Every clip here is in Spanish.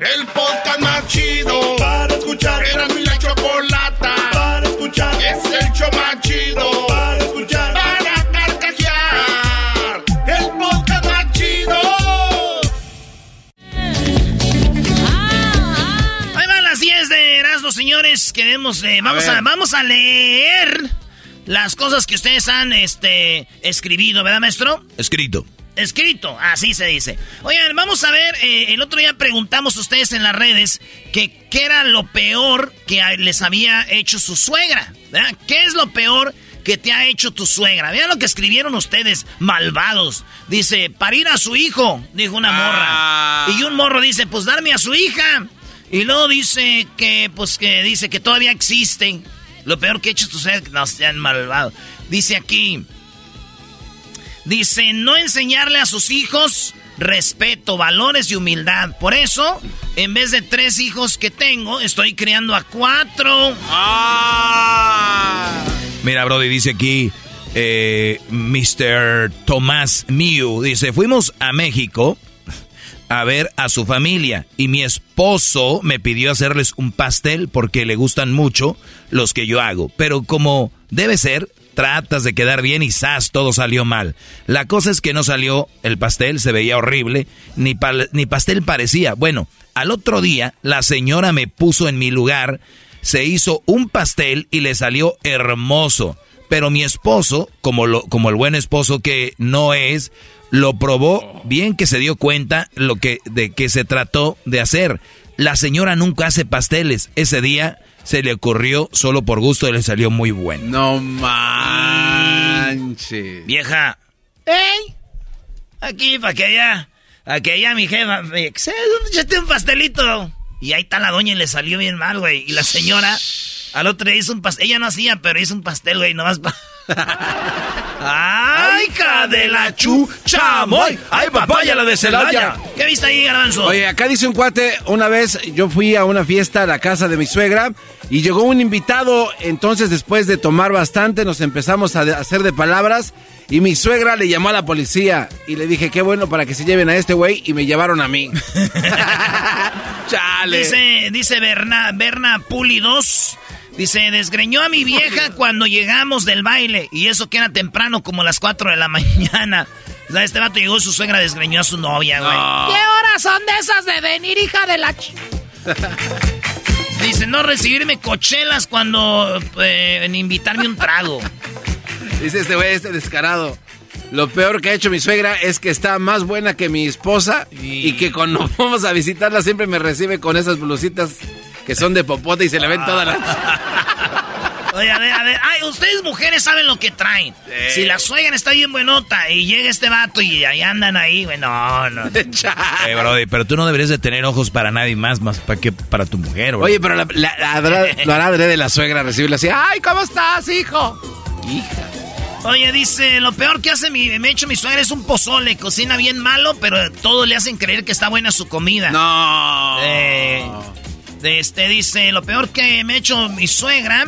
El podcast más chido para escuchar. Era mi la chocolata para escuchar. Es el show más chido para escuchar. Para carcajear. El podcast más chido. Ahí van las 10 de Erasmo, señores. Queremos, eh, vamos, a, vamos a leer las cosas que ustedes han este, escribido, ¿verdad, maestro? Escrito. Escrito, así se dice. Oigan, vamos a ver, eh, el otro día preguntamos a ustedes en las redes que qué era lo peor que les había hecho su suegra. ¿verdad? ¿Qué es lo peor que te ha hecho tu suegra? Vean lo que escribieron ustedes, malvados. Dice, parir a su hijo, dijo una morra. Y un morro dice, pues darme a su hija. Y luego dice que, pues que dice que todavía existen. Lo peor que ha hecho tu suegra, que no sean malvados. Dice aquí, Dice, no enseñarle a sus hijos respeto, valores y humildad. Por eso, en vez de tres hijos que tengo, estoy criando a cuatro. Mira, Brody, dice aquí eh, Mr. Tomás Miu. Dice, fuimos a México a ver a su familia y mi esposo me pidió hacerles un pastel porque le gustan mucho los que yo hago. Pero como debe ser, tratas de quedar bien y ¡zas! todo salió mal. La cosa es que no salió el pastel, se veía horrible, ni, ni pastel parecía. Bueno, al otro día la señora me puso en mi lugar, se hizo un pastel y le salió hermoso. Pero mi esposo, como, lo, como el buen esposo que no es, lo probó bien que se dio cuenta lo que, de que se trató de hacer. La señora nunca hace pasteles. Ese día se le ocurrió solo por gusto y le salió muy bueno. No manches. Vieja. ¡Ey! Aquí, para que allá. Para que allá mi jefa. me- "Sí, Échate un pastelito. Y ahí está la doña y le salió bien mal, güey. Y la señora al otro día hizo un pastel. Ella no hacía, pero hizo un pastel, güey, nomás para. ¡Ay, hija de la chuchamoy! ¡Ay, papaya la de Celaya! ¿Qué viste ahí, Garbanzo? Oye, acá dice un cuate, una vez yo fui a una fiesta a la casa de mi suegra y llegó un invitado, entonces después de tomar bastante nos empezamos a hacer de palabras y mi suegra le llamó a la policía y le dije, qué bueno para que se lleven a este güey y me llevaron a mí. Chale. Dice, dice Berna, Berna Puli 2. Dice, desgreñó a mi vieja cuando llegamos del baile. Y eso que era temprano, como las 4 de la mañana. O sea, este vato llegó, su suegra desgreñó a su novia, güey. ¿Qué horas son de esas de venir, hija de la ch... Dice, no recibirme cochelas cuando... eh, en invitarme un trago. Dice este güey, este descarado. Lo peor que ha hecho mi suegra es que está más buena que mi esposa y, que cuando vamos a visitarla siempre me recibe con esas blusitas que son de popote y se le ven todas las... Oye, a ver, a ver. Ay, ustedes mujeres saben lo que traen. Si la suegra está bien buenota y llega este vato y ahí andan ahí, güey, no, no. Eh, Brody, pero tú no deberías de tener ojos para nadie más, más para que para tu mujer, bro. Oye, pero la, la- la- hará de la suegra recibirla así. ¡Ay, ¿cómo estás, hijo? Oye, dice, lo peor que hace mi, me ha hecho mi suegra es un pozole. Cocina bien malo, pero todos le hacen creer que está buena su comida. No. Eh, este dice, lo peor que me ha hecho mi suegra,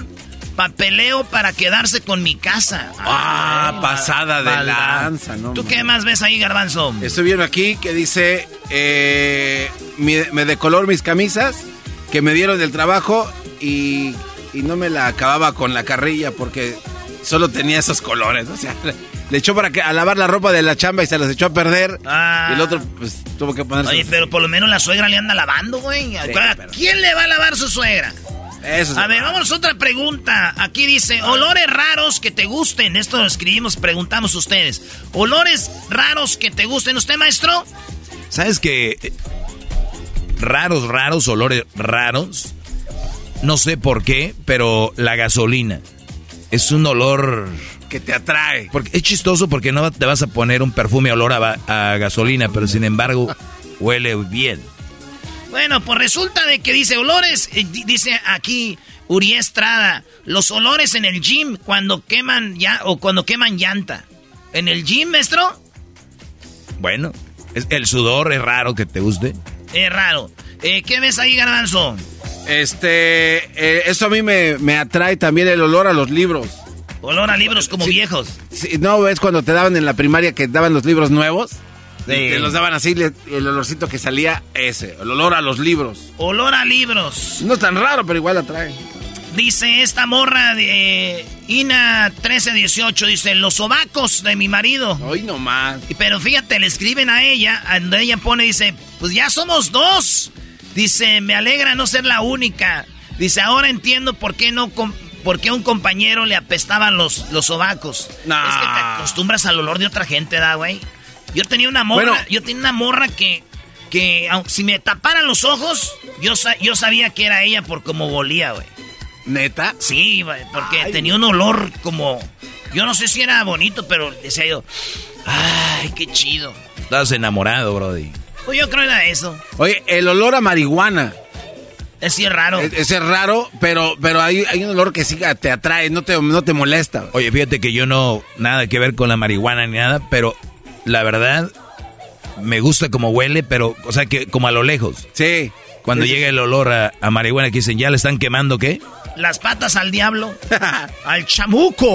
papeleo para quedarse con mi casa. Ah, pasada de lanza, ¿no? ¿Tú qué más ves ahí, Garbanzo? Estoy viendo aquí que dice, eh, me de color mis camisas que me dieron del trabajo y, y no me la acababa con la carrilla porque solo tenía esos colores. O sea, le echó para que, a lavar la ropa de la chamba y se las echó a perder. Ah. Y el otro, pues, tuvo que ponerse. Oye, pero por lo menos la suegra le anda lavando, güey. pero- ¿Quién le va a lavar su suegra? Eso es- A ver, vamos a otra pregunta. Aquí dice, olores raros que te gusten. Esto lo escribimos, preguntamos ustedes. Olores raros que te gusten. ¿Usted, maestro? ¿Sabes qué? Raros, raros, olores raros. No sé por qué, pero la gasolina es un olor... Que te atrae. Porque es chistoso porque no te vas a poner un perfume olor a, a gasolina, pero sin embargo huele bien. Bueno, pues resulta de que dice olores, eh, di- dice aquí Uri Estrada, los olores en el gym cuando queman ya o cuando queman llanta. ¿En el gym, maestro? Bueno, es- el sudor es raro que te guste. Es raro. Eh, ¿Qué ves ahí, Garbanzo? Este, eh, eso a mí me, me atrae también el olor a los libros. Olor a libros como Sí. viejos. Sí, ¿No ves cuando te daban en la primaria que daban los libros nuevos? Sí. Y te los daban así, el olorcito que salía, ese, el olor a los libros. Olor a libros. No es tan raro, pero igual atrae. Dice esta morra de Ina 1318, dice, los sobacos de mi marido. Hoy nomás. Pero fíjate, le escriben a ella, donde ella pone, dice, pues ya somos dos. Dice, me alegra no ser la única. Dice, ahora entiendo por qué no, com- por qué a un compañero le apestaban los, los sobacos. Nah. Es que te acostumbras al olor de otra gente, ¿da, güey? Yo tenía una morra, Bueno. yo tenía una morra que, que aunque si me taparan los ojos, yo, yo sabía que era ella por cómo volía, güey. ¿Neta? Sí, güey, porque Ay. tenía un olor como... Yo no sé si era bonito, pero decía yo... Ay, qué chido. Estás enamorado, Brody. Pues yo creo que era eso. Oye, el olor a marihuana. Es sí es raro. E- Ese es raro, pero, pero hay, hay un olor que sí te atrae, no te, no te molesta. Oye, fíjate que yo no nada que ver con la marihuana ni nada, pero la verdad me gusta como huele, pero o sea que como a lo lejos. Sí. Cuando Sí, sí. llega el olor a, a marihuana que dicen, ¿ya le están quemando qué? Las patas al diablo. al chamuco.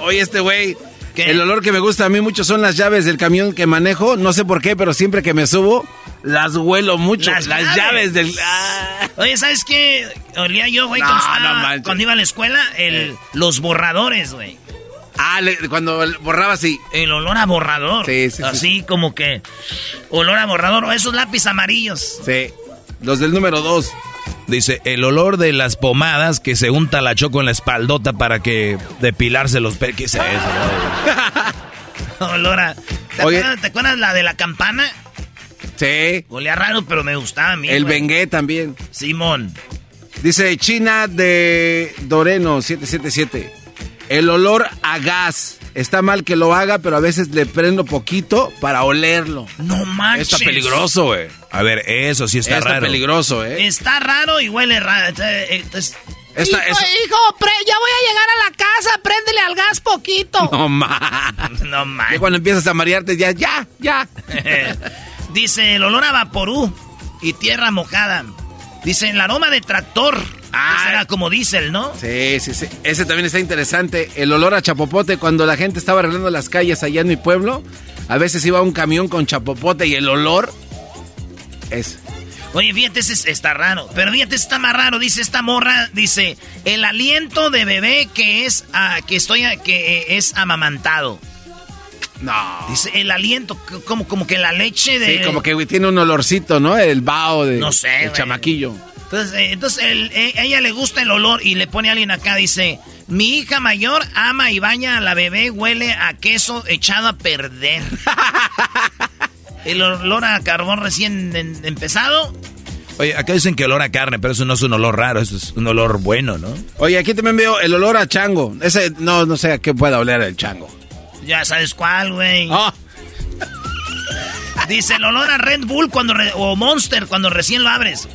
Oye, este güey, ¿Qué? el olor que me gusta a mí mucho son las llaves del camión que manejo. No sé por qué, pero siempre que me subo, las huelo mucho. Las Las, llaves. llaves. del... Ah. Oye, ¿sabes qué? Olía yo, güey, No, cuando, no cuando iba a la escuela. El, Los borradores, güey. Ah, le- cuando borraba así. El olor a borrador. Sí, sí, sí, Así como que... Olor a borrador. O esos lápiz amarillos. Sí. Los del número dos. Dice, el olor de las pomadas que se unta la choco en la espaldota para que depilarse los pe... ¿Qué es eso? Olor a... ¿Te, Oye. acuerdas, ¿Te acuerdas la de la campana? Sí. Olía raro, pero me gustaba a mí, El güey. Bengué también. Simón. Dice China de Doreno 777. El olor a gas. Está mal que lo haga, pero a veces le prendo poquito para olerlo. No manches. Está peligroso, güey. A ver, eso sí está, Está, raro. peligroso, ¿eh? Está raro y huele raro. Eh, Entonces, Esta- hijo, hijo, pre- ya voy a llegar a la casa, préndele al gas poquito. No más. No manches. cuando empiezas a marearte, ya, ya, ya. Dice el olor a vaporú y tierra mojada. Dice el aroma de tractor. Ah, era como diésel, ¿no? Sí, sí, sí. Ese también está interesante. El olor a chapopote cuando la gente estaba arreglando las calles allá en mi pueblo. A veces iba un camión con chapopote y el olor es. Oye, fíjate, ese es- está raro. Pero fíjate, está más raro. Dice esta morra, dice, el aliento de bebé que es, ah, que estoy, a- que eh, es amamantado. No. Dice, el aliento, como, como que la leche de... Sí, como que tiene un olorcito, ¿no? El vaho de. No sé, El chamaquillo. Entonces, eh, entonces el- eh, a ella le gusta el olor y le pone a alguien acá, dice, mi hija mayor ama y baña a la bebé, huele a queso echado a perder. el olor a carbón recién en- empezado. Oye, acá dicen que olor a carne, pero eso no es un olor raro, eso es un olor bueno, ¿no? Oye, aquí también veo el olor a chango. Ese, no, no sé a qué pueda oler el chango. Ya sabes cuál, güey. Ah, Dice el olor a Red Bull cuando re- o Monster cuando recién lo abres.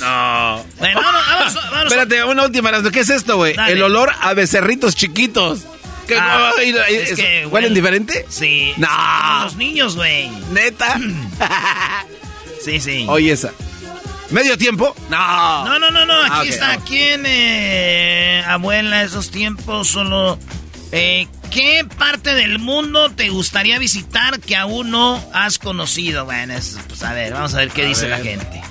No. Bueno, vamos, vamos, vamos. Espérate, una última. ¿qué es esto, güey? El olor a becerritos chiquitos. ¿Qué, Ah, es que ¿Huelen diferente? Sí. No. Como Los niños, güey. ¿Neta? Sí, sí. Oye, esa. ¿Medio tiempo? No. No, no, no, no. Aquí Ah, está. ah. ¿Quién, eh, abuela, esos tiempos solo... Eh, ¿Qué parte del mundo te gustaría visitar que aún no has conocido? Bueno, es- pues a ver, vamos a ver qué A dice la gente.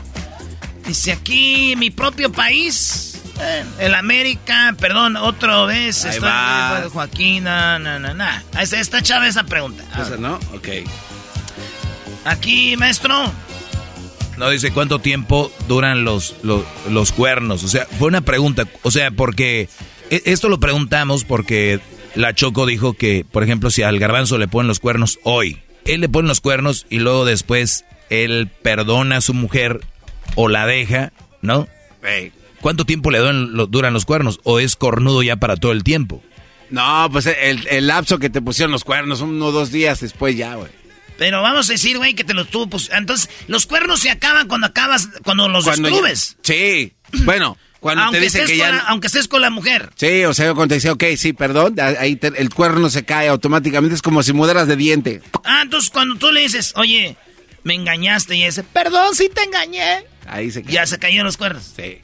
Dice aquí, mi propio país. Eh, el América, perdón, otra vez. Ahí estoy va. Joaquín, no, no, no, no. Esta, esta chava esa pregunta. Esa. ¿no? Ok. Aquí, maestro. No dice cuánto tiempo duran los, los, los cuernos. O sea, fue una pregunta. O sea, porque e- esto lo preguntamos porque la Choco dijo que, por ejemplo, si al garbanzo le ponen los cuernos hoy, él le pone los cuernos y luego después él perdona a su mujer o la deja, ¿no? ¿Cuánto tiempo le duran, lo- duran los cuernos? ¿O es cornudo ya para todo el tiempo? No, pues el, el lapso que te pusieron los cuernos, uno o dos días después ya, güey. Pero vamos a decir, güey, que te los tuvo. Pues, entonces, los cuernos se acaban cuando acabas, cuando los Cuando ya- destrubes. Sí. Bueno, cuando aunque, te dicen estés que con ya... la, aunque estés con la mujer. Sí, o sea, cuando te dice, ok, sí, perdón, ahí te- el cuerno se cae automáticamente, es como si mudaras de diente. Ah, entonces cuando tú le dices, oye, me engañaste y ese, perdón, sí te engañé. Ahí se cae. Ya se cayeron los cuernos. Sí.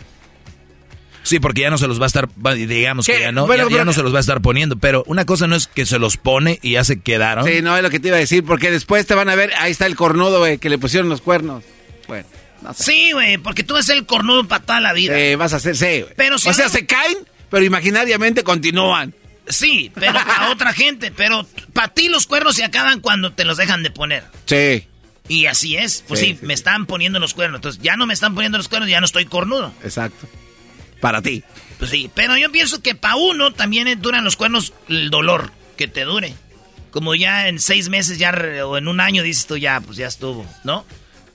Sí, porque ya no se los va a estar, digamos que ya no, Bueno, ya- ya pero- no se los va a estar poniendo. Pero una cosa no es que se los pone y ya se quedaron. Sí, no es lo que te iba a decir, porque después te van a ver, ahí está el cornudo, güey, que le pusieron los cuernos. Bueno, no sé. Sí, güey, porque tú vas a ser el cornudo para toda la vida. Eh, vas a hacer, sí, güey. Pero si o sea, no- se caen, pero imaginariamente continúan. Sí, pero para otra gente. Pero para ti los cuernos se acaban cuando te los dejan de poner. Sí, Y así es. Pues sí, Sí, sí, me sí. están poniendo los cuernos. Entonces ya no me están poniendo los cuernos, ya no estoy cornudo. exacto. Para ti. Pues sí, pero yo pienso que para uno también es- duran los cuernos el dolor que te dure. Como ya en seis meses ya o en un año dices tú ya, pues ya estuvo, ¿no?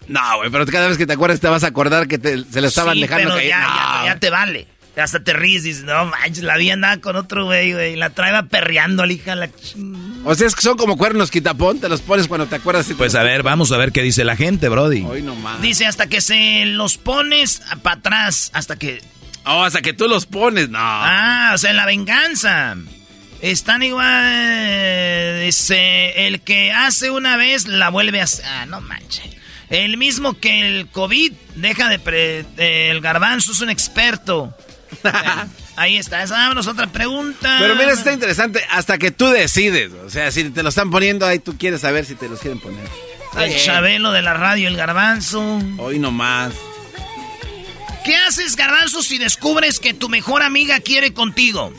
No, güey, pero cada vez que te acuerdas te vas a acordar que te- se lo estaban dejando pero caer. ya, No, ya, ya te vale. Hasta te ríes, dices, no manches, la vi andaba con otro güey, güey. y La traeba perreando, la hija, la ching- O sea, es que son como cuernos quitapón, te los pones cuando te acuerdas. y te Pues a ver, vamos a ver qué dice la gente, Brody. Hoy nomás. Dice, hasta que se los pones para atrás, hasta que... Oh, hasta que tú los pones, no. Ah, o sea, en la venganza. Están igual. Dice, el que hace una vez la vuelve a hacer. Ah, no manches. El mismo que el COVID deja de. pre- el garbanzo es un experto. Ahí está. Esa vámonos otra pregunta. Pero mira, está interesante hasta que tú decides. O sea, si te lo están poniendo ahí, tú quieres saber si te los quieren poner. El. Chabelo de la radio, el garbanzo. Hoy nomás. ¿Qué haces, garbanzo, si descubres que tu mejor amiga quiere contigo?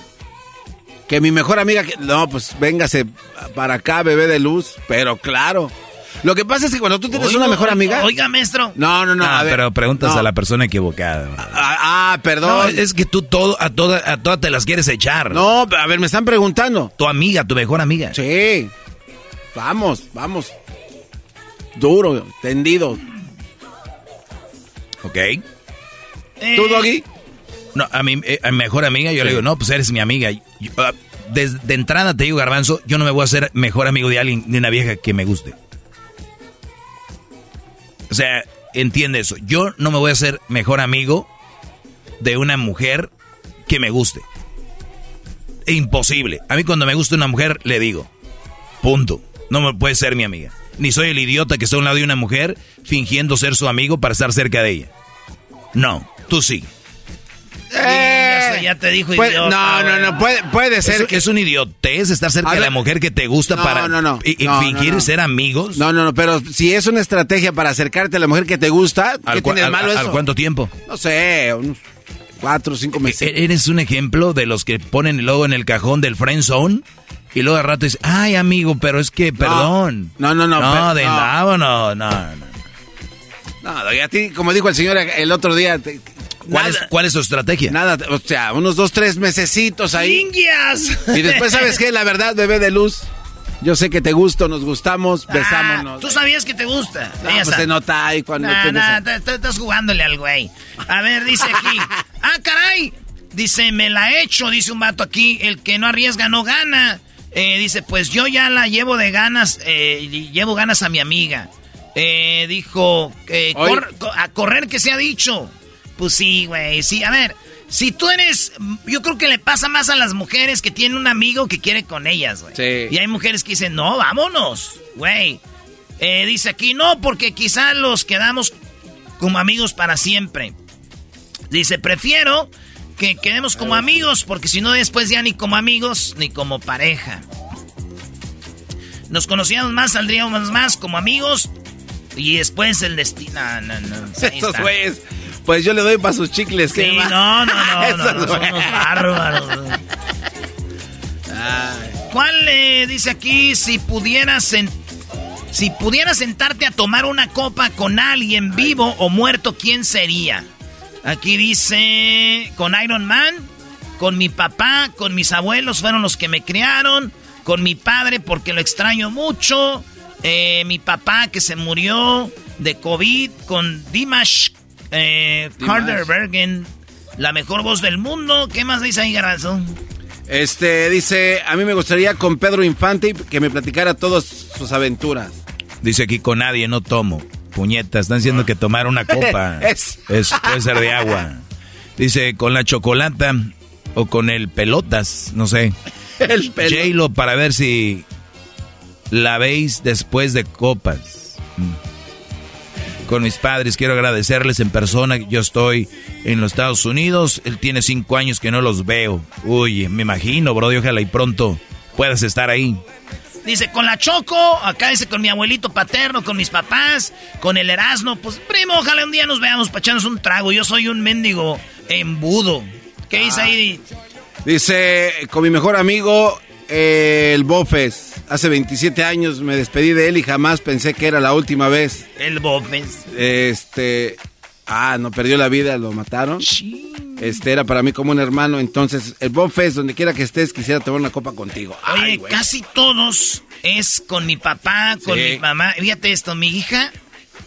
Que mi mejor amiga... No, pues véngase para acá, bebé de luz. Pero claro. Lo que pasa es que cuando tú tienes Oiga, una mejor amiga... Oiga, maestro. No, no, no. A ver, pero preguntas no. a la persona equivocada. Ah, ah, No, perdón. es que tú todo, a todas a todas te las quieres echar. No, a ver, me están preguntando. Tu amiga, tu mejor amiga. Sí. Vamos, vamos. Duro, tendido. ¿Ok? Eh, ¿Tú, Doggy? No, a mi, eh, a mi mejor amiga yo le digo, no, pues eres mi amiga. Yo, ah, des- de entrada te digo, Garbanzo, yo no me voy a hacer mejor amigo de alguien, de una vieja que me guste. O sea, entiende eso. Yo no me voy a hacer mejor amigo de una mujer que me guste. Imposible. A mí cuando me gusta una mujer, le digo, punto. No me puede ser mi amiga. Ni soy el idiota que está a un lado de una mujer fingiendo ser su amigo para estar cerca de ella. No, tú sí. Ya, ya te dijo Puede- idiota, no, no, no, puede, puede ser Es, que... es un idiotez estar cerca A de ver. la mujer que te gusta No, para no, no. y, y No, fingir ser amigos. No, no, no, pero si es una estrategia para acercarte a la mujer que te gusta, ¿qué ¿Al, tiene de al- malo al eso? cuánto tiempo? No sé, unos cuatro o cinco meses. E- Eres un ejemplo de los que ponen el logo en el cajón del friend zone y luego al rato dices, ay amigo, pero es que perdón. No, no, no, No, de no. no, no, no. No, a ti, como dijo el señor el otro día, te- ¿Cuál, nada, es, ¿Cuál es tu estrategia? nada, o sea, unos dos, tres mesecitos ahí. ¡Indias! Y después, ¿sabes qué? La verdad, bebé de luz, yo sé que te gusto, nos gustamos, Ah, besámonos. Tú sabías que te gusta. No, pues se nota ahí cuando Nah, tienes- nah, te- te- estás jugándole al güey. A ver, dice aquí. ah, caray. Dice, me la he hecho, dice un vato aquí. El que no arriesga no gana. Eh, dice, pues yo ya la llevo de ganas, eh, llevo ganas a mi amiga. Eh, dijo, eh, cor- co- a correr que se ha dicho. Pues sí, güey, sí. A ver, si tú eres, yo creo que le pasa más a las mujeres que tienen un amigo que quiere con ellas, güey. Sí. Y hay mujeres que dicen, no, vámonos, güey. Eh, dice aquí, no, porque quizá los quedamos como amigos para siempre. Dice, prefiero que quedemos como amigos, porque si no después ya ni como amigos ni como pareja. Nos conocíamos más, saldríamos más como amigos y después el destino. No, no, no, está. güeyes. Pues yo le doy para sus chicles. Sí, no, no, no, no, no, somos bárbaros. ¿Cuál le dice aquí si pudieras si pudieras sentarte a tomar una copa con alguien vivo o muerto, quién sería? Aquí dice con Iron Man, con mi papá, con mis abuelos fueron los que me criaron, con mi padre porque lo extraño mucho, eh, mi papá que se murió de COVID, con Dimash, eh, Carter Bergen, la mejor voz del mundo. ¿Qué más dice ahí, Garbanzo? Este, dice, a mí me gustaría con Pedro Infante que me platicara todas sus aventuras. Dice aquí, con nadie no tomo. Puñeta, están diciendo que tomar una copa es. puede ser de agua. Dice, con la chocolata o con el pelotas, no sé. El j para ver si la veis después de copas. Con mis padres quiero agradecerles en persona. Yo estoy en los Estados Unidos. Él tiene cinco años que no los veo. Uy, me imagino, bro. Ojalá y pronto puedas estar ahí. Dice, con la Choco, acá dice con mi abuelito paterno, con mis papás, con el Erasmo. Pues, primo, ojalá un día nos veamos para echarnos un trago. Yo soy un mendigo embudo. ¿Qué dice ahí? Dice, con mi mejor amigo, el Bofes. Hace 27 años me despedí de él y jamás pensé que era la última vez. El Bofes. Este... Ah, no perdió la vida, lo mataron. Este era para mí como un hermano. Entonces, el Bofes, donde quiera que estés, quisiera tomar una copa contigo. Oye, casi todos es con mi papá, con mi mamá. Fíjate esto, mi hija,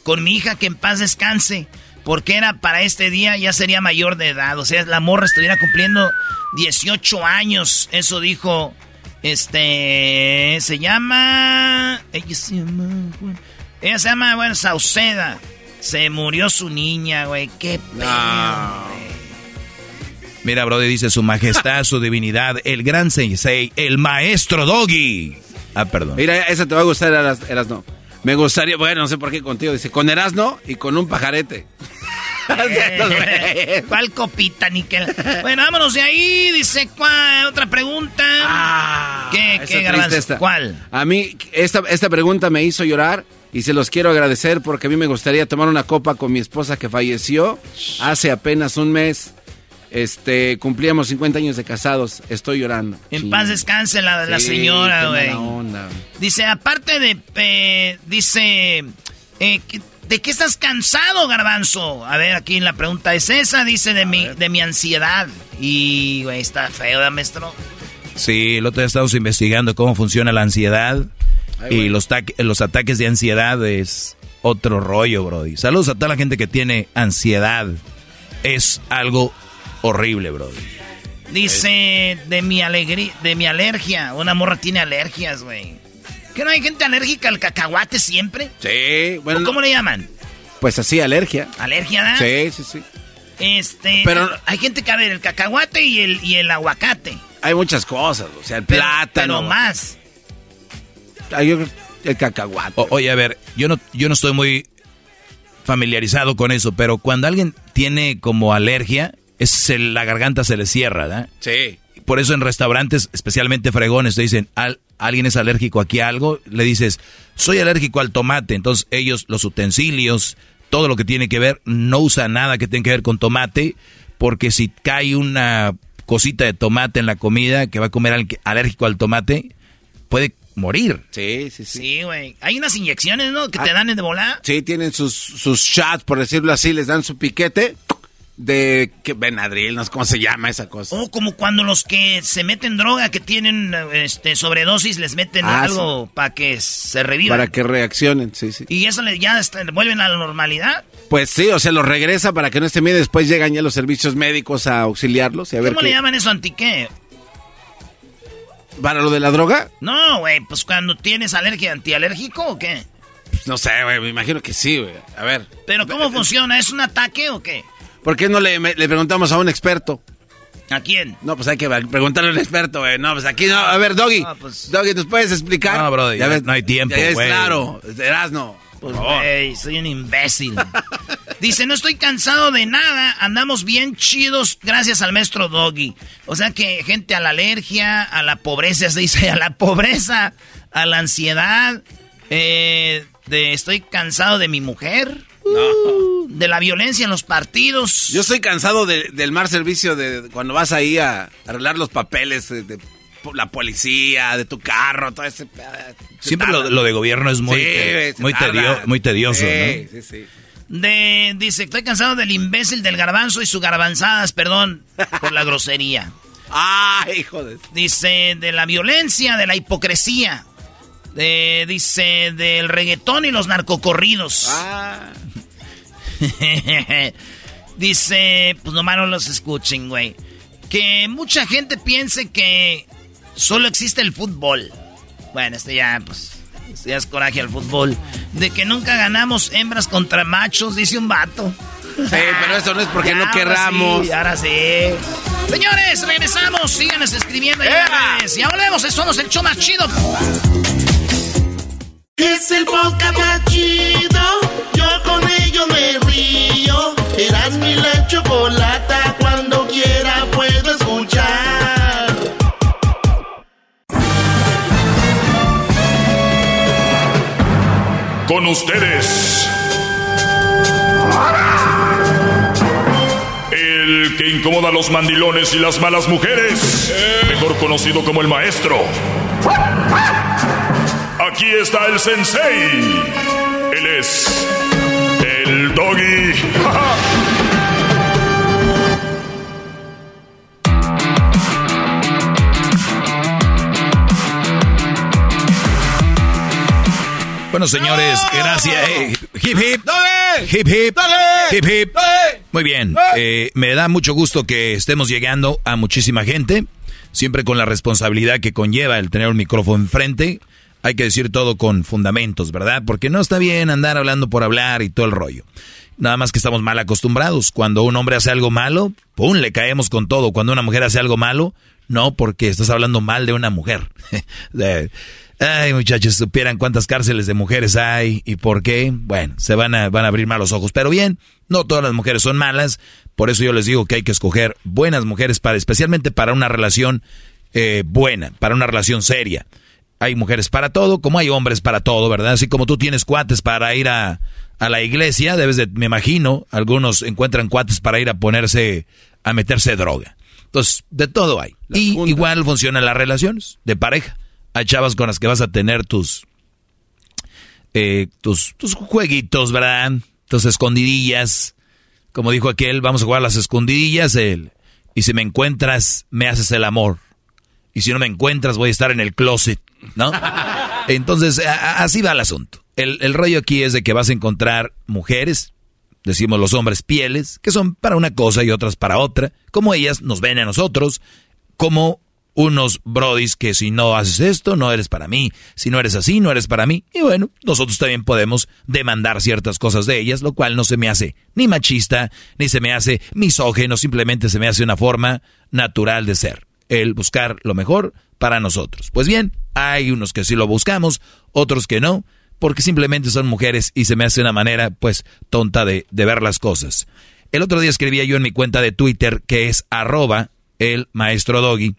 con mi hija que en paz descanse. Porque era para este día, ya sería mayor de edad. O sea, la morra estuviera cumpliendo 18 años. Eso dijo este se llama. Ella se llama. Ella se llama, bueno, Sauceda. Se murió su niña, güey. Qué pena, Mira, Brody dice su majestad, su divinidad, el gran sensei, el maestro Doggy. Ah, perdón. Mira, esa te va a gustar, Erasno. Me gustaría, bueno, no sé por qué contigo. Dice, con Erasno y con un pajarete. ¿Cuál copita, Nickel? Bueno, vámonos de ahí. Dice, ¿cuál? Otra pregunta. Ah, ¿Qué, qué ¿Cuál? A mí, esta, esta pregunta me hizo llorar y se los quiero agradecer porque a mí me gustaría tomar una copa con mi esposa que falleció hace apenas un mes. Este, cumplíamos 50 años de casados. Estoy llorando. En paz descanse la, la señora, güey. Dice, aparte de, eh, dice, eh, ¿De qué estás cansado, garbanzo? A ver, aquí la pregunta es esa, dice de mi, de mi ansiedad. Y, güey, está feo, maestro? Sí, el otro día estamos investigando cómo funciona la ansiedad. y los, los ataques de ansiedad es otro rollo, Brody. Saludos a toda la gente que tiene ansiedad. Es algo horrible, Brody. Dice de mi alegría, de mi alergia. Una morra tiene alergias, güey. ¿Que no hay gente alérgica al cacahuate siempre? Sí, bueno. ¿Cómo le llaman? Pues así, alergia. ¿Alergia, ¿verdad? Sí, sí, sí. Este. Pero. Hay gente que, a ver, el cacahuate y el, y el aguacate. Hay muchas cosas, o sea, el plátano. Pero más. Hay el cacahuate. oye, a ver, yo no, yo no estoy muy familiarizado con eso, pero cuando alguien tiene como alergia, es la garganta se le cierra, ¿verdad? Sí. Por eso en restaurantes, especialmente fregones, te dicen, Al, alguien es alérgico aquí a algo, le dices, soy alérgico al tomate. Entonces ellos, los utensilios, todo lo que tiene que ver, no usa nada que tenga que ver con tomate, porque si cae una cosita de tomate en la comida que va a comer alérgico al tomate, puede morir. Sí, sí, sí. Sí, güey. Hay unas inyecciones, ¿no? Que te ah, dan de volar. Sí, tienen sus, sus shots, por decirlo así, les dan su piquete de que Benadryl, no sé cómo se llama esa cosa. O como cuando los que se meten droga, que tienen este sobredosis, les meten ah, algo para que se revivan. Para que reaccionen, sí, sí. ¿Y eso le, ya vuelven a la normalidad? Pues sí, o sea, los regresa para que no esté miedo. Después llegan ya los servicios médicos a auxiliarlos. Y a ver ¿Cómo le llaman eso antiqué? ¿Para lo de la droga? No, güey, pues cuando tienes alergia, antialérgico o qué? Pues no sé, güey, me imagino que sí, güey. A ver. ¿Pero cómo funciona? ¿Es un ataque o qué? ¿Por qué no le, preguntamos a un experto? ¿A quién? No, pues hay que preguntarle al experto, güey. No, pues aquí no. A ver, Doggy. Pues- Doggy, ¿nos puedes explicar? No, bro, ya, no hay tiempo, güey. claro, no. Pues, güey, soy un imbécil. Dice, no estoy cansado de nada, andamos bien chidos gracias al maestro Doggy. O sea que gente a la alergia, a la pobreza, se dice, a la pobreza, a la ansiedad, eh, de estoy cansado de mi mujer. De la violencia en los partidos. Yo estoy cansado del mal servicio de cuando vas ahí a arreglar los papeles de, la policía, de tu carro, todo ese... Siempre lo, de gobierno es muy, muy, muy, tedioso, sí, Sí, sí. De, dice, estoy cansado del imbécil del garbanzo y su garbanzadas, perdón por la grosería. Ay, joder. Dice, de la violencia, de la hipocresía. De, dice, del reggaetón y los narcocorridos. Ah. dice, pues nomás no los escuchen, güey. Que mucha gente piense que solo existe el fútbol. Bueno, este ya, pues, este ya es coraje al fútbol. De que nunca ganamos hembras contra machos, dice un vato. Sí, pero eso no es porque no querramos. Sí, ahora sí. Señores, regresamos. Síganos escribiendo redes. Ya volvemos. Somos el show más chido. Es el podcast más chido. Mi la chocolata. Cuando quiera puedo escuchar. Con ustedes El que incomoda a los mandilones y las malas mujeres, mejor conocido como el maestro. Aquí está el sensei. Él es el doggy. Bueno, señores, gracias. hip hip. Hip hip. Hip hip. Muy bien. Eh, me da mucho gusto que estemos llegando a muchísima gente. Siempre con la responsabilidad que conlleva el tener un micrófono enfrente. Hay que decir todo con fundamentos, ¿verdad? Porque no está bien andar hablando por hablar y todo el rollo. Nada más que estamos mal acostumbrados. Cuando un hombre hace algo malo, ¡pum! le caemos con todo. Cuando una mujer hace algo malo, no, porque estás hablando mal de una mujer. Ay, muchachos, supieran cuántas cárceles de mujeres hay y por qué. Bueno, se van a, van a abrir malos ojos. Pero bien, no todas las mujeres son malas. Por eso yo les digo que hay que escoger buenas mujeres para, especialmente para una relación eh, buena, para una relación seria. Hay mujeres para todo, como hay hombres para todo, ¿verdad? Así como tú tienes cuates para ir a, a la iglesia, debes de, me imagino, algunos encuentran cuates para ir a ponerse, a meterse droga. Entonces, de todo hay. y igual funcionan las relaciones de pareja hay chavas con las que vas a tener tus, eh, tus, tus jueguitos, ¿verdad? Tus escondidillas. Como dijo aquel, vamos a jugar las escondidillas. El, y si me encuentras, me haces el amor. Y si no me encuentras, voy a estar en el closet, ¿no? Entonces, así va el asunto. El, el rollo aquí es de que vas a encontrar mujeres, decimos los hombres pieles, que son para una cosa y otras para otra, como ellas nos ven a nosotros, como unos brodis que si no haces esto, no eres para mí, si no eres así, no eres para mí. Y bueno, nosotros también podemos demandar ciertas cosas de ellas, lo cual no se me hace ni machista, ni se me hace misógeno, simplemente se me hace una forma natural de ser, el buscar lo mejor para nosotros. Pues bien, hay unos que sí lo buscamos, otros que no, porque simplemente son mujeres y se me hace una manera, pues, tonta de, de ver las cosas. El otro día escribía yo en mi cuenta de Twitter, que es arroba el maestro doggy,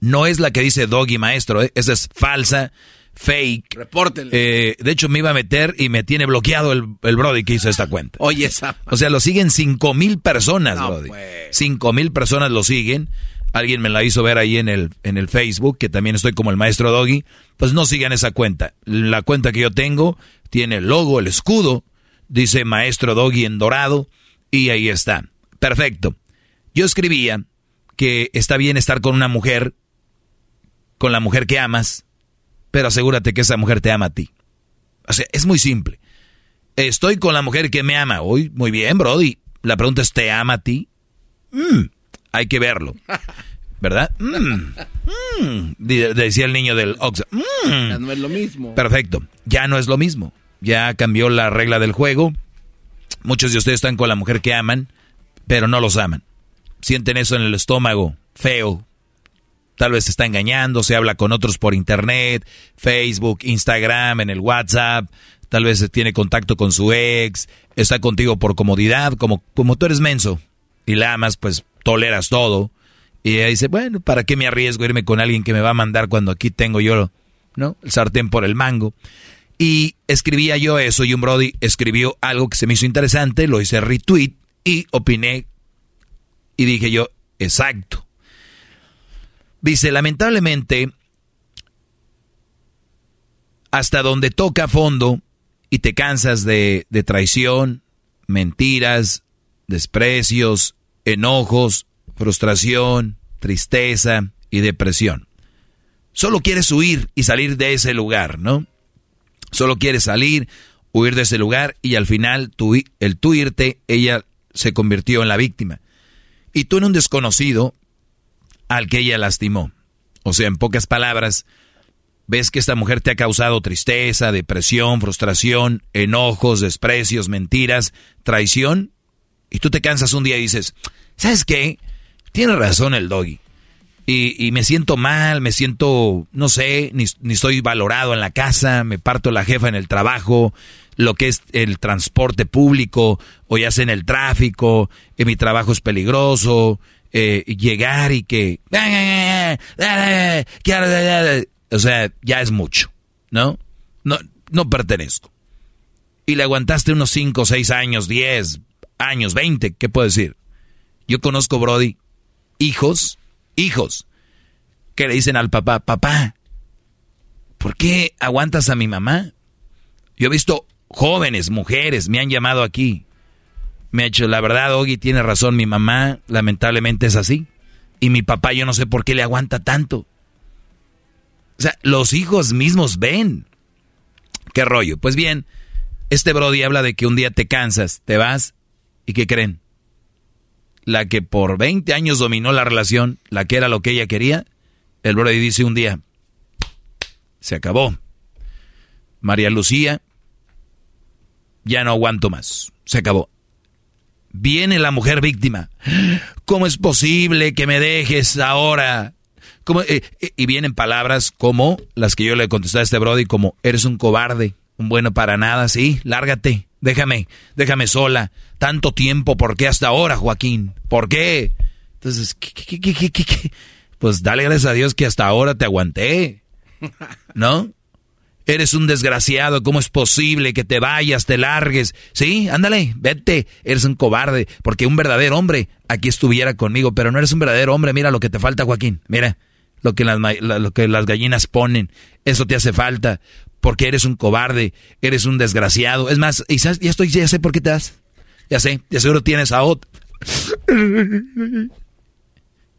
no es la que dice Doggy Maestro, ¿eh? esa es falsa, fake. Repórtele. Eh, de hecho, me iba a meter y me tiene bloqueado el, el Brody que hizo esta cuenta. Oye, esa. O sea, lo siguen cinco mil personas, Brody. Pues. Cinco mil personas lo siguen. Alguien me la hizo ver ahí en el, en el Facebook, que también estoy como el maestro Doggy. Pues no sigan esa cuenta. La cuenta que yo tengo tiene el logo, el escudo, dice maestro Doggy en dorado, y ahí está. Perfecto. Yo escribía que está bien estar con una mujer con la mujer que amas, pero asegúrate que esa mujer te ama a ti. O sea, es muy simple. Estoy con la mujer que me ama. Uy, muy bien, Brody. La pregunta es, ¿te ama a ti? Mm, hay que verlo. ¿Verdad? Mm, mm, decía el niño del Oxa. Ya no es lo mismo. Perfecto. Ya no es lo mismo. Ya cambió la regla del juego. Muchos de ustedes están con la mujer que aman, pero no los aman. Sienten eso en el estómago, feo, tal vez se está engañando, se habla con otros por internet, Facebook, Instagram, en el WhatsApp, tal vez tiene contacto con su ex, está contigo por comodidad, como, como tú eres menso y la amas, pues toleras todo. Y ella dice, bueno, ¿para qué me arriesgo a irme con alguien que me va a mandar cuando aquí tengo yo, ¿no? El sartén por el mango. Y escribía yo eso y un Brody escribió algo que se me hizo interesante, lo hice retweet y opiné y dije yo, exacto. Dice, lamentablemente, hasta donde toca fondo y te cansas de, traición, mentiras, desprecios, enojos, frustración, tristeza y depresión. Solo quieres huir y salir de ese lugar, ¿no? Solo quieres salir, huir de ese lugar y al final el tú irte, ella se convirtió en la víctima. Y tú en un desconocido al que ella lastimó. O sea, en pocas palabras, ves que esta mujer te ha causado tristeza, depresión, frustración, enojos, desprecios, mentiras, traición, y tú te cansas un día y dices, ¿sabes qué? Tiene razón el doggy. Y, me siento mal, me siento, no sé, ni, ni estoy valorado en la casa, me parto la jefa en el trabajo, lo que es el transporte público, o ya sea en el tráfico, y mi trabajo es peligroso, eh, llegar y que... O sea, ya es mucho, ¿no? No, no pertenezco. Y le aguantaste unos 5, 6 años, 10 años, 20, ¿qué puedo decir? Yo conozco, Brody, hijos, hijos, que le dicen al papá, papá, ¿por qué aguantas a mi mamá? Yo he visto jóvenes, mujeres, me han llamado aquí. Me ha hecho, la verdad, Ogi tiene razón, mi mamá lamentablemente es así. Y mi papá yo no sé por qué le aguanta tanto. O sea, los hijos mismos ven. ¿Qué rollo? Pues bien, este Brody habla de que un día te cansas, te vas, ¿y qué creen? la que por 20 años dominó la relación, la que era lo que ella quería, el Brody dice un día, se acabó. María Lucía, ya no aguanto más, se acabó. Viene la mujer víctima. ¿Cómo es posible que me dejes ahora? Eh, eh, y vienen palabras como las que yo le contesté a este Brody, como eres un cobarde, un bueno para nada, sí, lárgate, déjame, déjame sola. Tanto tiempo, ¿por qué hasta ahora, Joaquín? ¿Por qué? Entonces, ¿qué, qué, qué, Pues dale gracias a Dios que hasta ahora te aguanté. ¿No? Eres un desgraciado, ¿cómo es posible que te vayas, te largues? Sí, ándale, vete, eres un cobarde, porque un verdadero hombre aquí estuviera conmigo, pero no eres un verdadero hombre, mira lo que te falta, Joaquín, mira lo que las, lo que las gallinas ponen, eso te hace falta, porque eres un cobarde, eres un desgraciado. Es más, y ya estoy, ya sé por qué te das. Ya sé, de seguro tienes a.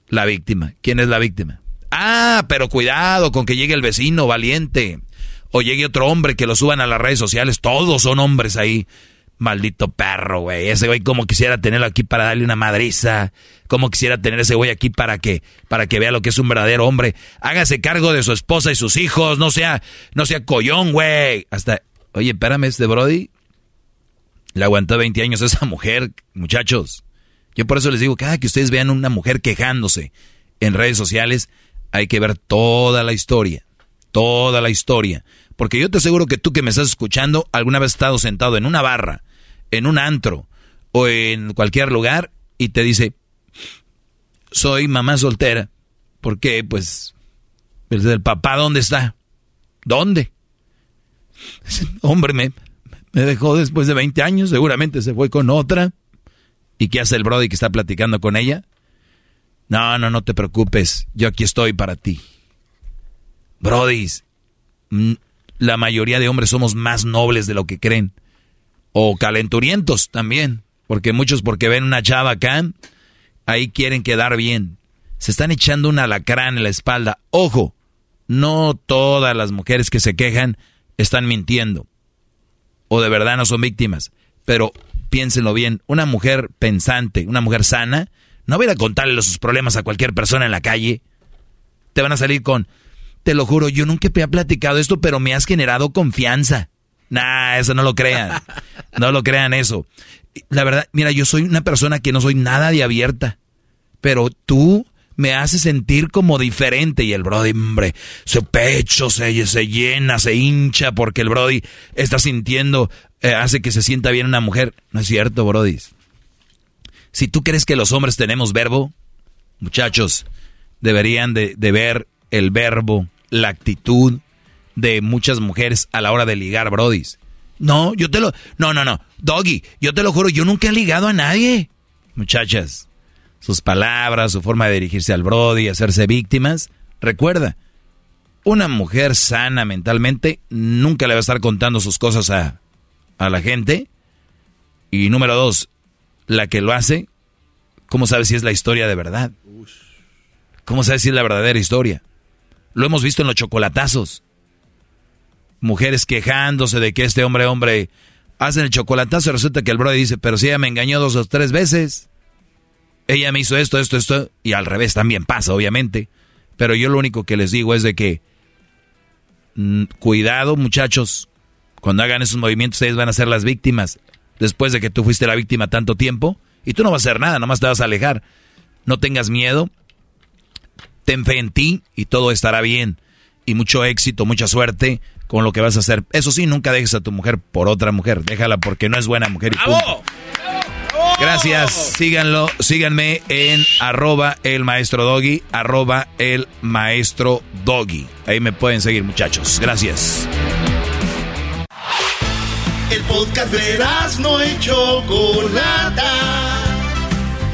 La víctima. ¿Quién es la víctima? Ah, pero cuidado con que llegue el vecino valiente. O llegue otro hombre que lo suban a las redes sociales. Todos son hombres ahí. Maldito perro, güey. Ese güey como quisiera tenerlo aquí para darle una madriza. Como quisiera tener ese güey aquí para que, para que vea lo que es un verdadero hombre. Hágase cargo de su esposa y sus hijos. No sea, no sea collón, güey. Hasta, oye, espérame, este Brody le aguantó 20 años a esa mujer, muchachos. Yo por eso les digo, cada que ustedes vean una mujer quejándose en redes sociales, hay que ver toda la historia. Toda la historia. Porque yo te aseguro que tú que me estás escuchando, alguna vez has estado sentado en una barra, en un antro o en cualquier lugar y te dice, soy mamá soltera. ¿Por qué? Pues, el papá, ¿dónde está? ¿Dónde? Hombre, me, me dejó después de 20 años, seguramente se fue con otra. ¿Y qué hace el Brody que está platicando con ella? No, no, no te preocupes, yo aquí estoy para ti. Brody, mm, la mayoría de hombres somos más nobles de lo que creen. O calenturientos también, porque muchos porque ven una chava acá, ahí quieren quedar bien. Se están echando un alacrán en la espalda. Ojo, no todas las mujeres que se quejan están mintiendo o de verdad no son víctimas. Pero piénsenlo bien, una mujer pensante, una mujer sana, no ir a contarle sus problemas a cualquier persona en la calle. Te van a salir con, te lo juro, yo nunca te he platicado esto, pero me has generado confianza. Nah, eso no lo crean. No lo crean eso. La verdad, mira, yo soy una persona que no soy nada de abierta. Pero tú me hace sentir como diferente. Y el Brody, hombre, su pecho se, llena, se hincha porque el Brody está sintiendo, eh, hace que se sienta bien una mujer. No es cierto, Brody. Si tú crees que los hombres tenemos verbo, muchachos, deberían de, de ver el verbo, la actitud de muchas mujeres a la hora de ligar, brodis. No, yo te lo... No, no, no. Doggy, yo te lo juro, yo nunca he ligado a nadie. Muchachas, sus palabras, su forma de dirigirse al brody, hacerse víctimas. Recuerda, una mujer sana mentalmente nunca le va a estar contando sus cosas a, a la gente. Y número dos, la que lo hace, ¿cómo sabe si es la historia de verdad? ¿Cómo sabe si es la verdadera historia? Lo hemos visto en los chocolatazos. Mujeres quejándose de que este hombre, hombre, hacen el chocolatazo y resulta que el brother dice, pero si ella me engañó dos o tres veces. Ella me hizo esto, esto, esto, y al revés también pasa, obviamente. Pero yo lo único que les digo es de que, mm, cuidado muchachos, cuando hagan esos movimientos ustedes van a ser las víctimas. Después de que tú fuiste la víctima tanto tiempo, y tú no vas a hacer nada, nomás te vas a alejar. No tengas miedo, ten fe en ti y todo estará bien. Y mucho éxito, mucha suerte con lo que vas a hacer. Eso sí, nunca dejes a tu mujer por otra mujer. Déjala porque no es buena mujer y punto. Gracias, síganlo, síganme en arroba el maestro doggy, arroba el maestro doggy. Ahí me pueden seguir muchachos. Gracias. El podcast de no hecho Chocolata.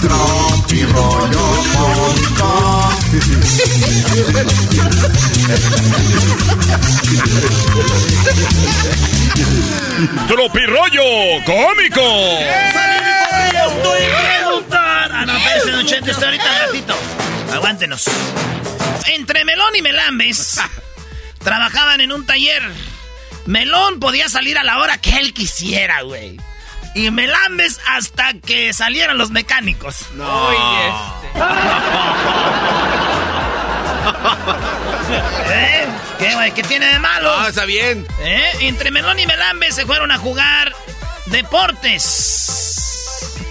Tropi rollo cómico. Ah, no, espérense, Don Chente, estoy ahorita ratito. Aguántenos. Entre Melón y Melambes trabajaban en un taller. Melón podía salir a la hora que él quisiera, güey y me lambes hasta que salieran los mecánicos. No. este. ¿Eh? ¿Qué, güey? ¿Qué tiene de malo? Ah, está bien. ¿Eh? Entre Melón y Melambes se fueron a jugar deportes.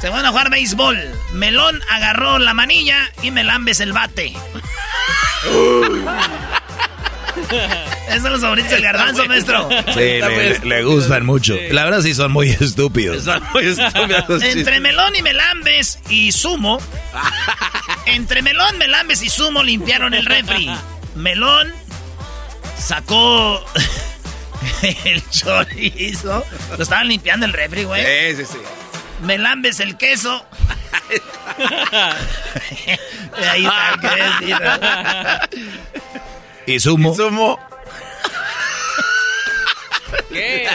se fueron a jugar béisbol. Melón agarró la manilla y Melambes el bate. Esos son los favoritos del garbanzo, maestro. Sí, le, gustan mucho. La verdad sí son muy estúpidos. Son muy estúpidos. Entre Melón y Melambes y Sumo. entre Melón, Melambes y Sumo limpiaron el refri. Melón sacó el chorizo. Lo estaban limpiando el refri, güey. Sí, sí, sí. Melambes el queso. Ahí está, ¿qué ¿Y sumo? ¿Y sumo? ¿Qué?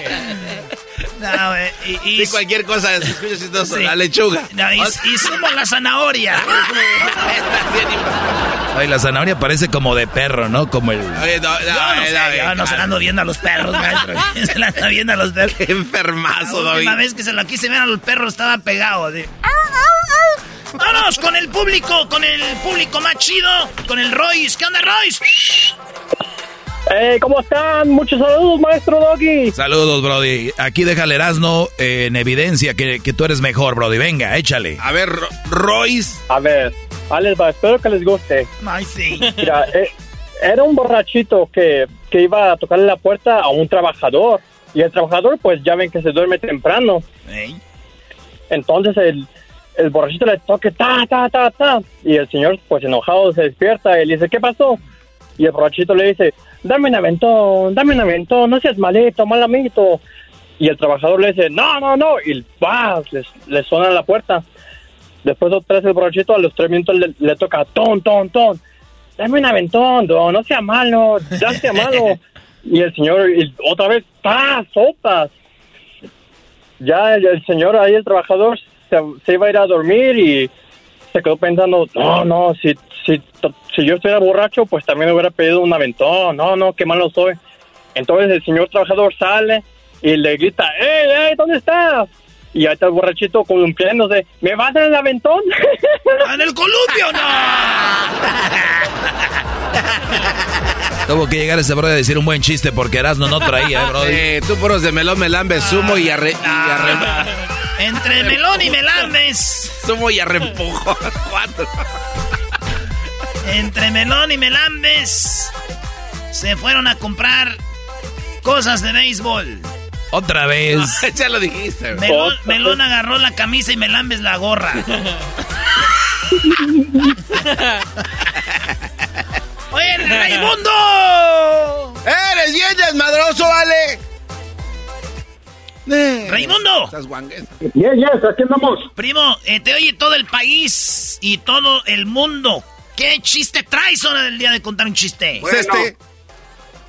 No, güey. Y, y, cualquier cosa, se escucha chistoso. La lechuga. No, y, y sumo la zanahoria. Ay, la zanahoria parece como de perro, ¿no? Como el. Oye, no, no, yo no, sé, yo no se la ando viendo a los perros, maestro. se la anda viendo a los perros. Qué enfermazo, La última vez que se lo quise ver a los perros estaba pegado. Así. Vámonos con el público, con el público más chido, con el Royce. ¿Qué onda, Royce? Eh, ¿Cómo están? Muchos saludos, maestro Doggy. Saludos, Brody. Aquí deja el Erasmo en evidencia que, que, tú eres mejor, Brody. Venga, échale. A ver, Royce. A ver, Alex, espero que les guste. Ay, sí. Mira, eh, era un borrachito que, que iba a tocarle la puerta a un trabajador. Y el trabajador, pues ya ven que se duerme temprano. Entonces el, el borrachito le toque ta, ta, ta, ta. Y el señor, pues enojado, se despierta y le dice, ¿qué pasó? Y el borrachito le dice, dame un aventón, dame un aventón, no seas malito, mal amiguito. Y el trabajador le dice, no, no, no. Y ¡pah! Le, le suena la puerta. Después otra vez el borrachito, a los tres minutos le, toca, ton, ton, ton. Dame un aventón, no, no sea malo, ya sea malo. y el señor, y otra vez, ¡pah! Sopas. Ya el, el señor ahí, el trabajador, se, se, iba a ir a dormir y se quedó pensando, no, no, si, si, si yo estuviera borracho, pues también me hubiera pedido un aventón, no, no, qué malo soy. Entonces el señor trabajador sale y le grita, ¡Ey, ey, ¿dónde estás? Y ahí está el borrachito columpiándose, ¿me vas en el aventón? ¡En el columpio, no! Tuvo que llegar ese brother a decir un buen chiste porque Erasmo no traía, ¿eh, brother? Eh, tú puros de melón, melambe, sumo y arre... Y arre... Entre melón y melambes. Sumo y arrempujo. Cuatro. Entre melón y melambes se fueron a comprar cosas de béisbol. Otra vez. No, ya lo dijiste. Melón, melón, agarró la camisa y melambes la gorra. ¡Oye, Raimundo! ¡Eres bien desmadroso, vale! Eh, ¡Raimundo! Yes, yes, aquí andamos. Primo, eh, te oye todo el país y todo el mundo. ¿Qué chiste traes hora del día de contar un chiste? Bueno, este.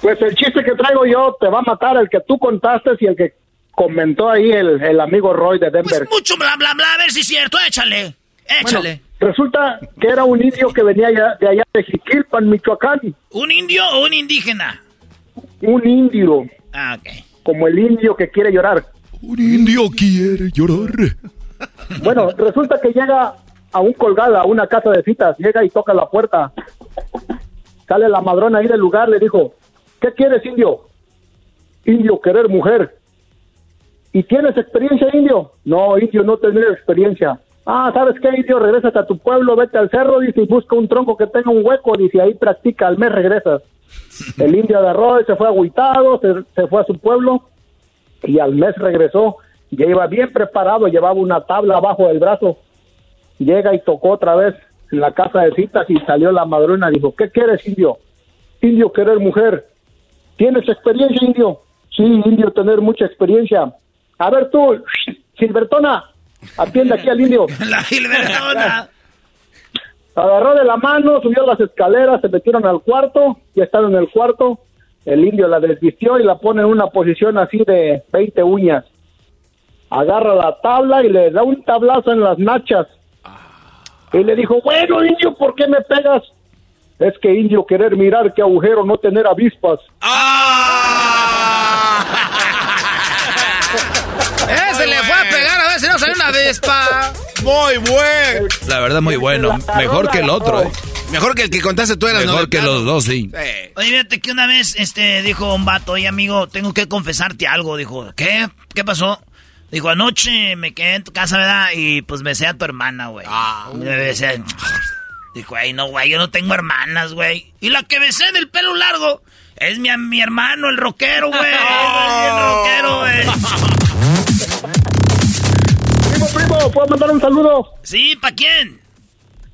Pues el chiste que traigo yo te va a matar el que tú contaste y el que comentó ahí el, el amigo Roy de Denver. Pues mucho bla bla bla, a ver si es cierto, échale. Échale. Bueno, resulta que era un indio que venía de allá de Jiquilpan, Michoacán. ¿Un indio o un indígena? Un indio. Ah, ok. Como el indio que quiere llorar. Un indio quiere llorar. Bueno, resulta que llega a un colgado, a una casa de citas, llega y toca la puerta. Sale la madrona ahí del lugar, le dijo, ¿qué quieres, indio? Indio, querer mujer. ¿Y tienes experiencia, indio? No, indio, no tener experiencia. Ah, ¿sabes qué, indio? Regresas a tu pueblo, vete al cerro, dice, y busca un tronco que tenga un hueco, dice, ahí practica, al mes regresas. El indio agarró y se fue agüitado, se, se fue a su pueblo, y al mes regresó, ya iba bien preparado, llevaba una tabla abajo del brazo. Llega y tocó otra vez en la casa de citas y salió la madrona, dijo, ¿qué quieres, indio? Indio, querer mujer. ¿Tienes experiencia, indio? Sí, indio, tener mucha experiencia. A ver tú, Silbertona, atiende aquí al indio. La Silbertona. Agarró de la mano, subió las escaleras, se metieron al cuarto, ya están en el cuarto. El indio la desvistió y la pone en una posición así de 20 uñas. Agarra la tabla y le da un tablazo en las nachas. Y le dijo, bueno, indio, ¿por qué me pegas? Es que indio querer mirar qué agujero, no tener avispas. Ese le fue a pegar a ver si no salió una avispa. Muy bueno. La verdad, muy bueno. Mejor que el otro, ¿eh? Mejor que el que contaste tú eras Mejor que los dos, sí. sí. Oye, fíjate que una vez este, dijo un vato, oye amigo, tengo que confesarte algo. Dijo, ¿qué? ¿Qué pasó? Dijo, anoche me quedé en tu casa, ¿verdad? Y pues besé a tu hermana, güey. Ah, me besé. Dijo, ay, no, güey, yo no tengo hermanas, güey. Y la que besé del pelo largo es mi, mi hermano, el rockero, güey. el rockero, güey. ¿puedo mandar un saludo? Sí, ¿para quién?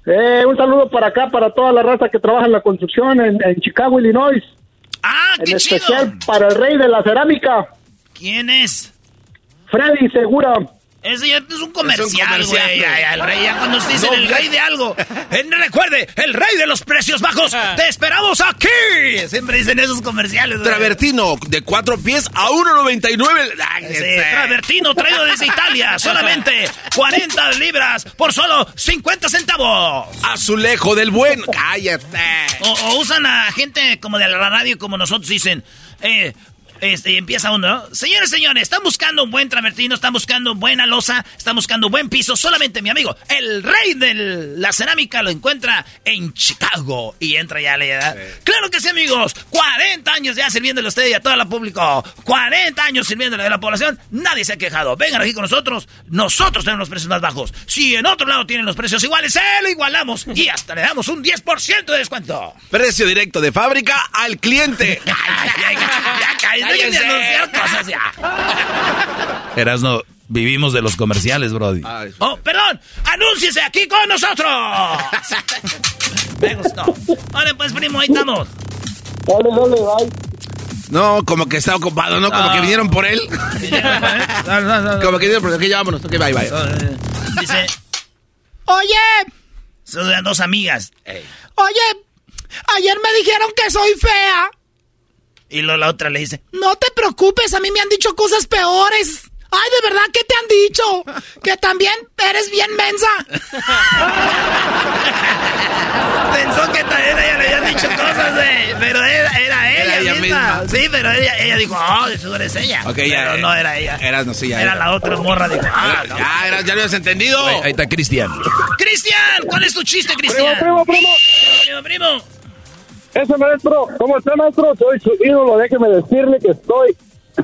Eh, un saludo para acá, para toda la raza que trabaja en la construcción en, en Chicago, Illinois. Ah, En qué especial chido. para el rey de la cerámica, ¿Quién es? Freddy Segura. Ese ya es un comercial, güey. El rey, ya cuando se dicen el rey de algo. recuerde, el rey de los precios bajos. ¡Te esperamos aquí! Siempre dicen esos comerciales. Travertino, de cuatro pies a 1.99. travertino traído desde Italia. Solamente 40 libras por solo 50 centavos. Azulejo del buen. Cállate. O, o usan a gente como de la radio como nosotros dicen. Eh, este, empieza uno, ¿no? Señores, señores, están buscando un buen travertino, están buscando buena losa, están buscando buen piso. Solamente mi amigo, el rey de la cerámica, lo encuentra en Chicago. Y entra ya a la edad. Claro que sí, amigos. 40 años ya sirviéndole a usted y a toda la público. 40 años sirviéndole a la población. Nadie se ha quejado. Vengan aquí con nosotros. Nosotros tenemos los precios más bajos. Si en otro lado tienen los precios iguales, se lo igualamos. Y hasta le damos un 10% de descuento. Precio directo de fábrica al cliente. ya, ya, Dejen de anunciar cosas ya. Erasno, vivimos de los comerciales, Brody. oh, perdón. Anúnciese aquí con nosotros. Me gustó. Vale, pues, primo, ahí estamos. Dale, dale, bye. No, como que está ocupado, ¿no? Como que vinieron por él. como que vinieron por él. Ok, ya vámonos. Ok, bye, bye. Dice... Oye. Son dos amigas. Oye, ayer me dijeron que soy fea. Y luego la otra le dice, no te preocupes, a mí me han dicho cosas peores. Ay, ¿de verdad qué te han dicho? Que también eres bien mensa. Pensó que también ella le habían dicho cosas de... Pero era, era ella, misma. Sí, pero ella, ella dijo, oh, eso eres ella. Ok, pero ya. no era ella. Era, no, sí, ya, era la otra morra. Dijo, ah, Ya, era, ya lo habías entendido. Ahí, está Cristian. ¡Cristian! ¿Cuál es tu chiste, Cristian? Primo, primo, primo. Primo, primo. Ese maestro, ¿cómo está maestro? Soy su ídolo, déjeme decirle que estoy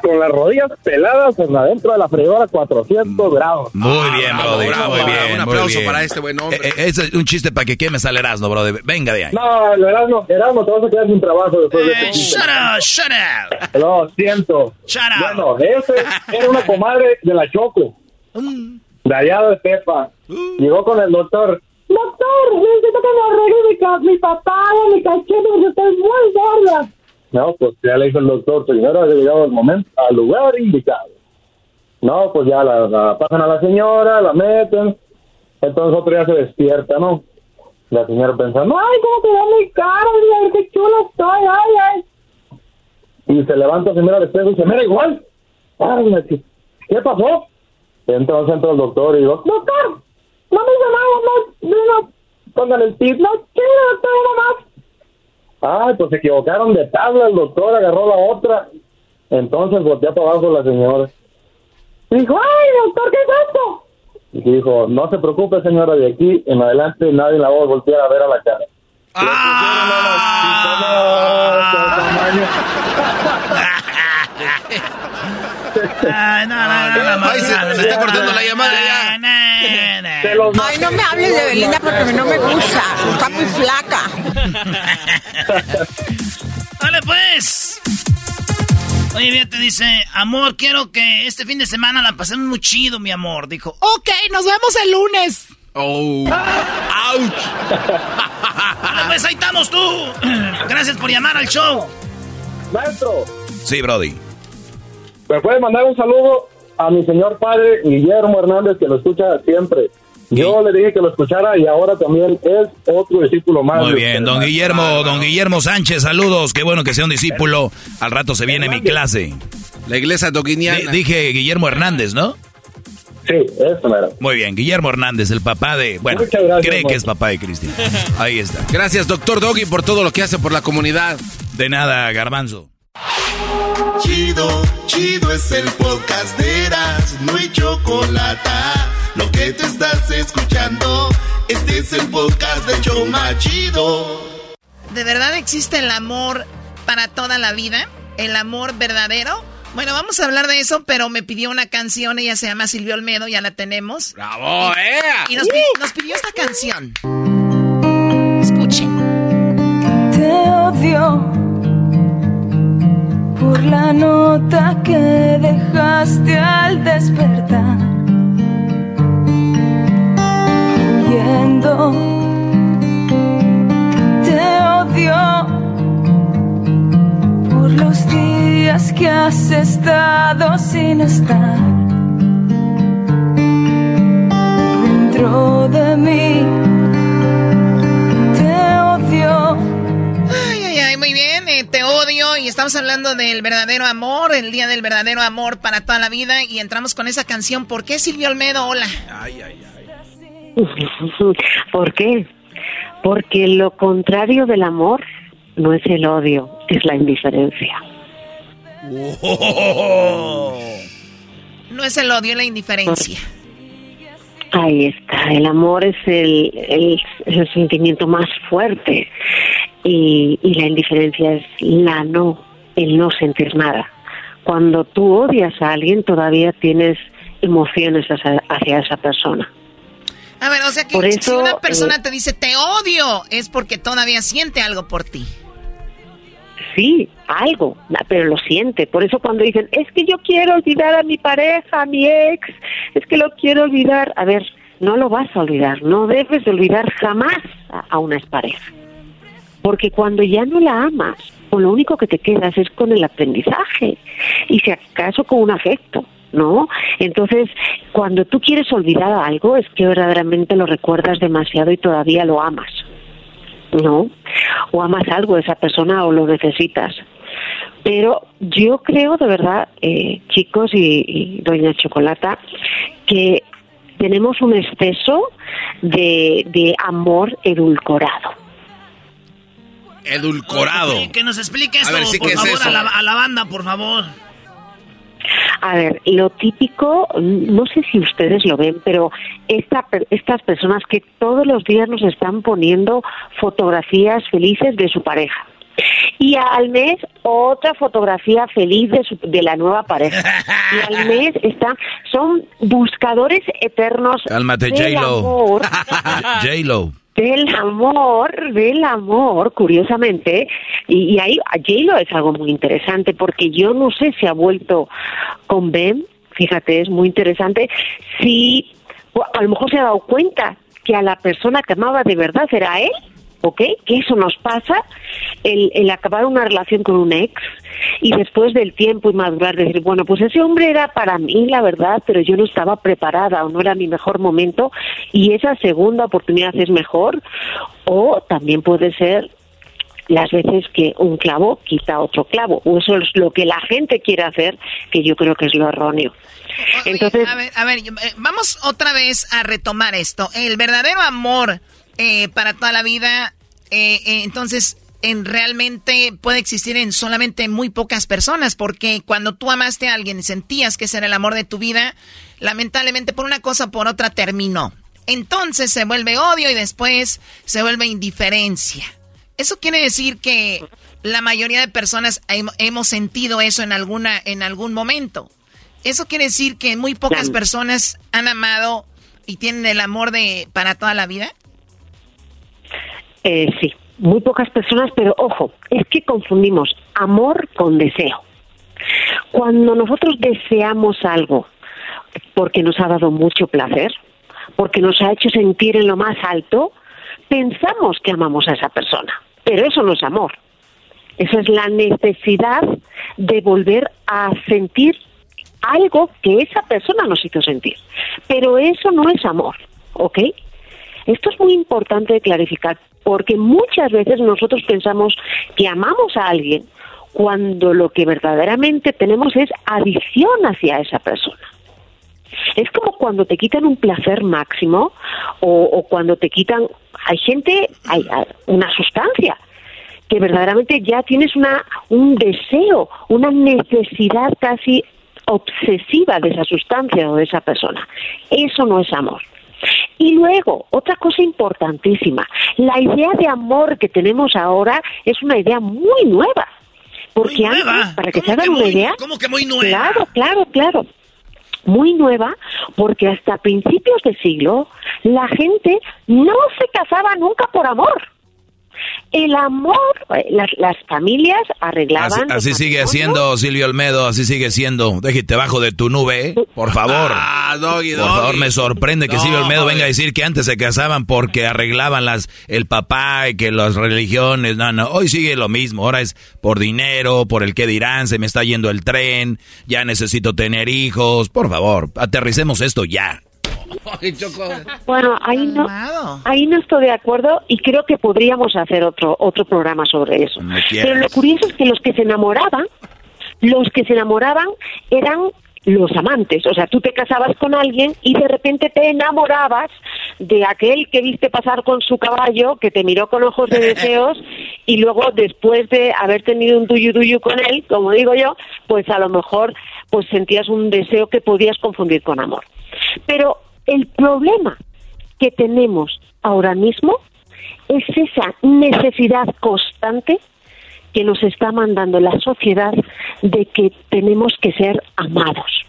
con las rodillas peladas en adentro de la freidora 400 grados. Muy ah, bien, brother, muy bien. Un aplauso para este buen hombre. Eh, eh, es un chiste para que quemes al Erasmo, brother. Venga de ahí. No, el Erasmo, Erasmo, te vas a quedar sin trabajo después de este eh, Shut up, shut up. Lo siento. Shut up. Bueno, ese era una comadre de la Choco. Mm. De allá de Pepa. Uh. Llegó con el doctor. Doctor, mi, papá mi cachete estoy muy gorda. No, pues ya le dijo el doctor, señora, ha llegado el momento, al lugar indicado. No, pues ya la, pasan a la señora, la meten, entonces otro día se despierta, ¿no? La señora pensando, ay, cómo da mi cara, mira, qué chula estoy, ay, ay. Y se levanta, se mira al y se mira igual. Ay, ¿qué pasó? Entonces entra el doctor y digo, doctor, no me hizo nada, no, no, póngale el tip, no quiero, doctor, nada más. Ay, pues se equivocaron de tabla, el doctor agarró la otra. Entonces volteó para abajo la señora. Dijo, ay, doctor, ¿qué es esto? Dijo, no se preocupe, señora, de aquí en adelante nadie la va a a ver a la cara. Ay, no, no, no, se, está cortando la llamada ya. Ay, no me hables de Belinda porque no me gusta. Está muy flaca. Vale, pues. Oye, bien, te dice, amor, quiero que este fin de semana la pasemos muy chido, mi amor. Dijo, ok, nos vemos el lunes. Oh. ¡Auch! pues ahí estamos tú. Gracias por llamar al show. Maestro. Sí, Brody. ¿Me puede mandar un saludo a mi señor padre Guillermo Hernández, que lo escucha siempre? Yo le dije que lo escuchara y ahora también es otro discípulo más. Muy bien, don Guillermo, don Guillermo Sánchez, saludos. Qué bueno que sea un discípulo. Al rato se viene mi clase. La iglesia doquiniana. dije Guillermo Hernández, ¿no? Sí, eso era. Muy bien, Guillermo Hernández, el papá de. Bueno, cree que es papá de Cristian. Ahí está. Gracias, doctor Doggy, por todo lo que hace por la comunidad. De nada, Garbanzo. Chido, chido es el podcast de Eras, no hay chocolate lo que te estás escuchando, este es el podcast de Choma Chido. ¿De verdad existe el amor para toda la vida? ¿El amor verdadero? Bueno, vamos a hablar de eso, pero me pidió una canción, ella se llama Silvio Olmedo, ya la tenemos. ¡Bravo, eh! Y nos, nos pidió esta canción. Escuchen. Te odio por la nota que dejaste al despertar Te odio por los días que has estado sin estar. Dentro de mí. Te odio. Ay, ay, ay, muy bien. Eh, te odio y estamos hablando del verdadero amor, el día del verdadero amor para toda la vida y entramos con esa canción. ¿Por qué Silvio Almedo? Hola. Ay, ay, ay. ¿Por qué? Porque lo contrario del amor no es el odio, es la indiferencia. No es el odio, la indiferencia. Ahí está, el amor es el, el, sentimiento más fuerte y, y, la indiferencia es la no, el no sentir nada. Cuando tú odias a alguien todavía tienes emociones hacia, esa persona. A ver, o sea que si una persona eh, te dice te odio es porque todavía siente algo por ti sí, algo, pero lo siente. Por eso cuando dicen, es que yo quiero olvidar a mi pareja, a mi ex, es que lo quiero olvidar. A ver, no lo vas a olvidar, no debes de olvidar jamás a, una pareja. Porque cuando ya no la amas, con lo único que te quedas es con el aprendizaje y si acaso con un afecto. ¿No? Entonces, cuando tú quieres olvidar algo, es que verdaderamente lo recuerdas demasiado y todavía lo amas. ¿no? O amas algo de esa persona o lo necesitas. Pero yo creo de verdad, eh, chicos y, doña Chocolata, que tenemos un exceso de, de amor edulcorado. Edulcorado. que nos explique esto, por favor, a, la, a la banda, por favor. A ver, lo típico, no sé si ustedes lo ven, pero esta, estas personas que todos los días nos están poniendo fotografías felices de su pareja. Y al mes otra fotografía feliz de, de la nueva pareja. Y al mes están, son buscadores eternos. Cálmate, J-Lo. J-Lo del amor, del amor, curiosamente, y, ahí J-Lo es algo muy interesante porque yo no sé si ha vuelto con Ben, fíjate, es muy interesante, si a lo mejor se ha dado cuenta que a la persona que amaba de verdad era él ¿ok? Que eso nos pasa, el, el, acabar una relación con un ex y después del tiempo y madurar, decir, bueno, pues ese hombre era para mí, la verdad, pero yo no estaba preparada o no era mi mejor momento y esa segunda oportunidad es mejor o también puede ser las veces que un clavo quita otro clavo, o eso es lo que la gente quiere hacer, que yo creo que es lo erróneo. Entonces, a ver, a ver, eh, vamos otra vez a retomar esto. El verdadero amor eh, para toda la vida, eh, eh, entonces en realmente puede existir en solamente muy pocas personas, porque cuando tú amaste a alguien y sentías que ese era el amor de tu vida, lamentablemente por una cosa o por otra terminó. Entonces se vuelve odio y después se vuelve indiferencia. Eso quiere decir que la mayoría de personas hemos sentido eso en alguna en algún momento. Eso quiere decir que muy pocas personas han amado y tienen el amor de para toda la vida. Eh, sí, muy pocas personas, pero ojo, es que confundimos amor con deseo. Cuando nosotros deseamos algo porque nos ha dado mucho placer, porque nos ha hecho sentir en lo más alto, pensamos que amamos a esa persona, pero eso no es amor. Esa es la necesidad de volver a sentir algo que esa persona nos hizo sentir. Pero eso no es amor, ¿ok? Esto es muy importante clarificar porque muchas veces nosotros pensamos que amamos a alguien cuando lo que verdaderamente tenemos es adicción hacia esa persona. Es como cuando te quitan un placer máximo o, cuando te quitan, hay gente, hay, una sustancia que verdaderamente ya tienes una, un deseo, una necesidad casi obsesiva de esa sustancia o de esa persona. Eso no es amor. Y luego, otra cosa importantísima, la idea de amor que tenemos ahora es una idea muy nueva. Porque antes, para que se hagan una idea. ¿Cómo que muy nueva? Claro, claro, claro. Muy nueva, porque hasta principios de siglo la gente no se casaba nunca por amor el amor, eh, las, las familias arreglaban. Así, sigue siendo Silvio Olmedo, así sigue siendo. Déjate bajo de tu nube, ¿eh? por favor. Ah, doggy, Por favor, me sorprende que Silvio Olmedo venga a decir que antes se casaban porque arreglaban las el papá y que las religiones. No, no, hoy sigue lo mismo. Ahora es por dinero, por el que dirán, se me está yendo el tren, ya necesito tener hijos. Por favor, aterricemos esto ya. Bueno, ahí no, ahí no estoy de acuerdo y creo que podríamos hacer otro otro programa sobre eso. Pero lo curioso es que los que se enamoraban, los que se enamoraban eran los amantes. O sea, tú te casabas con alguien y de repente te enamorabas de aquel que viste pasar con su caballo, que te miró con ojos de deseos y luego después de haber tenido un tuyo tuyo con él, como digo yo, pues a lo mejor pues sentías un deseo que podías confundir con amor. Pero el problema que tenemos ahora mismo es esa necesidad constante que nos está mandando la sociedad de que tenemos que ser amados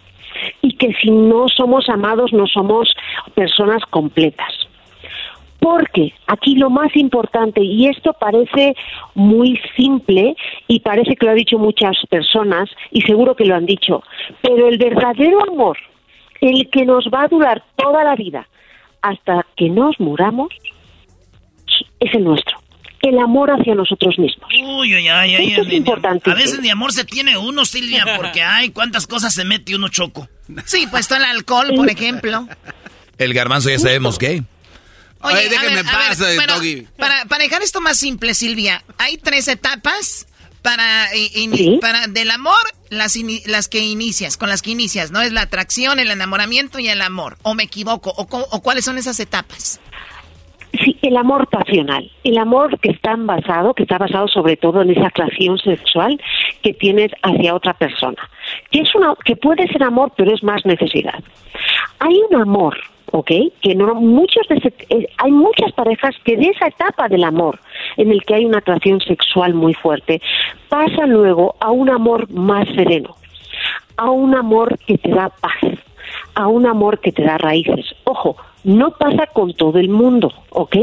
y que si no somos amados no somos personas completas. Porque aquí lo más importante, y esto parece muy simple y parece que lo han dicho muchas personas y seguro que lo han dicho, pero el verdadero amor, el que nos va a durar toda la vida hasta que nos muramos, es el nuestro el amor hacia nosotros mismos. Uy, uy, ay, ay, es importante. A veces ni amor se tiene uno, Silvia, porque ay, cuántas cosas se mete uno choco. Sí, pues todo el alcohol, por ejemplo. El garbanzo ya sabemos qué. Oye, déjeme pasar, Para, para dejar esto más simple, Silvia, hay tres etapas para, para del amor, las, las que inicias, con las que inicias, ¿no? Es la atracción, el enamoramiento y el amor. ¿O me equivoco? ¿O, o cuáles son esas etapas? Sí, el amor pasional, el amor que está basado, que está basado sobre todo en esa atracción sexual que tienes hacia otra persona, que es una, que puede ser amor, pero es más necesidad. Hay un amor, ¿ok? Que no muchos de eh, hay muchas parejas que de esa etapa del amor, en el que hay una atracción sexual muy fuerte, pasa luego a un amor más sereno, a un amor que te da paz, a un amor que te da raíces. Ojo, no pasa con todo el mundo, ¿ok?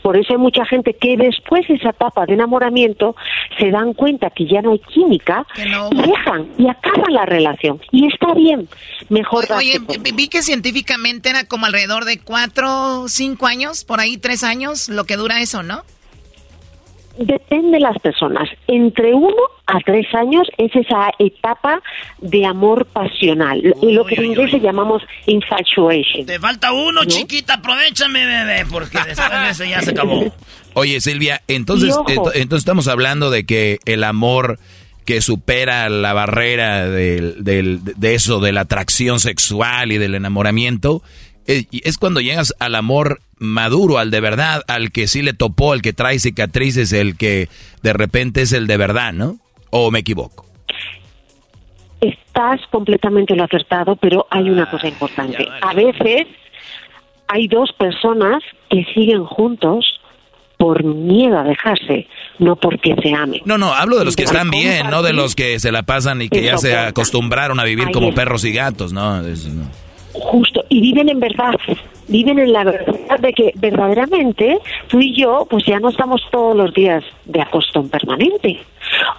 Por eso hay mucha gente que después de esa etapa de enamoramiento se dan cuenta que ya no hay química y dejan y acaban la relación. Y está bien, mejor Oye, vi que científicamente era como alrededor de cuatro, cinco años, por ahí tres años, lo que dura eso, ¿no? Depende de las personas. Entre uno a tres años es esa etapa de amor pasional, y lo que en inglés llamamos infatuation. Te falta uno, chiquita, aprovechame, bebé, porque después de ya se acabó. Oye, Silvia, entonces, entonces estamos hablando de que el amor que supera la barrera del, de eso, de la atracción sexual y del enamoramiento, es cuando llegas al amor maduro, al de verdad, al que sí le topó, al que trae cicatrices, el que de repente es el de verdad, ¿no? ¿O me equivoco? Estás completamente lo acertado, pero hay una cosa importante. A veces hay dos personas que siguen juntos por miedo a dejarse, no porque se amen. No, no, hablo de los que están bien, no de los que se la pasan y que ya se acostumbraron a vivir como perros y gatos, ¿no? Justo, y viven en verdad, viven en la verdad de que verdaderamente tú y yo pues ya no estamos todos los días de acostón permanente.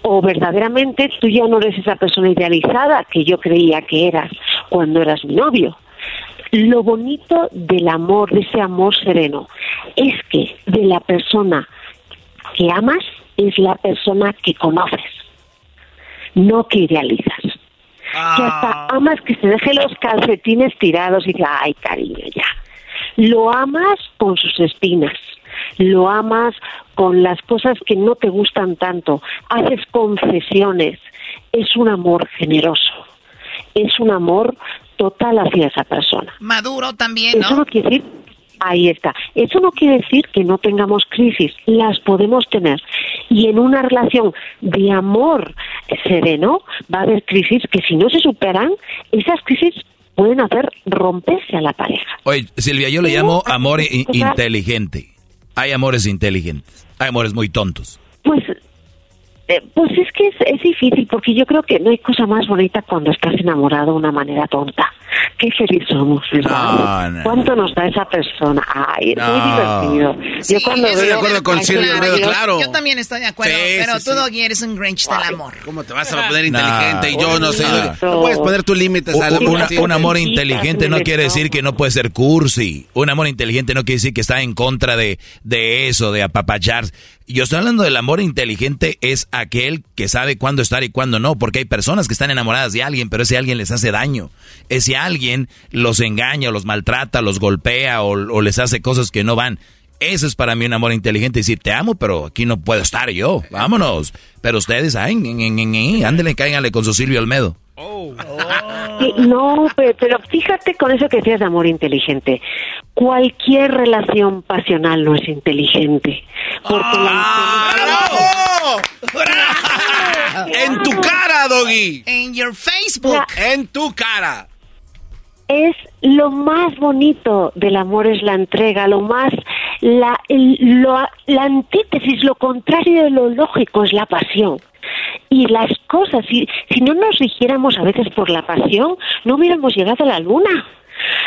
O verdaderamente tú ya no eres esa persona idealizada que yo creía que eras cuando eras mi novio. Lo bonito del amor, de ese amor sereno, es que de la persona que amas es la persona que conoces, no que idealizas. Que hasta ah. amas que se deje los calcetines tirados y diga, ay cariño, ya. Lo amas con sus espinas, lo amas con las cosas que no te gustan tanto, haces concesiones, es un amor generoso, es un amor total hacia esa persona. Maduro también, ¿no? Eso no quiere decir Ahí está. Eso no quiere decir que no tengamos crisis, las podemos tener. Y en una relación de amor sereno va a haber crisis que si no se superan, esas crisis pueden hacer romperse a la pareja. Oye, Silvia, yo le llamo amor inteligente. Hay amores inteligentes, hay amores muy tontos. Pues eh, pues es que es, difícil, porque yo creo que no hay cosa más bonita cuando estás enamorado de una manera tonta. Qué feliz somos, ¿verdad? ¿Cuánto nos da esa persona? Ay, es muy divertido. yo cuando estoy de acuerdo con Silvia, claro. Yo también estoy de acuerdo, pero tú, Doggy, eres un Grinch del amor. ¿Cómo te vas a poner inteligente y yo no sé? No puedes poner tus límites al Un amor inteligente no quiere decir que no puede ser cursi. Un amor inteligente no quiere decir que está en contra de, de eso, de apapachar. Yo estoy hablando del amor inteligente, es aquel que sabe cuándo estar y cuándo no, porque hay personas que están enamoradas de alguien, pero ese alguien les hace daño. Ese alguien los engaña, o los maltrata, los golpea o, les hace cosas que no van. Eso es para mí un amor inteligente, decir, te amo, pero aquí no puedo estar yo, vámonos. Pero ustedes, ay, ándele, cáiganle con su Silvio Almedo. Oh. no, pero, fíjate con eso que decías de amor inteligente. Cualquier relación pasional no es inteligente. Porque ¡Ah! En tu cara, Doggy. En your Facebook. en tu cara. Es lo más bonito del amor es la entrega, lo más la, la antítesis, lo contrario de lo lógico es la pasión y las cosas, si, si no nos rigiéramos a veces por la pasión, no hubiéramos llegado a la luna.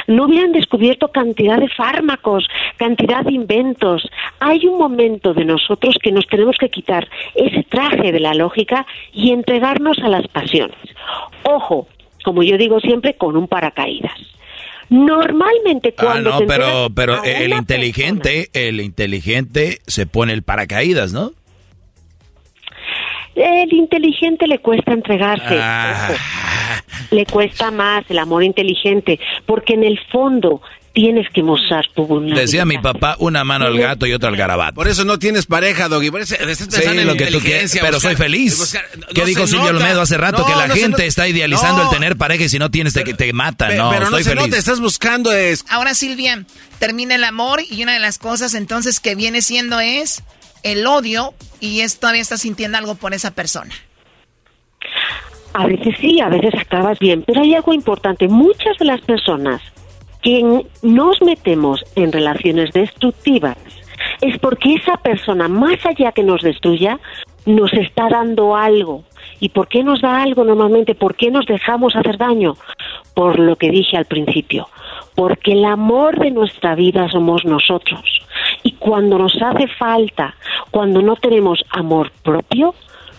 No hubieran descubierto cantidad de fármacos, cantidad de inventos. Hay un momento de nosotros que nos tenemos que quitar ese traje de la lógica y entregarnos a las pasiones. Ojo, como yo digo siempre, con un paracaídas. Normalmente ah, cuando ah, no, pero pero el inteligente, el inteligente se pone el paracaídas, ¿no? El inteligente le cuesta entregarse. Ah. Le cuesta más el amor inteligente, porque en el fondo tienes que mostrar tu vulnerabilidad. Decía mi papá, una mano al gato y otra al garabato. Por eso no tienes pareja, Doggy. Por eso estás pensando en lo que tú quieres, pero soy feliz. ¿Qué dijo Silvio Olmedo hace rato? que la gente está idealizando el tener pareja y si no tienes te, te mata. no, pero estoy no feliz. estás buscando es... Ahora, Silvia, termina el amor y una de las cosas entonces que viene siendo es el odio y es, todavía estás sintiendo algo por esa persona. A veces sí, a veces acabas bien, pero hay algo importante. Muchas de las personas que nos metemos en relaciones destructivas es porque esa persona, más allá que nos destruya, nos está dando algo. ¿Y por qué nos da algo normalmente? ¿Por qué nos dejamos hacer daño? Por lo que dije al principio, porque el amor de nuestra vida somos nosotros. Y cuando nos hace falta, cuando no tenemos amor propio,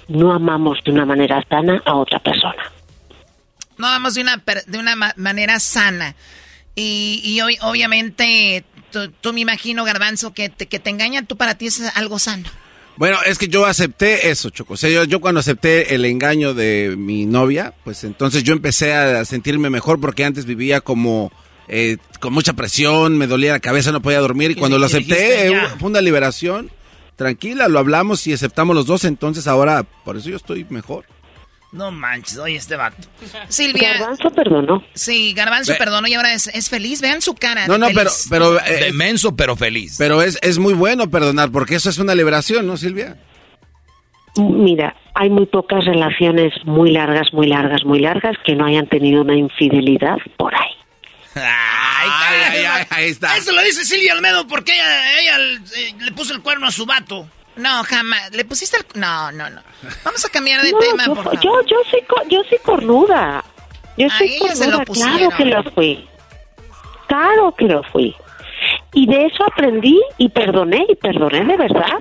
no amamos de una manera sana a otra persona. No amamos de una, de una manera sana. Y, y obviamente, tú, me imagino, Garbanzo, que te, que te engañan, tú para ti es algo sano. Bueno, es que yo acepté eso, Choco. O sea, yo, yo, cuando acepté el engaño de mi novia, pues entonces yo empecé a sentirme mejor porque antes vivía como eh, con mucha presión, me dolía la cabeza, no podía dormir. Y cuando lo acepté, eh, fue una liberación. Tranquila, lo hablamos y aceptamos los dos, entonces ahora, por eso yo estoy mejor. No manches, oye este vato. Silvia. Garbanzo perdonó. Sí, Garbanzo perdonó y ahora es, feliz. Vean su cara. No, no, pero. pero eh, Demenso, pero feliz. Pero es, es muy bueno perdonar, porque eso es una liberación, ¿no, Silvia? Mira, hay muy pocas relaciones muy largas, muy largas, muy largas que no hayan tenido una infidelidad por ahí. Ay, ahí está. Eso lo dice Silvia Almedo porque ella, eh, le puso el cuerno a su vato. No, jamás. ¿Le pusiste el...? No, no, no. Vamos a cambiar de tema, yo, por favor. Yo, yo soy, yo soy cornuda. Yo soy cornuda, claro que lo fui. Claro que lo fui. Y de eso aprendí y perdoné, y perdoné de verdad.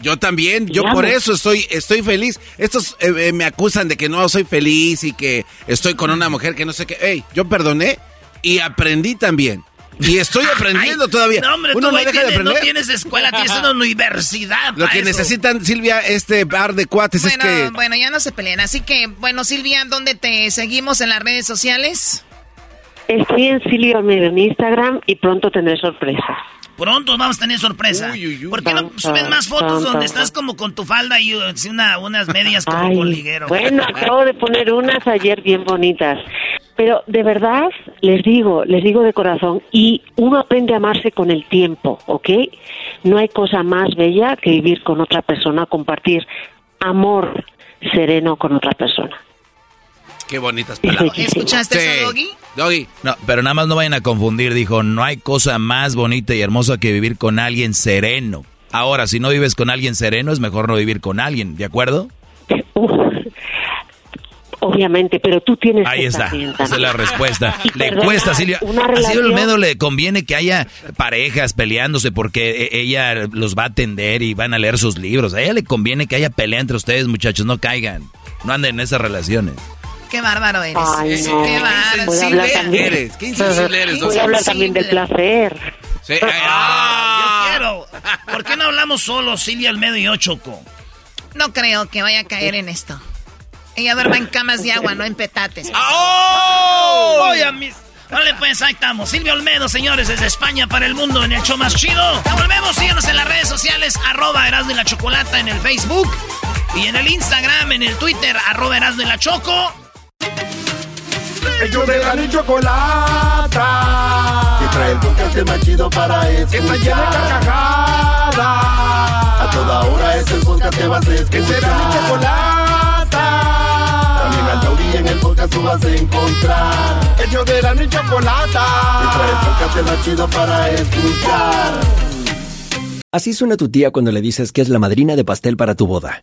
Yo también, yo por eso estoy, estoy feliz. Estos eh, eh, me acusan de que no soy feliz y que estoy con una mujer que no sé qué. Ey, yo perdoné y aprendí también. Y estoy aprendiendo todavía. No, hombre, Uno no deja de aprender. No tienes escuela, tienes una universidad. Lo que necesitan, Silvia, este par de cuates es que. Bueno, ya no se peleen. Así que, bueno, Silvia, ¿dónde te seguimos en las redes sociales? Estoy en Silvia en Instagram y pronto tendré sorpresa. Pronto vamos a tener sorpresa. ¿Por qué no subes más fotos donde estás como con tu falda y una, unas medias como con liguero? Bueno, acabo de poner unas ayer bien bonitas. Pero de verdad, les digo, les digo de corazón, y uno aprende a amarse con el tiempo, ¿ok? No hay cosa más bella que vivir con otra persona, compartir amor sereno con otra persona. Qué bonitas palabras. ¿Escuchaste eso, Doggy? Doggy. No, pero nada más no vayan a confundir. Dijo, no hay cosa más bonita y hermosa que vivir con alguien sereno. Ahora, si no vives con alguien sereno, es mejor no vivir con alguien, ¿de acuerdo? Obviamente, pero tú tienes Ahí está, esa es la respuesta. le cuesta, Silvia. A Silvia Olmedo le conviene que haya parejas peleándose porque e, ella los va a atender y van a leer sus libros. A ella le conviene que haya pelea entre ustedes, muchachos, no caigan. No anden en esas relaciones. Qué bárbaro eres. Ay, Qué bárbaro. Voy a hablar también, eres? ¿Qué eres? Voy a hablar también del placer. Sí. Ah, yo quiero. ¿Por qué no hablamos solo Silvia Almedo y yo, Choco? No creo que vaya a caer en esto. Ella duerme en camas de agua, no en petates. ¡Oh! ¡Oye, mis... Vale, pues ahí estamos. Silvio Olmedo, señores, desde España para el mundo en el show más chido. Ya volvemos, síganos en las redes sociales, arroba Erasmo y la Chocolata en el Facebook y en el Instagram, en el Twitter, arroba Erasmo y la Choco. Ellos de la chocolata. Que trae el podcast más chido para escuchar. Que está llena de carcajadas. A toda hora es el podcast que vas a escuchar. Que será mi chocolata. En el podcast tú vas a encontrar. Ellos de la chocolata. Que trae el podcast chido para escuchar. Así suena tu tía cuando le dices que es la madrina de pastel para tu boda.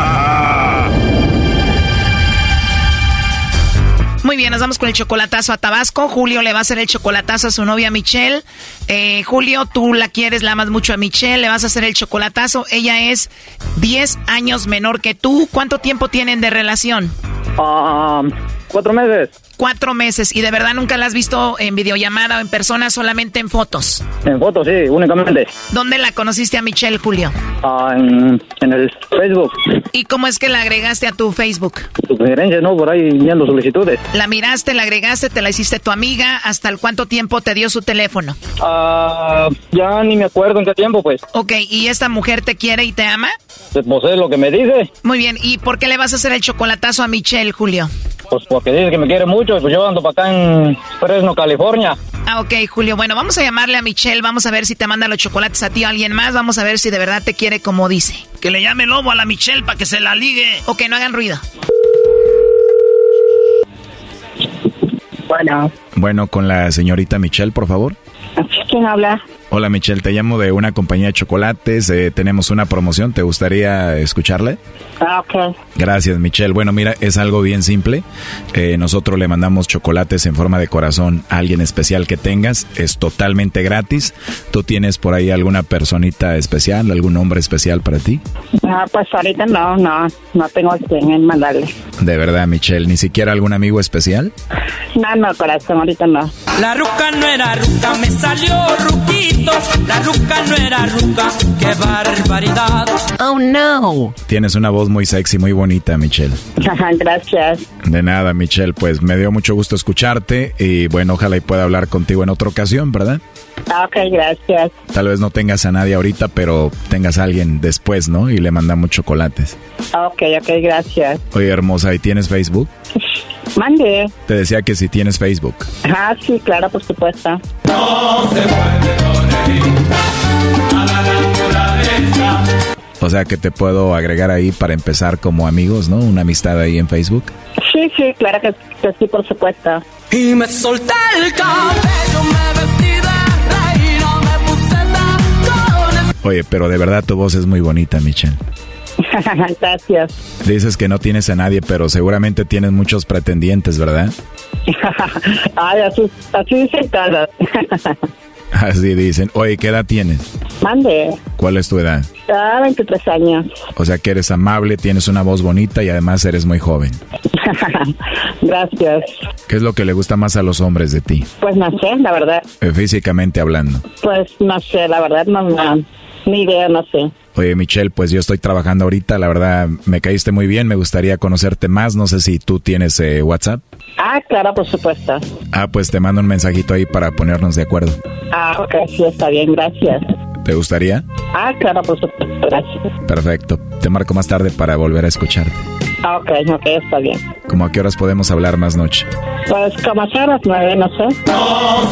Muy bien, nos vamos con el chocolatazo a Tabasco. Julio le va a hacer el chocolatazo a su novia Michelle. Eh, Julio, tú la quieres, la amas mucho a Michelle, le vas a hacer el chocolatazo. Ella es 10 años menor que tú. ¿Cuánto tiempo tienen de relación? Um, cuatro meses. Cuatro meses. ¿Y de verdad nunca la has visto en videollamada o en persona, solamente en fotos? En fotos, sí, únicamente. ¿Dónde la conociste a Michelle, Julio? Ah, en, en el Facebook. ¿Y cómo es que la agregaste a tu Facebook? Sugerencias, ¿no? Por ahí viendo solicitudes. La miraste, la agregaste, te la hiciste tu amiga. ¿Hasta el cuánto tiempo te dio su teléfono? Ah, ya ni me acuerdo en qué tiempo, pues. Ok, ¿y esta mujer te quiere y te ama? Pues es lo que me dice. Muy bien, ¿y por qué le vas a hacer el chocolatazo a Michelle, Julio? Pues porque dice que me quiere mucho, pues yo ando para acá en Fresno, California. Ah, ok, Julio. Bueno, vamos a llamarle a Michelle, vamos a ver si te manda los chocolates a ti o a alguien más, vamos a ver si de verdad te quiere como dice. Que le llame lobo a la Michelle para que se la ligue. O que no hagan ruido. Bueno. Bueno, con la señorita Michelle, por favor. ¿Quién habla? Hola Michelle, te llamo de una compañía de chocolates, eh, tenemos una promoción, ¿te gustaría escucharle? Ah, ok. Gracias Michelle. Bueno, mira, es algo bien simple. Eh, nosotros le mandamos chocolates en forma de corazón a alguien especial que tengas, es totalmente gratis. ¿Tú tienes por ahí alguna personita especial, algún nombre especial para ti? Ah, pues ahorita no, no, no tengo quien en mandarle. De verdad Michelle, ¿ni siquiera algún amigo especial? No, no, corazón, ahorita no. La ruca no era ruca, me salió ruquito. La ruca no era ruca, qué barbaridad. Oh no. Tienes una voz muy sexy, muy bonita, Michelle. Gracias. De nada, Michelle, pues me dio mucho gusto escucharte y bueno, ojalá y pueda hablar contigo en otra ocasión, ¿verdad? Ah, Ok, gracias. Tal vez no tengas a nadie ahorita, pero tengas a alguien después, ¿no? Y le mandamos chocolates. Ah, Ok, ok, gracias. Oye, hermosa, ¿y tienes Facebook? Mande. Te decía que si tienes Facebook. Ah, sí, claro, por supuesto. O sea que te puedo agregar ahí para empezar como amigos, ¿no? Una amistad ahí en Facebook. Sí, sí, claro que, que sí, por supuesto. Y me solté el cabello, me vestí Oye, pero de verdad tu voz es muy bonita, Michelle. gracias. Dices que no tienes a nadie, pero seguramente tienes muchos pretendientes, ¿verdad? Ay, así, así dicen todas. Así dicen. Oye, ¿qué edad tienes? Mande. ¿Cuál es tu edad? Ah, 23 años. O sea que eres amable, tienes una voz bonita y además eres muy joven. Gracias. ¿Qué es lo que le gusta más a los hombres de ti? Pues no sé, la verdad. Eh, Físicamente hablando. Pues no sé, la verdad, no, no, ni idea, no sé. Oye, Michelle, pues yo estoy trabajando ahorita, la verdad me caíste muy bien, me gustaría conocerte más, no sé si tú tienes eh, WhatsApp. Ah, claro, por supuesto. Ah, pues te mando un mensajito ahí para ponernos de acuerdo. Ah, ok, sí, está bien, gracias. ¿Te gustaría? Ah, claro, por supuesto, gracias. Perfecto. Te marco más tarde para volver a escucharte. Ah, ok, ok, está bien. ¿Cómo a qué horas podemos hablar más noche? Pues como a las nueve, no sé. Ah,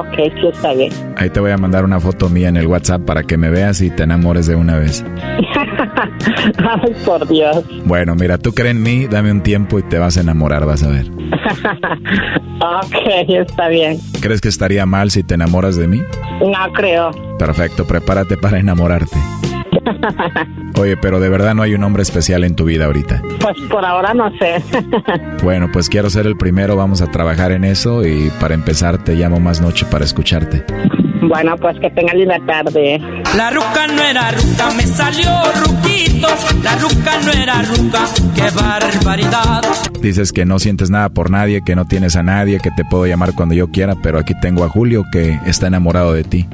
ok, sí, está bien. Ahí te voy a mandar una foto mía en el WhatsApp para que me veas y te enamores de una vez. Ay, por Dios. Bueno, mira, tú crees en mí, dame un tiempo y te vas a enamorar, vas a ver. ok, está bien. ¿Crees que estaría mal si te enamoras de mí? No creo. Perfecto, prepárate para enamorarte. Oye, pero de verdad no hay un hombre especial en tu vida ahorita. Pues por ahora no sé. Bueno, pues quiero ser el primero, vamos a trabajar en eso y para empezar te llamo más noche para escucharte. bueno, pues que tenga linda tarde. La ruca no era ruca, me salió ruquito. La ruca no era ruca, qué barbaridad. Dices que no sientes nada por nadie, que no tienes a nadie, que te puedo llamar cuando yo quiera, pero aquí tengo a Julio que está enamorado de ti.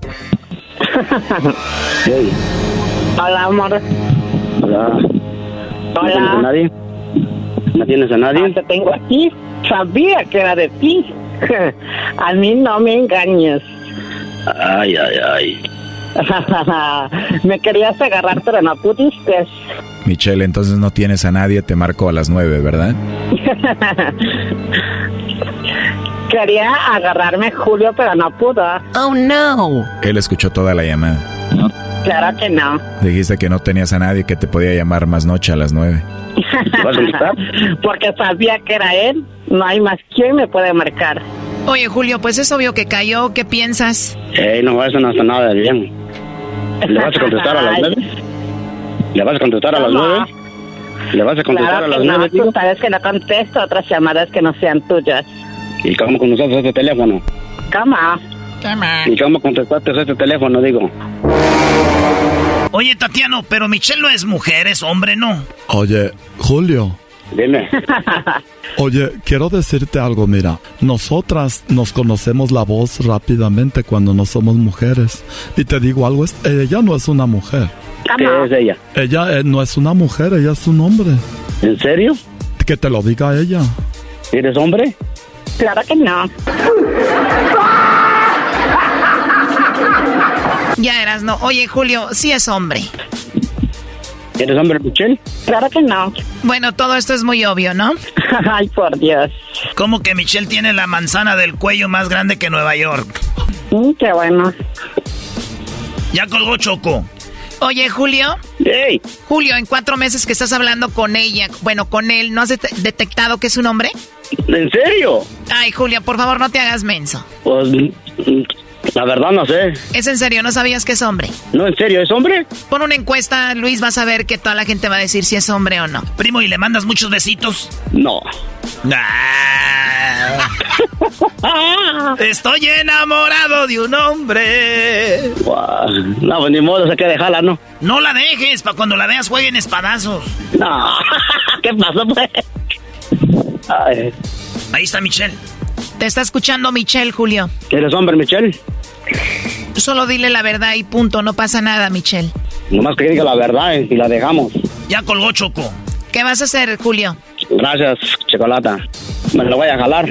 Hola, amor. Hola. ¿No tienes a nadie? ¿No tienes a nadie? Te tengo aquí. Sabía que era de ti. a mí no me engañes. Ay, ay, ay. me querías agarrar, pero no pudiste. Michelle, entonces no tienes a nadie, te marco a las nueve, ¿verdad? Quería agarrarme Julio, pero no pudo. Oh, no. Él escuchó toda la llamada. Claro que no. Dijiste que no tenías a nadie que te podía llamar más noche a las nueve. Porque sabía que era él. No hay más quien me puede marcar. Oye, Julio, pues es obvio que cayó. ¿Qué piensas? Ey, no, eso no está nada bien. ¿Le vas a contestar a las nueve? ¿Le vas a contestar a las nueve? ¿Le vas a contestar Claro a que las no, nueve, tú tío? sabes que no contesto otras llamadas que no sean tuyas. ¿Y cómo contestaste este teléfono? ¿Cómo? ¿Y cómo contestaste este teléfono, digo? Oye, Tatiano, pero Michelle no es mujer, es hombre, ¿no? Oye, Julio. Dime. Oye, quiero decirte algo, mira, nosotras nos conocemos la voz rápidamente cuando no somos mujeres. Y te digo algo, es- ella no es una mujer. ¿Qué es ella? Ella eh, no es una mujer, ella es un hombre. ¿En serio? Que te lo diga ella. ¿Eres hombre? Claro que no. Ya eras, no. Oye, Julio, sí es hombre. ¿Eres hombre, Michelle? Claro que no. Bueno, todo esto es muy obvio, ¿no? Ay, por Dios. Como que Michelle tiene la manzana del cuello más grande que Nueva York. Mm, qué bueno. Ya colgó Choco. Oye, Julio. Hey. Julio, en cuatro meses que estás hablando con ella, bueno, con él, ¿no has det- detectado que es un hombre? ¿En serio? Ay, Julio, por favor, no te hagas menso. Pues, la verdad no sé. Es en serio, ¿no sabías que es hombre? No, ¿en serio? ¿Es hombre? Pon una encuesta, Luis, vas a ver que toda la gente va a decir si es hombre o no. Primo, ¿y le mandas muchos besitos? No. Ah. Estoy enamorado de un hombre. No, pues ni modo, se que dejarla, ¿no? No la dejes, para cuando la veas jueguen espadazos. No. ¿Qué pasó, pues? Ay. Ahí está Michelle. Te está escuchando Michelle, Julio. ¿Eres hombre, Michelle? Solo dile la verdad y punto, no pasa nada, Michelle. Nomás que diga la verdad eh, y la dejamos. Ya colgó Choco. ¿Qué vas a hacer, Julio? Gracias, Chocolata. Me lo voy a jalar.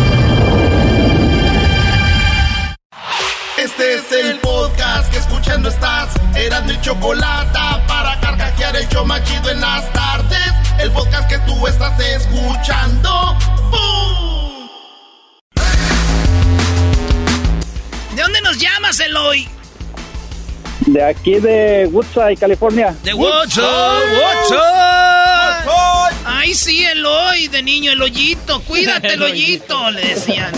Este es el podcast que escuchando estás. Eran mi chocolate para carcajear el show más chido en las tardes. El podcast que tú estás escuchando. ¡Bum! ¿De dónde nos llamas, Eloy? De aquí de Woodside, California. De Woodside, Woodside. Ay, sí, Eloy, de niño, el hoyito, cuídate el hoyito, le decían.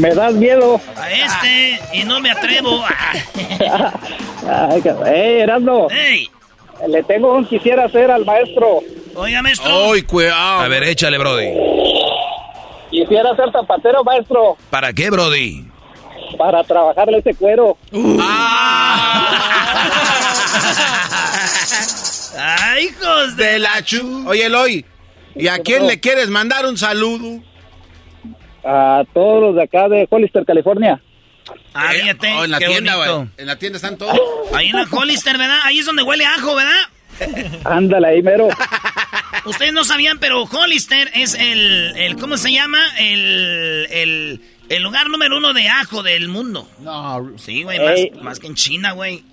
Me das miedo. A este, y no me atrevo. Ay, hey, Erasmo. Hey. Le tengo un quisiera hacer al maestro. Oiga, maestro. ¡Ay, cuidado! A ver, échale, Brody. Quisiera ser zapatero, maestro. ¿Para qué, Brody? Para trabajarle ese cuero. ¡Ay, hijos de, De la chu. Oye, Eloy, ¿y a quién le quieres mandar un saludo? A todos los de acá de Hollister, California. Ah, fíjate, Oh, en la qué tienda, bonito. güey. En la tienda están todos. Ahí en la Hollister, ¿verdad? Ahí es donde huele ajo, ¿verdad? Ándale ahí, mero. Ustedes no sabían, pero Hollister es el, el ¿cómo se llama? El, el, el lugar número uno de ajo del mundo. No. Sí, güey, Ey. más, más que en China, güey.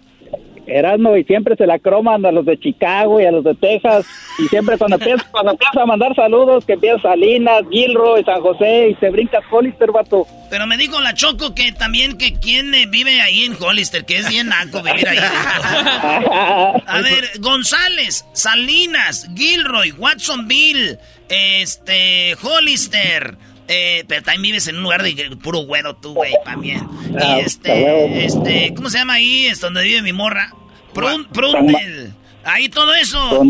Erasmo y siempre se la croman a los de Chicago y a los de Texas. Y siempre cuando empieza, cuando empieza a mandar saludos, que empieza Salinas, Gilroy, San José y se brinca Hollister, vato. Pero me dijo la Choco que también que quién eh, vive ahí en Hollister, que es bien naco vivir ahí. A ver, González, Salinas, Gilroy, Watsonville, este, Hollister. Eh, pero también vives en un lugar de puro güero tú, güey, también. Ah, Y este, este, ¿cómo se llama ahí? Es donde vive mi morra. Prun, Prundel. Ahí todo eso.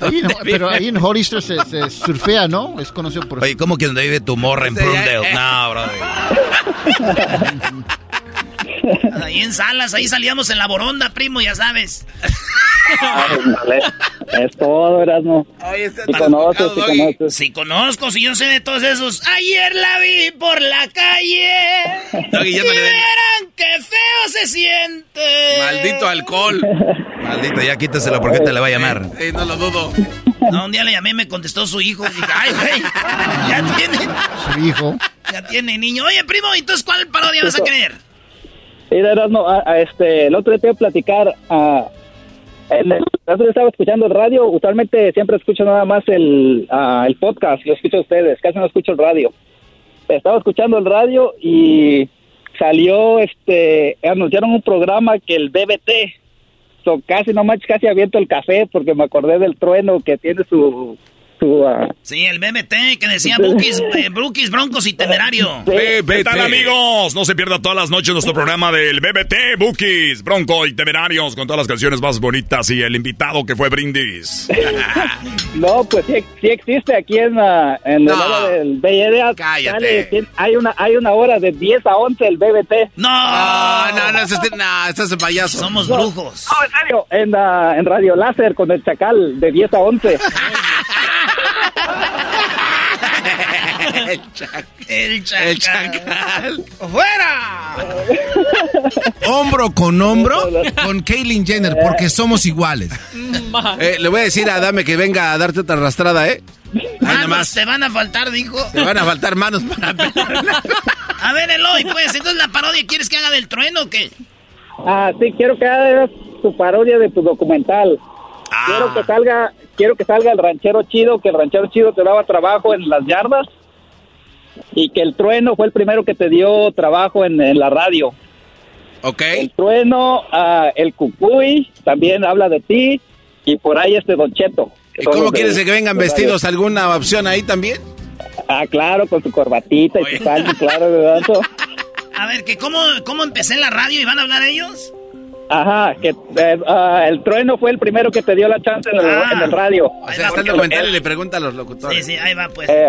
Ahí en- pero ahí en Hollister se, se surfea, ¿no? Es conocido por Oye, ¿cómo que donde vive tu morra en Prundale? No, Brody. Ahí en Salas, ahí salíamos en la boronda, primo, ya sabes. Es todo, Erasmo. Conoces, conoces. Sí conozco, si yo sé de todos esos. Ayer la vi por la calle. Doggy, ya y no verán qué feo se siente. Maldito alcohol. Maldito, ya quítaselo porque te le va a llamar. Sí, no lo dudo. No, un día le llamé y me contestó su hijo. Dije, ay, güey, ya tiene, su hijo. ya tiene niño. Oye, primo, entonces, ¿cuál parodia vas a querer? Mira, Erasmo, a- a este, el otro día te iba a platicar. en el, el otro estaba escuchando el radio. Usualmente siempre escucho nada más el, ah, el podcast. Lo escucho a ustedes. Casi no escucho el radio. Estaba escuchando el radio y salió, este, anunciaron un programa que el BBT. So, casi no manches, casi aviento el café porque me acordé del trueno que tiene su... ah, Sí, el BBT que decía Bukis, eh, Brookies, Broncos y Temerario. ¿Qué tal amigos? No se pierda todas las noches nuestro programa del BBT, Bookies, Bronco y Temerarios con todas las canciones más bonitas y el invitado que fue Brindis. No, pues sí, sí existe aquí en, la- en No. el área del BID. Cállate. Sale, hay, una, hay una hora de 10 a 11 el BBT. No, No, no, no, no, estás de payaso. Somos brujos. No, en serio, en, la- en Radio Láser con el Chacal de 10 a 11. El chacal. El chacal. ¡Fuera! Hombro con hombro con Kaylin Jenner, porque somos iguales. Eh, le voy a decir a Dame que venga a darte otra arrastrada, ¿eh? Manos más. te van a faltar, dijo. Te van a faltar manos para A ver, Eloy, pues, entonces la parodia, ¿quieres que haga del trueno o qué? Ah, sí, quiero que hagas tu parodia de tu documental. Quiero que salga, quiero que salga el ranchero chido, que el ranchero chido te daba trabajo en las yardas y que el trueno fue el primero que te dio trabajo en, en la radio. Ok. El trueno, ah, el cucuy, también habla de ti y por ahí este Don Cheto. ¿Y cómo Todos de- quieres que vengan de vestidos? radio. ¿Alguna opción ahí también? Ah, claro, con su corbatita y su salsa, claro, ¿verdad? A ver, que cómo, cómo empecé en la radio y van a hablar ellos. Ajá, que eh, ah, el trueno fue el primero que te dio la chance en el, Ah. en el radio. O sea, está el documental y le pregunta a los locutores. Sí, sí, ahí va, pues. Eh,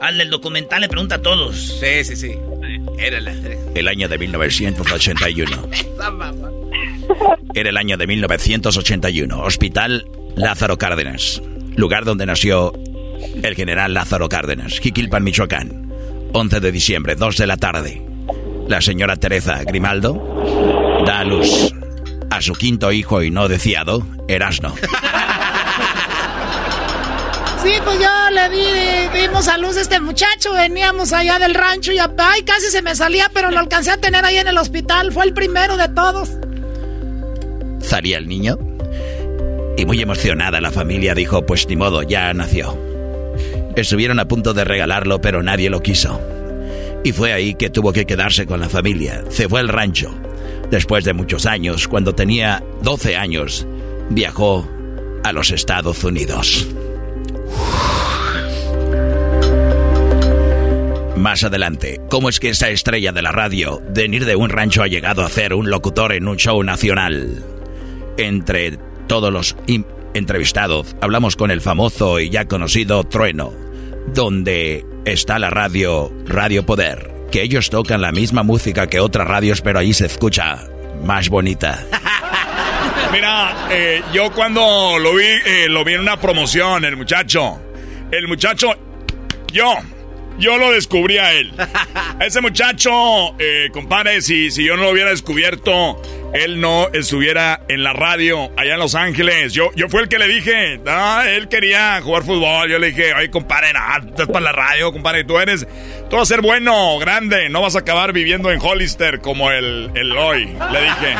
Al del documental le pregunta a todos. Sí, sí, sí. Era la El año de 1981. Era el año de 1981. Hospital Lázaro Cárdenas. Lugar donde nació el general Lázaro Cárdenas. Jiquilpan, Michoacán. 11 de diciembre, 2 de la tarde. La señora Teresa Grimaldo da a luz a su quinto hijo y no deseado, Erasno. Sí, pues yo le di, dimos a luz a este muchacho, veníamos allá del rancho y ay, casi se me salía, pero lo alcancé a tener ahí en el hospital, fue el primero de todos. Salía el niño y muy emocionada la familia dijo, pues ni modo, ya nació. Estuvieron a punto de regalarlo, pero nadie lo quiso. Y fue ahí que tuvo que quedarse con la familia. Se fue al rancho. Después de muchos años, cuando tenía 12 años, viajó a los Estados Unidos. Más adelante, ¿cómo es que esa estrella de la radio, de venir de un rancho, ha llegado a ser un locutor en un show nacional? Entre todos los entrevistados, hablamos con el famoso y ya conocido Trueno, donde está la radio Radio Poder, que ellos tocan la misma música que otras radios, pero ahí se escucha más bonita. Mira, eh, yo cuando lo vi, eh, lo vi en una promoción, el muchacho. El muchacho, yo, yo lo descubrí a él. ese muchacho, eh, compadre, si, si yo no lo hubiera descubierto, él no estuviera en la radio allá en Los Ángeles. Yo, yo fue el que le dije, no, él quería jugar fútbol. Yo le dije, oye, compadre, no, estás para la radio, compadre, tú eres, tú vas a ser bueno, grande, no vas a acabar viviendo en Hollister como el, el hoy, le dije.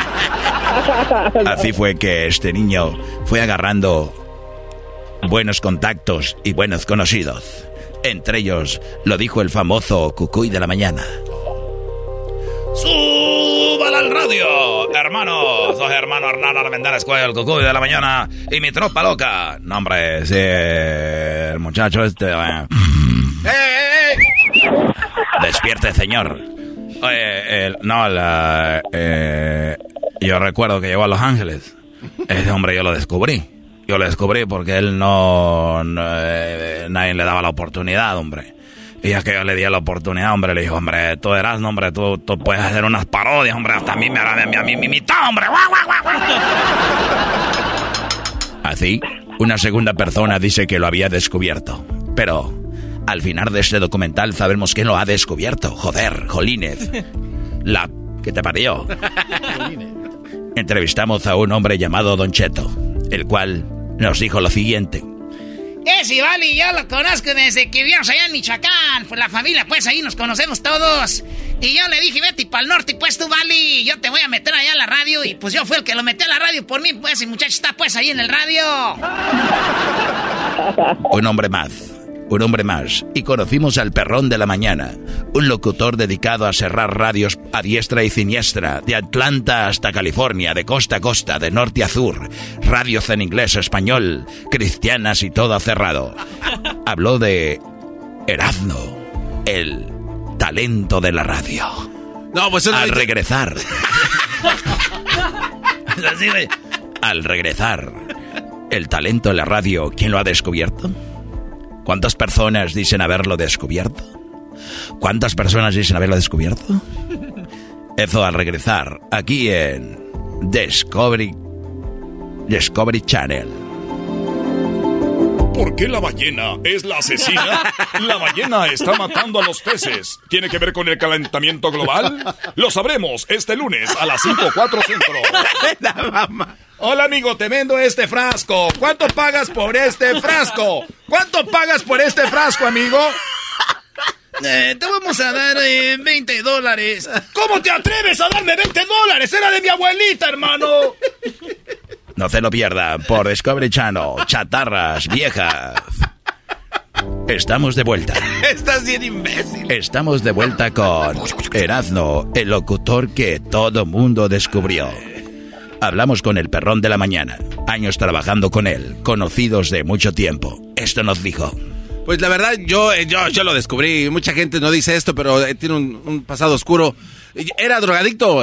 Así fue que este niño fue agarrando buenos contactos y buenos conocidos. Entre ellos lo dijo el famoso Cucuy de la mañana. ¡Súbala al radio! Hermano, soy hermano Hernán Armendáriz Cuello, el Cucuy de la mañana y mi tropa loca. No, hombre, sí, el muchacho este... Eh. Despierte, señor. Oye, el, no, la, eh, yo recuerdo que llegó a Los Ángeles. Ese hombre yo lo descubrí. Yo lo descubrí porque él no, eh, nadie le daba la oportunidad, hombre. Y ya que yo le di la oportunidad, hombre, le dijo, hombre, tú eras, hombre, tú, tú puedes hacer unas parodias, hombre, hasta a mí me hará a mí me imitó, hombre. Así, una segunda persona dice que lo había descubierto. Pero al final de este documental sabemos quién lo ha descubierto. Joder, Jolínez. La que te parió. Entrevistamos a un hombre llamado Don Cheto, el cual nos dijo lo siguiente. Ese vale, yo lo conozco desde que vivíamos allá en Michoacán. Pues la familia, pues ahí nos conocemos todos. Y yo le dije, vete para el norte, pues tú, Vali, yo te voy a meter allá a la radio. Y pues yo fui el que lo metí a la radio por mí, pues, el muchacho está pues ahí en el radio. Un hombre más un hombre más, y conocimos al perrón de la mañana, un locutor dedicado a cerrar radios a diestra y siniestra, de Atlanta hasta California, de costa a costa, de norte a sur, radios en inglés, español, cristianas y todo cerrado. Habló de Erasmo, el talento de la radio. No, pues al regresar. al regresar, el talento de la radio, ¿quién lo ha descubierto? ¿Cuántas personas dicen haberlo descubierto? ¿Cuántas personas dicen haberlo descubierto? Eso al regresar aquí en Discovery Discovery Channel. ¿Por qué la ballena es la asesina? La ballena está matando a los peces. ¿Tiene que ver con el calentamiento global? Lo sabremos este lunes a las 5.4 centro. Hola amigo, te vendo este frasco. ¿Cuánto pagas por este frasco? ¿Cuánto pagas por este frasco, amigo? Eh, te vamos a dar 20 eh, dólares. ¿Cómo te atreves a darme 20 dólares? Era de mi abuelita, hermano. No se lo pierda por Discovery Channel. Chatarras viejas. Estamos de vuelta. Estás bien imbécil. Estamos de vuelta con Erazno, el locutor que todo mundo descubrió. Hablamos con el perrón de la mañana. Años trabajando con él, conocidos de mucho tiempo. Esto nos dijo. Pues la verdad, yo, yo, yo lo descubrí. Mucha gente no dice esto, pero eh, tiene un, pasado oscuro. Era drogadicto,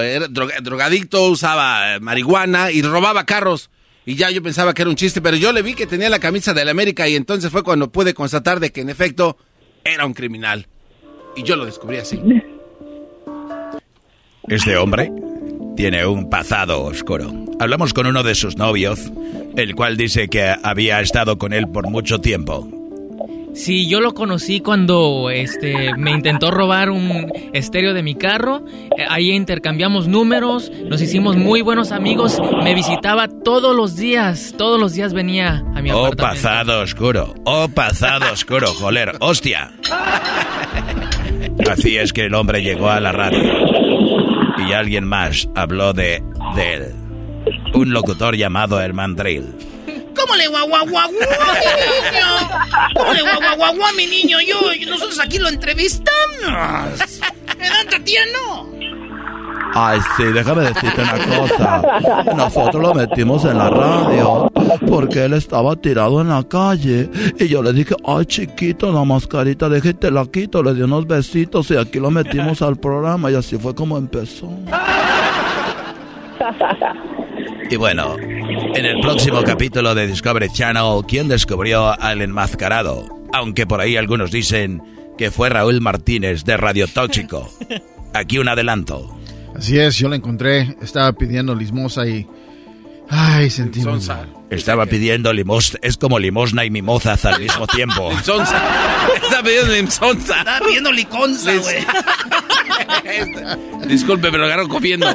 drogadicto, usaba eh, marihuana y robaba carros. Y ya yo pensaba que era un chiste, pero yo le vi que tenía la camisa de la América y entonces fue cuando pude constatar de que en efecto era un criminal. Y yo lo descubrí así. Este hombre tiene un pasado oscuro. Hablamos con uno de sus novios, el cual dice que había estado con él por mucho tiempo. Sí, yo lo conocí cuando este, me intentó robar un estéreo de mi carro. Eh, ahí intercambiamos números, nos hicimos muy buenos amigos. Me visitaba todos los días, todos los días venía a mi oh, pasado oscuro, oh, pasado oscuro, joder, hostia. Así es que el hombre llegó a la radio y alguien más habló de, de él. Un locutor llamado el Mandril. ¿Cómo le guaguaguaguá, mi niño? ¿Cómo le guaguaguaguá, mi niño? Yo, nosotros aquí lo entrevistamos. ¿Edad, Tatiana? Ay, sí, déjame decirte una cosa. Nosotros lo metimos en la radio porque él estaba tirado en la calle. Y yo le dije, ay, chiquito, la mascarita, déjate la quito. Le di unos besitos y aquí lo metimos al programa. Y así fue como empezó. Y bueno, en el próximo capítulo de Discovery Channel, ¿quién descubrió al enmascarado? Aunque por ahí algunos dicen que fue Raúl Martínez de Radio Tóxico. Aquí un adelanto. Así es, yo lo encontré, estaba pidiendo limosna y... Ay, sentí muy mal. Estaba pidiendo limosna, es como limosna y mimosas al mismo tiempo. Limsonza. Está pidiendo limsonza. Estaba pidiendo liconza, güey. Disculpe, me lo agarro comiendo.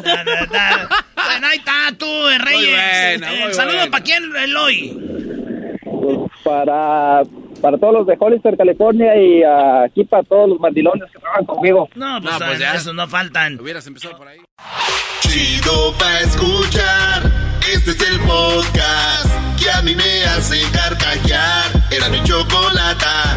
Bueno, ahí está tú, eh, Reyes. bueno, Eh, muy saludo bueno. para quién, Eloy. Pues para, para todos los de Hollister, California y aquí para todos los mandilones que trabajan conmigo. No, pues, No, pues ah, ya. esos no faltan. Hubieras empezado por ahí. Chido pa' escuchar. Este es el podcast que a mí me hace carcajear. Era mi chocolata.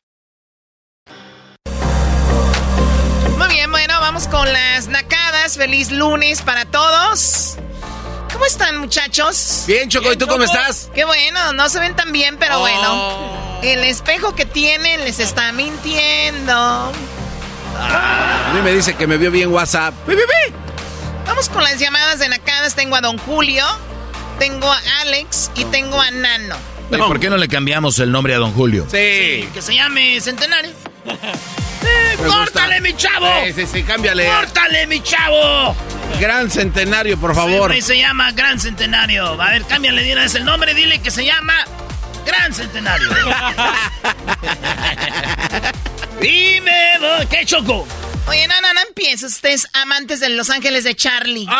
Bien, bueno, vamos con las nacadas. Feliz lunes para todos. ¿Cómo están, muchachos? Bien, Choco, ¿y tú cómo estás? Qué bueno, no se ven tan bien, pero Oh. bueno. El espejo que tienen les está mintiendo. A mí me dice que me vio bien WhatsApp. ¡Pi, pi, pi! Vamos con las llamadas de nacadas. Tengo a Don Julio, tengo a Alex y tengo a Nano. ¿Y ¿Por qué no le cambiamos el nombre a don Julio? Sí. Que se llame Centenario. ¡Córtale, mi chavo! Sí, sí, sí, cámbiale. ¡Córtale, mi chavo! Gran centenario, por favor. güey se llama Gran Centenario. A ver, cámbiale de una vez el nombre. Dile que se llama Gran Centenario. Dime, ¿qué choco? Oye, no, no, no empieces. Ustedes amantes de Los Ángeles de Charlie. Que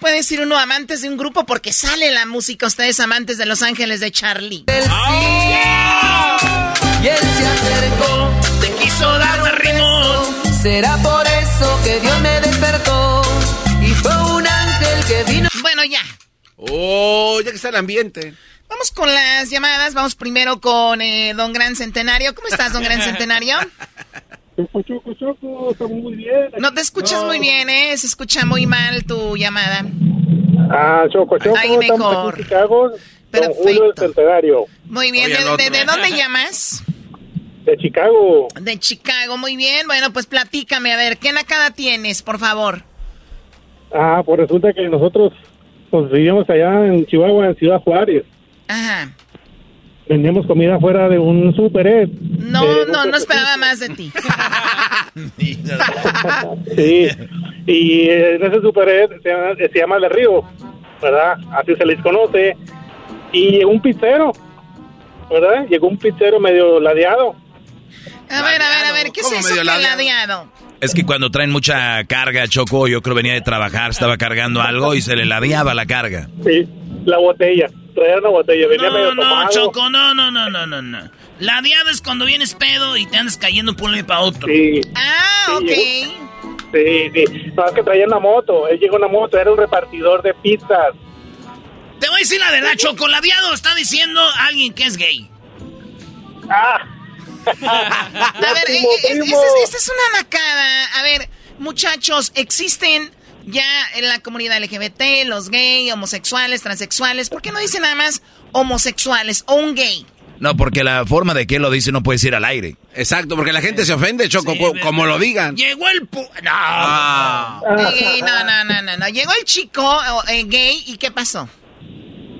puede decir uno amantes de un grupo porque sale la música. Ustedes amantes de Los Ángeles de Charlie. Y él se acercó, te quiso dar un. Será por eso que Dios me despertó. Y fue un ángel que vino. Bueno, ya. Oh, ya que está el ambiente. Vamos con las llamadas. Vamos primero con eh, Don Gran Centenario. ¿Cómo estás, Don Gran Centenario? Choco, choco, está muy bien. No te escuchas muy bien, ¿eh? Se escucha muy mal tu llamada. Ah, Choco, Choco, Ahí estamos mejor. aquí en Chicago. Don Julio del Centenario. Muy bien. Oye, ¿De, de- de dónde llamas? De Chicago. De Chicago. Muy bien. Bueno, pues platícame. A ver, ¿qué nacada tienes, por favor? Ah, pues resulta que nosotros pues, vivíamos allá en Chihuahua, en Ciudad Juárez. Ajá. Vendíamos comida fuera de un super Ed. No, Eh, no, no esperaba más de ti. Sí, y en ese super Ed se llama, se llama De Río, ¿verdad? Así se les conoce. Y llegó un pizzero, ¿verdad? Llegó un pizzero medio ladeado. A ver, a ver, a ver, ¿qué es ¿Cómo eso ladeado? ladeado? Es que cuando traen mucha carga, Choco, yo creo venía de trabajar, estaba cargando algo y se le ladeaba la carga. Sí, la botella. Traía una botella, venía No, medio no, tomado. Choco, no, no, no, no, no, no. La diada es cuando vienes pedo y te andas cayendo por un lado y para otro. Sí. Ah, ok. Sí, sí. No, es que traía una moto. Él llegó en una moto, era un repartidor de pizzas. Te voy a decir la Choco. La diada está diciendo alguien que es gay. Ah. A ver, eh, eh, esta es, esta es una nacada. A ver, muchachos, existen ya en la comunidad LGBT, los gay, homosexuales, transexuales. ¿Por qué no dicen nada más homosexuales o un gay? No, porque la forma de que él lo dice no puede ir al aire. Exacto, porque la gente se ofende, Choco, co- como lo digan. Llegó el... pu- No. Ah. Eh, no, no, no, no, no. Llegó el chico eh, gay y ¿qué pasó?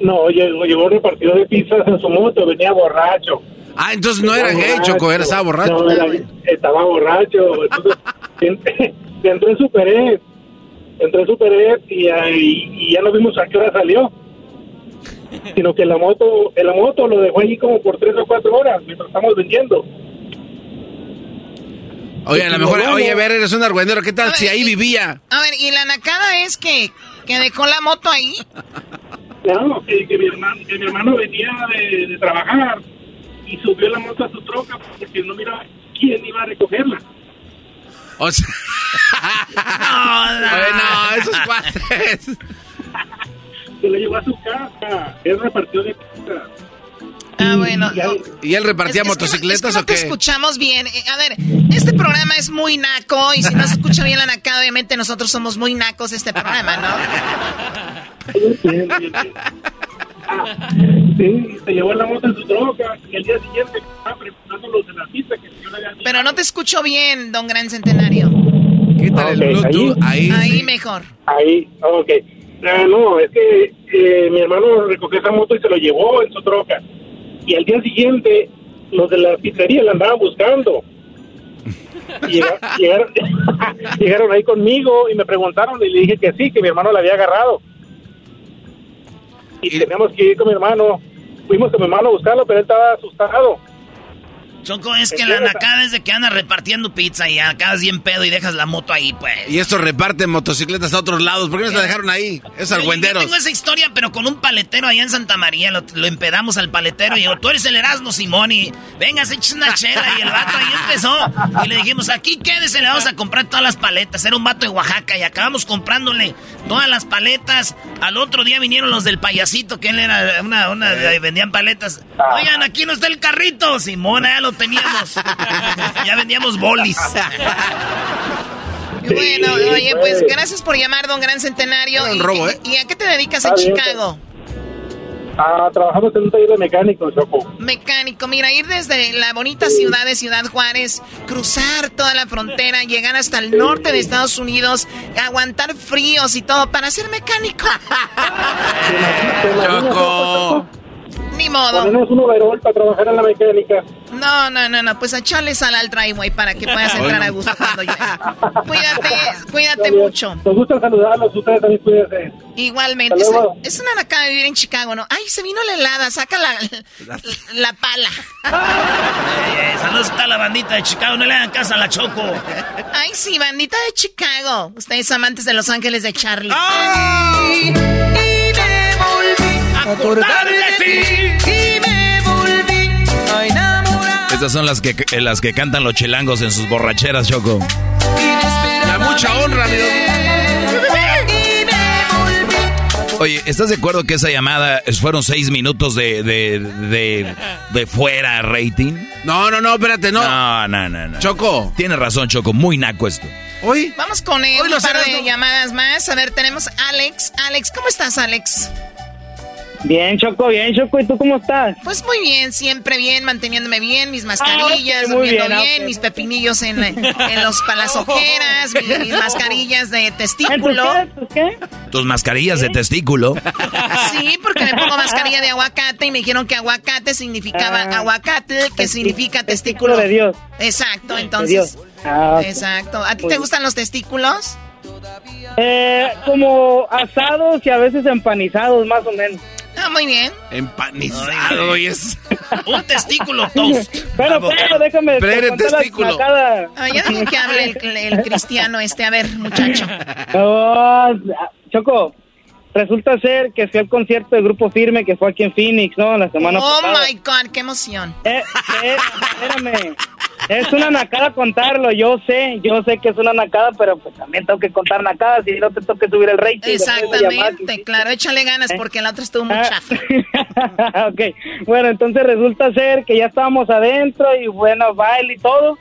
No, llegó, llegó un repartidor de pizzas en su moto, venía borracho. Ah, entonces no era gay, Choco, era, estaba borracho. No, era- estaba borracho. Entonces, en- entró en Super Ed. Entró en Super y, y, ya no vimos a qué hora salió. Sino que la moto, la moto lo dejó allí como por tres o cuatro horas mientras estamos vendiendo. Oye, a lo mejor, oye, a ver, eres un argüendero, ¿qué tal si ahí vivía? A ver, ¿y la nacada es que, que dejó la moto ahí? No, que, que, mi, hermano, que mi hermano venía de, de, trabajar y subió la moto a su troca porque no miraba quién iba a recogerla. O sea... no, no, no, esos cuates. Se lo llevó a su casa. Él repartió de casa. Ah, bueno. ¿Y él repartía motocicletas o qué? te escuchamos bien. Eh, a ver, este programa es muy naco y si no se escucha bien la nacada, obviamente nosotros somos muy nacos este programa, ¿no? Sí, se llevó la moto en su troca y el día siguiente estaba preparando los de la cita que yo le había Pero no te escucho bien, don Gran Centenario. Quítale el Bluetooth. Ahí, ahí, mejor. Ahí, ok. Ah, no, es que eh, mi hermano recogió esa moto y se lo llevó en su troca. Y al día siguiente, los de la pizzería la andaban buscando. llegaron, llegaron, ahí conmigo y me preguntaron y le dije que sí, que mi hermano la había agarrado. Y, teníamos que ir con mi hermano. Fuimos con mi hermano a buscarlo, pero él estaba asustado. Choco, es que la nacada es de que anda repartiendo pizza y acabas bien pedo y dejas la moto ahí, pues. Y esto reparten motocicletas a otros lados. ¿Por qué no se la dejaron ahí? Es argüenderos. Yo tengo esa historia, pero con un paletero allá en Santa María. Lo, empedamos al paletero y digo, tú eres el Erasmo Simón y venga, se eches una chela. Y el vato ahí empezó. Y le dijimos, aquí quédese, le vamos a comprar todas las paletas. Era un vato de Oaxaca y acabamos comprándole todas las paletas. Al otro día vinieron los del payasito, que él era una, una, vendían paletas. Oigan, aquí no está el carrito. Simón, ya lo teníamos. ya vendíamos bolis. bueno, oye, pues gracias por llamar, don Gran Centenario. Un robo, ¿eh? ¿Y a qué te dedicas en Chicago? Ah, trabajamos en un taller de mecánico, Choco. Mecánico, mira, ir desde la bonita ciudad de Ciudad Juárez, cruzar toda la frontera, llegar hasta el norte de Estados Unidos, aguantar fríos y todo para ser mecánico. Choco. Ni modo. Tenemos un overall para trabajar en la mecánica. No, no, no, no. Pues echarle sal al driveway para que puedas entrar a gusto cuando llegue. Cuídate, cuídate mucho. Nos gusta saludarlos, ustedes también cuídense. Igualmente. Es, una nacada vivir en Chicago, ¿no? Ay, se vino la helada, saca la, la, pala. saludos a la bandita de Chicago, no le hagan casa a la Choco. Ay, sí, bandita de Chicago. Ustedes amantes de Los Ángeles de Charlie. ¡Ay! De ti. Y me volví a enamorar. Estas son las que, las que cantan los chilangos en sus borracheras, Choco. La mucha honra, mi Oye, ¿estás de acuerdo que esa llamada fueron seis minutos de, de, de, de fuera rating? No, no, no, espérate, no. No, no, no, no. Choco. Tienes razón, Choco, muy naco esto. Hoy. Vamos con él, un par de llamadas más. A ver, tenemos a Alex. Alex, ¿cómo estás, Alex? Bien, Choco, bien, Choco. ¿Y tú cómo estás? Pues muy bien, siempre bien, manteniéndome bien, mis mascarillas, ah, durmiendo bien, ah, mis pepinillos en, en los palazojeras, mis, mis, mascarillas de testículo. qué? ¿Tus mascarillas de testículo? Sí, porque me pongo mascarilla de aguacate y me dijeron que aguacate significaba ah, aguacate, que significa testículo. de Dios. Exacto, entonces. Exacto. ¿A ti te gustan los testículos? Eh, como asados y a veces empanizados, más o menos. Ah, muy bien. Empanizado y es. Un testículo toast. Pero, pero, déjame. Pero testículo. Ah, ya dije que hable el, cristiano este. A ver, muchacho. Choco, resulta ser que fue al concierto del Grupo Firme que fue aquí en Phoenix, ¿no? La semana oh pasada. Oh my God, qué emoción. Eh, eh, espérame. Es una nacada contarlo, yo sé, yo sé que es una nacada, pero pues también tengo que contar nacadas y no te toque subir el rating. Exactamente, claro, échale ganas ¿Eh? porque la otra estuvo muy ah. chafa. ok, bueno, entonces resulta ser que ya estábamos adentro y bueno, baile y todo,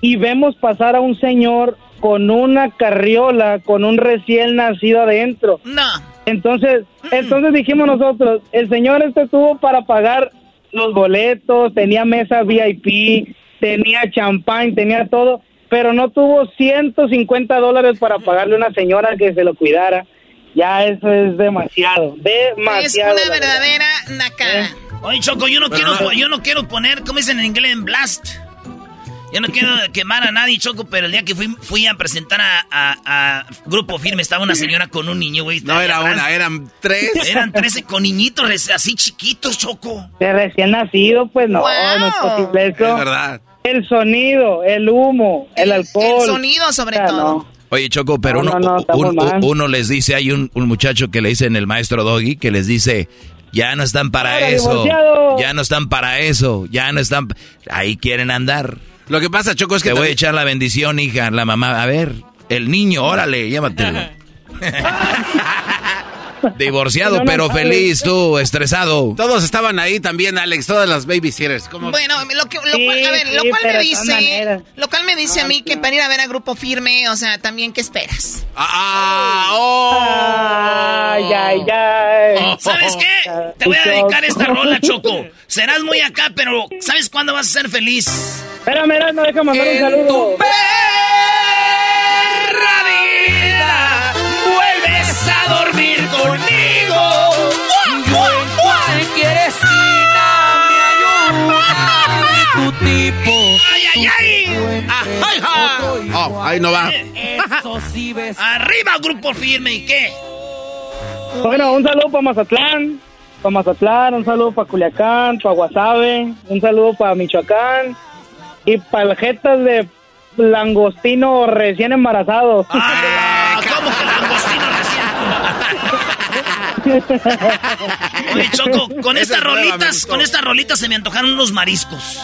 y vemos pasar a un señor con una carriola, con un recién nacido adentro. No. Entonces, entonces dijimos nosotros, el señor este tuvo para pagar los boletos, tenía mesa VIP, tenía champán, tenía todo, pero no tuvo 150 dólares para pagarle a una señora que se lo cuidara. Ya eso es demasiado, demasiado. Es una verdadera nacada. ¿Eh? Oye, Choco, yo no, quiero, yo no quiero poner, ¿cómo dicen en inglés? En blast. Yo no quiero quemar a nadie, Choco, pero el día que fui, fui a presentar a, Grupo Firme, estaba una señora con un niño, güey. No era una, eran tres. Eran trece con niñitos así chiquitos, Choco. De recién nacido, pues no, no es posible eso. Es verdad. El sonido, el humo, el, alcohol. El sonido, sobre todo. Oye, Choco, pero uno, les dice, hay un, un muchacho que le dice en el maestro Doggy, que les dice, ya no están para eso. Ya no están para eso. Ya no están. Ahí quieren andar. Lo que pasa, Choco, es que. Te voy a echar la bendición, hija. La mamá. A ver, el niño, órale, llévatelo. Divorciado, pero feliz, tú, estresado. Todos estaban ahí también, Alex, todas las babysitters. Bueno, lo, que, lo cual, a ver, lo cual me dice, lo cual me dice a mí que para ir a ver a Grupo Firme, o sea, también, ¿qué esperas? Ah, oh. Ay, ay, ay. Oh, ¿Sabes qué? Te voy a dedicar esta rola, Choco. Serás muy acá, pero ¿sabes cuándo vas a ser feliz? Espera, mira, no deja mandar un saludo. conmigo. ¡Ay, ay, ay! ¡Ay, oh, ahí no va. Arriba, grupo firme, ¿y qué? Bueno, un saludo para Mazatlán, para Mazatlán, un saludo para Culiacán, para Guasave, un saludo para Michoacán y para jetas de langostino recién embarazado. Ah, ¿Cómo que langostino Oye, Choco, con estas rolitas, con estas rolitas se me antojaron unos mariscos.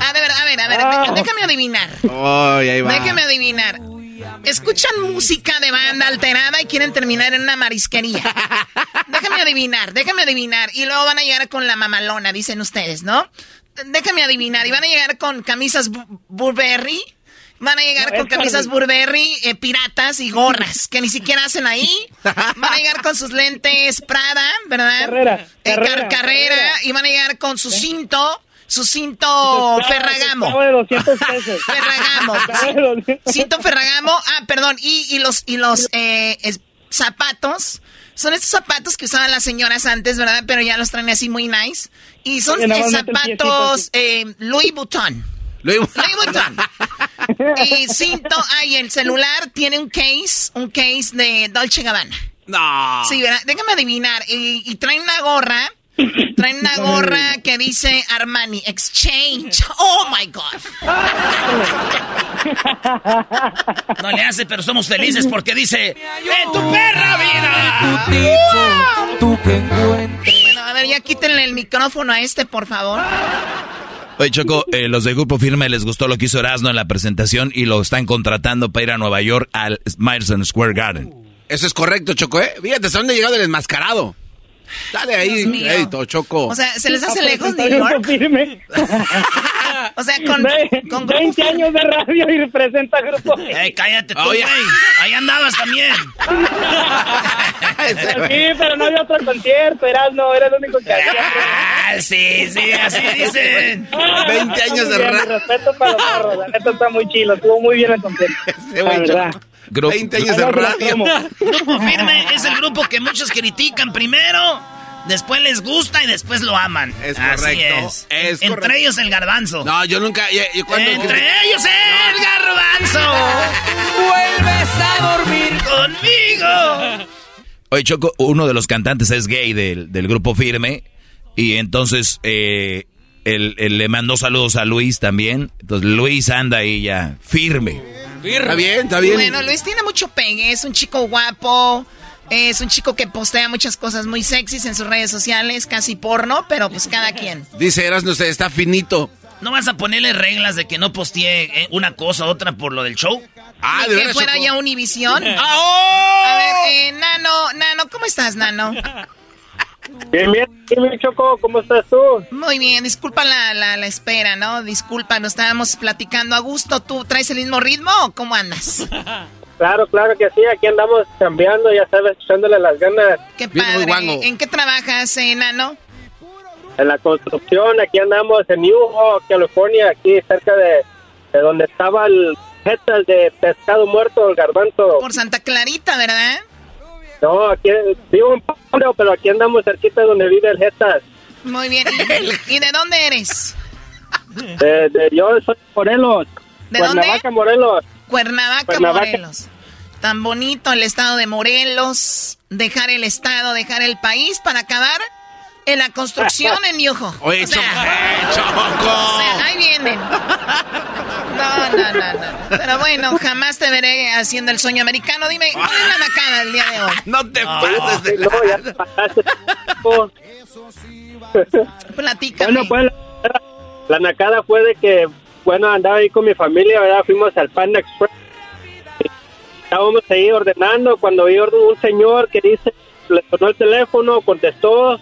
A ver, a ver, a ver, ah. déjame adivinar. Déjame adivinar. Escuchan música de banda alterada y quieren terminar en una marisquería. déjame adivinar, déjame adivinar. Y luego van a llegar con la mamalona, dicen ustedes, ¿no? Déjame adivinar. Y van a llegar con camisas Burberry Van a llegar con camisas Burberry, eh, piratas y gorras, que ni siquiera hacen ahí. Van a llegar con sus lentes Prada, ¿verdad? Carrera. Eh, carrera, Y van a llegar con su cinto su cinto Ferragamo. Ferragamo. cinto Ferragamo. Ah, perdón. Y, los, y los eh, zapatos. Son estos zapatos que usaban las señoras antes, ¿verdad? Pero ya los traen así muy nice. Y son zapatos Louis Vuitton. Louis Vuitton. y cinto, ay, el celular tiene un case, un case de Dolce Gabbana. No. Sí, déjame adivinar. Y, y traen una gorra. Traen una gorra que dice Armani Exchange. Oh my God. No le hace, pero somos felices porque dice: ¡En tu perra vida! Bueno, a ver, ya quítenle el micrófono a este, por favor. Oye, Choco, eh, los de Grupo Firme les gustó lo que hizo Erasmo en la presentación y lo están contratando para ir a Nueva York al Madison Square Garden. Eso es correcto, Choco, ¿eh? Fíjate, ¿hasta dónde ha llegado el enmascarado? Dale ahí, crédito, Choco. O sea, ¿se les hace lejos New York? Firme. o sea, con, con 20 años de radio y representa Grupo Ey, cállate tú, güey. Ahí andabas también. sí, pero no había otro concierto, eras no, era el único que había. Ah, sí, sí, así dicen. 20 años de radio. Respeto para los morros, la neta está muy chilo, estuvo muy bien el concierto. Sí, la verdad. 20 años de radio. Grupo Firme es el grupo que muchos critican primero, después les gusta y después lo aman. Es correcto. Es. Entre ellos el garbanzo. No, yo nunca. Entre ellos el garbanzo. Vuelves a dormir conmigo. Oye, Choco, uno de los cantantes es gay del, del grupo Firme. Y entonces eh, él, le mandó saludos a Luis también. Entonces Luis anda ahí ya firme. Está bien, está bien. Bueno, Luis tiene mucho pegue, es un chico guapo. Es un chico que postea muchas cosas muy sexys en sus redes sociales, casi porno, pero pues cada quien. Dice Eras, no sé, está finito. ¿No vas a ponerle reglas de que no postee eh, una cosa u otra por lo del show? Ah, ¿de que fuera ya Univisión. ¡Ah, oh! A ver, eh, Nano, Nano, ¿cómo estás, Nano? Bien, bien, Choco, ¿cómo estás tú? Muy bien, disculpa la, la, la, espera, ¿no? Disculpa, nos estábamos platicando a gusto. ¿Tú traes el mismo ritmo o cómo andas? Claro, claro que sí, aquí andamos cambiando, ya sabes, echándole las ganas. Qué padre. ¿En qué trabajas, enano? En la construcción, aquí andamos en New York, California, aquí cerca de, de donde estaba el jetas de pescado muerto, el garbanzo. Por Santa Clarita, ¿verdad? No, aquí vivo en Pablo, pero aquí andamos cerquita donde vive el Jetas. Muy bien. ¿Y, de dónde eres? De, yo soy Morelos. ¿De Cuernavaca, Morelos. Cuernavaca, Cuernavaca. Morelos. Tan bonito el estado de Morelos. Dejar el estado, dejar el país para acabar en la construcción en Yujo. Oye, O sea, Choco. O sea, ahí vienen. No, no, no, no. Pero bueno, jamás te veré haciendo el sueño americano. Dime, ¿cuál es la macana el día de hoy? No te pases de No, ya te pasaste. Platícame. Bueno, pues la, la nacada fue de que, bueno, andaba ahí con mi familia, ¿verdad? Fuimos al Panda Express. Estábamos ahí ordenando cuando vi un señor que dice, le sonó el teléfono, contestó.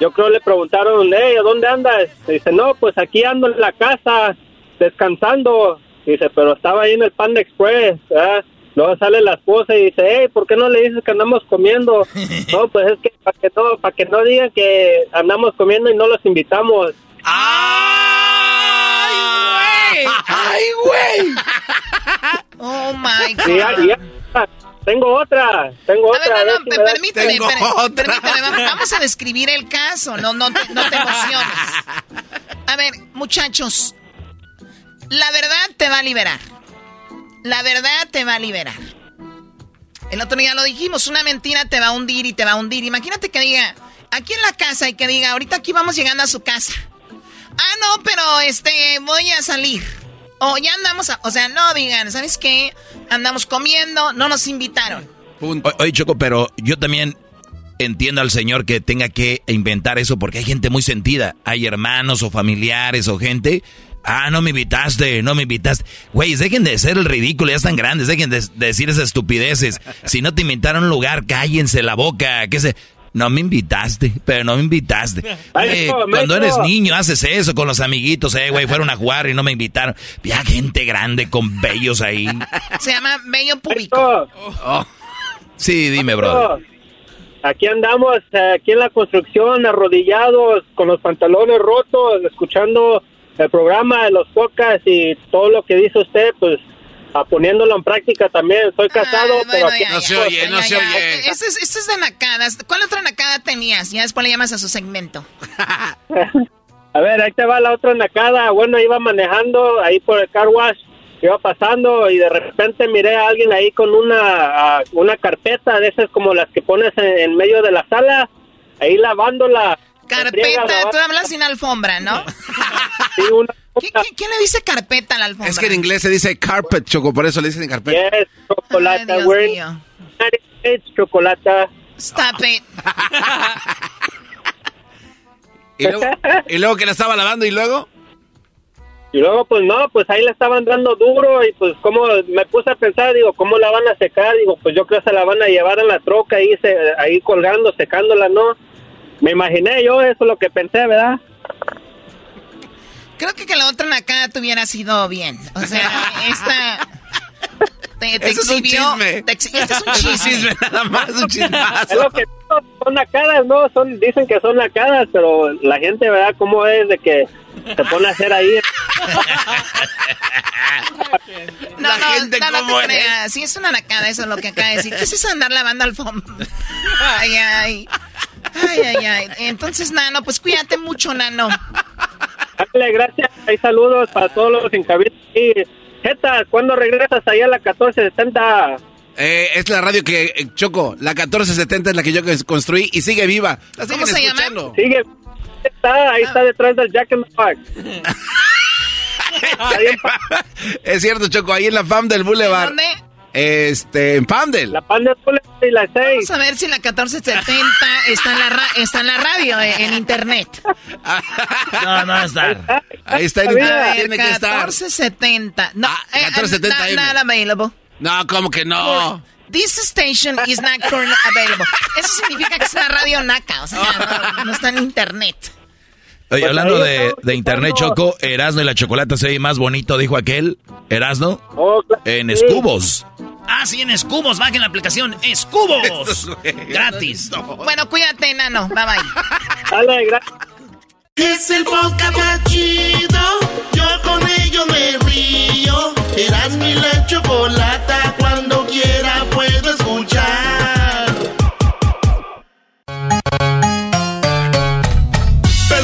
Yo creo le preguntaron, hey, ¿a dónde andas? Dice, no, pues aquí ando en la casa, descansando. Dice, pero estaba ahí en el Panda Express, ¿verdad? Luego sale la esposa y dice, hey, ¿por qué no le dices que andamos comiendo? no, pues es que para que no, para que no digan que andamos comiendo y no los invitamos. ¡Ay, güey! Oh my God. Y ya- y ya- tengo otra, tengo A otra. no, a ver no, si da- permíteme, per- permíteme, va- vamos a describir el caso, no, no, te, no te emociones. A ver, muchachos, la verdad te va a liberar. La verdad te va a liberar. El otro día lo dijimos, una mentira te va a hundir y te va a hundir. Imagínate que diga, aquí en la casa y que diga, ahorita aquí vamos llegando a su casa. Ah, no, pero este, voy a salir. O ya andamos, a- o sea, no digan, ¿sabes qué? Andamos comiendo, no nos invitaron. Oye, Choco, pero yo también entiendo al señor que tenga que inventar eso porque hay gente muy sentida. Hay hermanos o familiares o gente. Ah, no me invitaste, no me invitaste. Güey, dejen de ser el ridículo, ya están grandes, dejen de, de decir esas estupideces. Si no te invitaron a un lugar, cállense la boca. ¿Qué se? No me invitaste, pero no me invitaste. Eh, Maestro, cuando maestro. eres niño haces eso con los amiguitos, eh, güey, fueron a jugar y no me invitaron. Ya gente grande con bellos ahí. Se llama bello público. Sí, dime, brother. Aquí andamos, eh, aquí en la construcción, arrodillados, con los pantalones rotos, escuchando el programa de los podcasts y todo lo que dice usted, pues a poniéndolo en práctica también. Soy casado, pero aquí ya, ya, ya, ya, ya. Este es, este es de nacadas. ¿Cuál otra nacada tenías? Ya después le llamas a su segmento. A ver, ahí te va la otra nacada. Bueno, iba manejando ahí por el car wash, iba pasando y de repente miré a alguien ahí con una, ah, una carpeta de esas como las que pones en, en medio de la sala, ahí lavándola. Carpeta, tú hablas sin alfombra, ¿no? ¿Qué- qué- ¿Quién le dice carpeta a la alfombra? Es que en inglés se dice carpet, Choco, por eso le dicen carpeta. Yes, chocolate, Ay, Dios mío. Chocolate. Stop it. ¿Y luego, y luego que la estaba lavando y luego. Y luego, pues no, pues ahí la estaban dando duro y pues como me puse a pensar, digo, ¿cómo la van a secar? Digo, pues yo creo que se la van a llevar en la troca ahí, se, ahí colgando, secándola, ¿no? Me imaginé yo, eso es lo que pensé, ¿verdad? Creo que que la otra nacada te hubiera sido bien. O sea, esta... Te, te Eso es un exhibió... te este es un Es un chisme. nada más, un Es lo que son nacadas, ¿no? Son, dicen que son nacadas, pero la gente, ¿verdad? ¿Cómo es de que se pone a hacer ahí? No, La no, gente no, no te es. creas. Sí, es una nacada, eso es lo que acaba de decir. ¿Qué es eso de andar lavando alfombra? Ay, ay. Ay, ay, ay. Entonces, Nano, pues cuídate mucho, Nano. Dale, gracias. Hay saludos para todos los en cabina. Y, Jeta, ¿cuándo regresas allá a la 1470? Eh, es la radio que, eh, Choco, la 1470 es la que yo construí y sigue viva. La ¿Cómo se llama? Sigue. Está, ahí está detrás del Jack in the Box. Es cierto, Choco, ahí en la FAM del Boulevard. ¿Dónde? Este, en Pamdel. La FAM del Boulevard y la 6. Vamos a ver si la 1470 está en la, ra- está en la radio, eh, en internet. No, no va a estar. Ahí está en internet, ver, tiene que estar. 1470. No, eh, 1470 not- M. not available. No, ¿cómo que no? This station is not currently available. Eso significa que es una radio naca, o sea, no, no está en internet. Oye, Pues hablando de, de internet, Choco, Erasno y la chocolate se ve más bonito, dijo aquel. Erasno. En escubos. Ah, sí, en Escubos. Bajen la aplicación Escubos. Gratis. Bueno, cuídate, Nano. Bye bye. Dale, gracias. Es el podcast más chido. Yo con ello me río. Eras mi la chocolata. Cuando quiera puedo escuchar.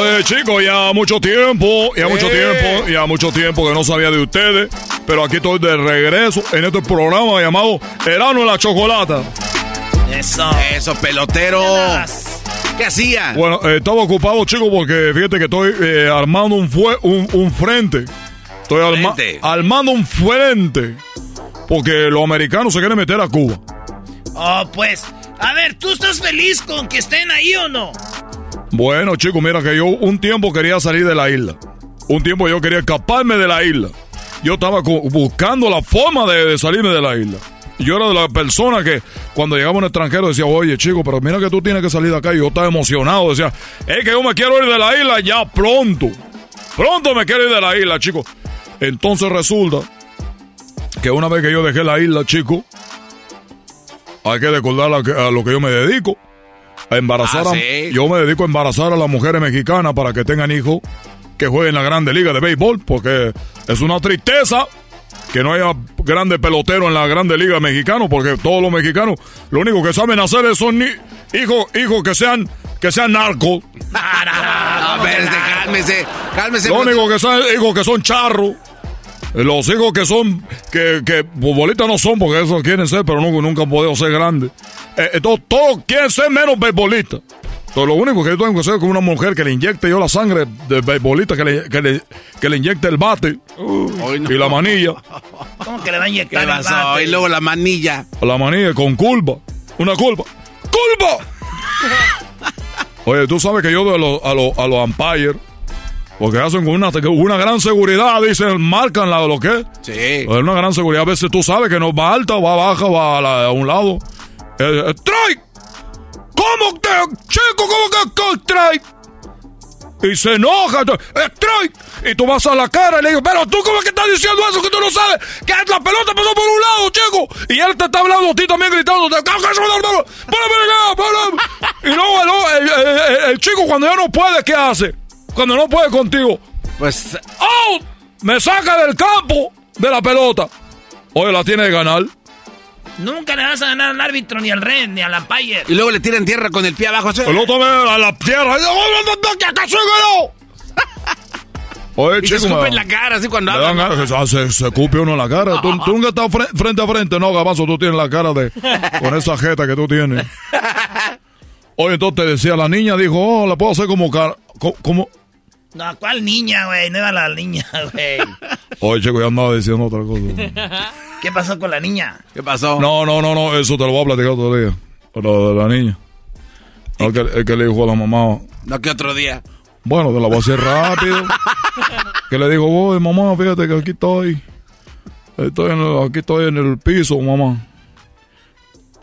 Oye, chicos, ya mucho tiempo, ya mucho tiempo, ya mucho tiempo que no sabía de ustedes. Pero aquí estoy de regreso en este programa llamado Erano en la Chocolata. Eso. Eso, pelotero. ¿Qué hacía? Bueno, eh, estaba ocupado, chicos, porque fíjate que estoy eh, armando un, fue, un, un frente. Estoy arma- Frente. armando un frente. Porque los americanos se quieren meter a Cuba. Oh, pues. A ver, ¿tú estás feliz con que estén ahí o no? Bueno, chicos, mira que yo un tiempo quería salir de la isla. Un tiempo yo quería escaparme de la isla. Yo estaba buscando la forma de, salirme de la isla. Yo era de las personas que cuando llegaba un extranjero decía, oye chico, pero mira que tú tienes que salir de acá. Y yo estaba emocionado. Decía, es que yo me quiero ir de la isla ya pronto. Pronto me quiero ir de la isla, chicos. Entonces resulta que una vez que yo dejé la isla, chicos, hay que recordar a, a lo que yo me dedico. A embarazar Ah, a- sí. Yo me dedico a embarazar a las mujeres mexicanas para que tengan hijos que jueguen en la Grande Liga de Béisbol, porque es una tristeza que no haya grandes peloteros en la Grande Liga Mexicana, porque todos los mexicanos lo único que saben hacer es son hijos, hijos que sean que sean narcos. A ver, este, cálmese, cálmese. Lo único que saben hijos que son charros. Los hijos que son, que, que futbolistas no son, porque eso quieren ser, pero nunca, nunca han podido ser grandes. Eh, entonces, todos quieren ser menos beisbolistas. Entonces, lo único que yo tengo que hacer es con una mujer que le inyecte yo la sangre del beisbolista, que le, que le, que le inyecte el bate y la manilla. ¿Cómo que le va a inyectar ¿Qué el bate? Y luego la manilla. La manilla con culpa. Una culpa. ¡Culpa! Oye, tú sabes que yo de los, a los a los umpires, porque hacen una, una gran seguridad, dicen, marcan la, lo que es. Sí. Es una gran seguridad. A veces tú sabes que no va alta, va baja, va a, la- a un lado. Eh, eh, ¡Strike! ¿Cómo que, chico, cómo que, strike? Y se enoja. ¡Strike! Y tú vas a la cara y le digo, pero tú, ¿cómo es que estás diciendo eso? Que tú no sabes que la pelota pasó por un lado, chico. Y él te está hablando a ti también gritando. Y luego el, el- el- el chico, cuando ya no puede, ¿qué hace? Cuando no puede contigo. Pues. ¡Out! Me saca del campo de la pelota. Oye, la tiene que ganar. Nunca le vas a ganar al árbitro, ni al red, ni al umpire. Y luego le tiran tierra con el pie abajo. ¿sí? El otro me a la tierra. ¿Qué acaso ganó? Oye, Y se chico, escupe me- en la cara así cuando me dan habla. ganas, ah, se, se escupe uno en la cara. Tú, tú nunca estás fre- frente a frente, no, Gabazo, tú tienes la cara de. con esa jeta que tú tienes. Oye, entonces te decía, la niña dijo, oh, la puedo hacer como. car- co- como... No, ¿cuál niña, güey? No era la niña, güey. Oye, chico, ya andaba diciendo otra cosa. ¿Qué pasó con la niña? ¿Qué pasó? No, no, no, no, eso te lo voy a platicar otro día. Lo de la niña. El que, el que le dijo a la mamá, No, que otro día. bueno, te la voy a hacer rápido. que le dijo, voy, mamá, fíjate que aquí estoy. Estoy en el- aquí estoy en el piso, mamá.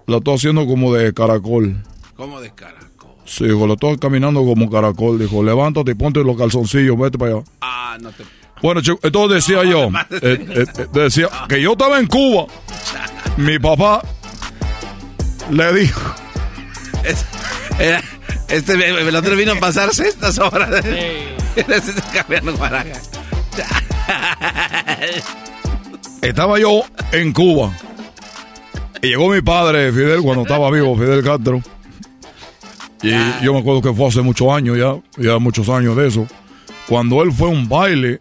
La estoy haciendo como de caracol. ¿Cómo de cara? Sí, dijo, la estoy caminando como caracol. Dijo, levántate y ponte los calzoncillos, vete para allá. Ah, no te. Bueno, chico, entonces decía yo, eh, eh, eh, decía que yo estaba en Cuba. Mi papá le dijo, Es- era- este el otro vino a pasarse estas horas. Cambiando baraja. estaba yo en Cuba. Y llegó mi padre, Fidel, cuando estaba vivo, Fidel Castro. Y yo me acuerdo que fue hace muchos años ya, ya muchos años de eso. Cuando él fue a un baile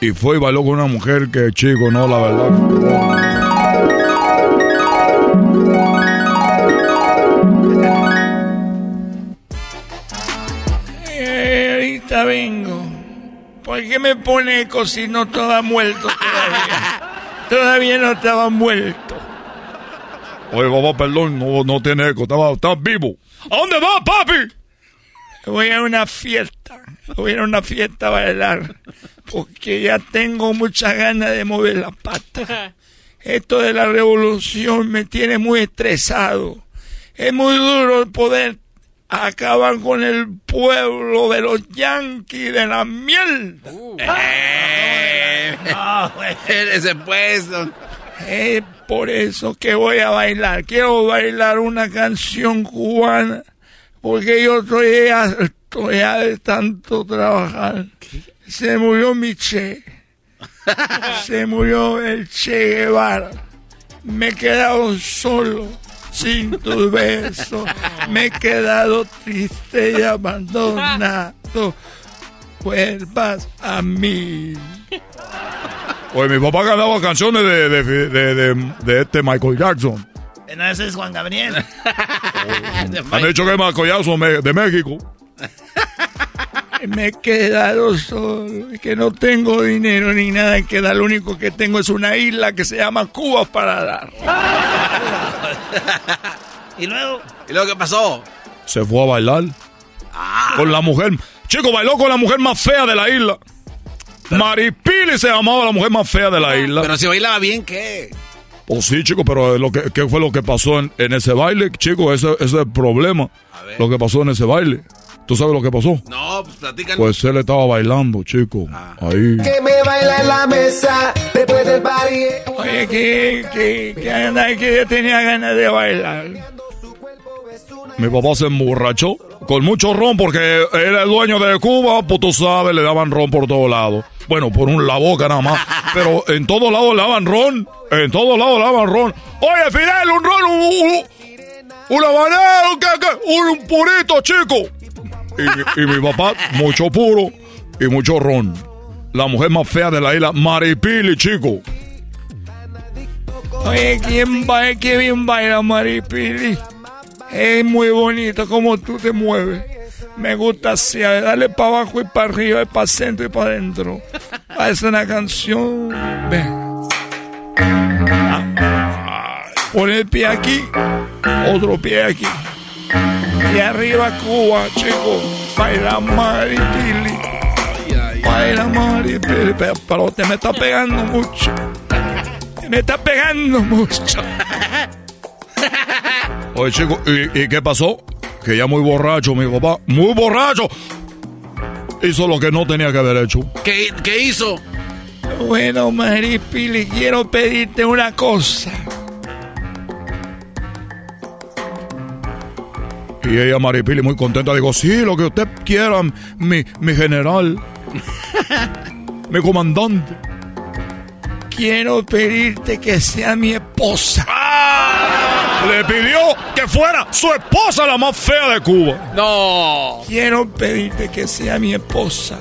y fue y bailó con una mujer que, chico, no, la verdad. Eh, ahorita vengo. ¿Por qué me pone eco si no estaba muerto todavía? todavía no estaba muerto. Oye, papá, perdón, no, no tiene eco, estaba, estaba vivo. ¿A dónde vas, papi? Voy a una fiesta. Voy a ir a una fiesta a bailar. Porque ya tengo muchas ganas de mover la pata. Esto de la revolución me tiene muy estresado. Es muy duro poder acabar con el pueblo de los yanquis de la mierda. Eh, Ah, ese puesto. Es por eso que voy a bailar. Quiero bailar una canción cubana. Porque yo estoy estoy ya de tanto trabajar. Se murió mi Che. Se murió el Che Guevara. Me he quedado solo, sin tus besos. Me he quedado triste y abandonado. Vuelvas a mí. Oye, mi papá cantaba canciones de, de, de, de, de este Michael Jackson. No, ese es Juan Gabriel. Han dicho que es Michael Jackson de México. Me he quedado solo, que no tengo dinero ni nada que dar. Lo único que tengo es una isla que se llama Cuba para dar. y luego. ¿Y luego qué pasó? Se fue a bailar. Con la mujer. Chico, bailó con la mujer más fea de la isla. Maripili se llamaba la mujer más fea de la isla. Pero si bailaba bien, ¿qué? Pues sí, chico, pero lo que, ¿qué fue lo que pasó en, en ese baile, chico? Ese, ese es el problema. Lo que pasó en ese baile. ¿Tú sabes lo que pasó? No, pues platícanos. Pues él estaba bailando, chico. Ahí. Que me baila en la mesa después del party. Oye, que, que, que, anda, que yo tenía ganas de bailar. Mi papá se emborrachó con mucho ron porque era el dueño de Cuba, pues tú sabes, le daban ron por todos lados. Bueno, por un la boca nada más. Pero en todos lados le daban ron. En todos lados le daban ron. Oye, Fidel, un ron, un, un, un habanero, ¿qué, qué? Un, purito, chico. Y, mi- papá, mucho puro y mucho ron. La mujer más fea de la isla, Maripili, chico. Oye, ¿quién baila? ¿Qué bien baila Maripili? Es muy bonito como tú te mueves. Me gusta así, a ver, dale para abajo y para arriba, y para centro y para adentro. Es una canción. Ven. Ah, Pon el pie aquí, otro pie aquí. Y arriba Cuba, chico. Baila Maripili. Baila Maripili. Pero, pero te me está pegando mucho. Me está pegando mucho. Oye, chico, ¿y, y qué pasó? Que ya muy borracho, mi papá, muy borracho. Hizo lo que no tenía que haber hecho. ¿Qué, qué hizo? Bueno, Maripili, quiero pedirte una cosa. Y ella, Maripili, muy contenta, dijo, sí, lo que usted quiera, mi, mi general, mi comandante. Quiero pedirte que sea mi esposa. Le pidió que fuera su esposa la más fea de Cuba. No. Quiero pedirte que sea mi esposa.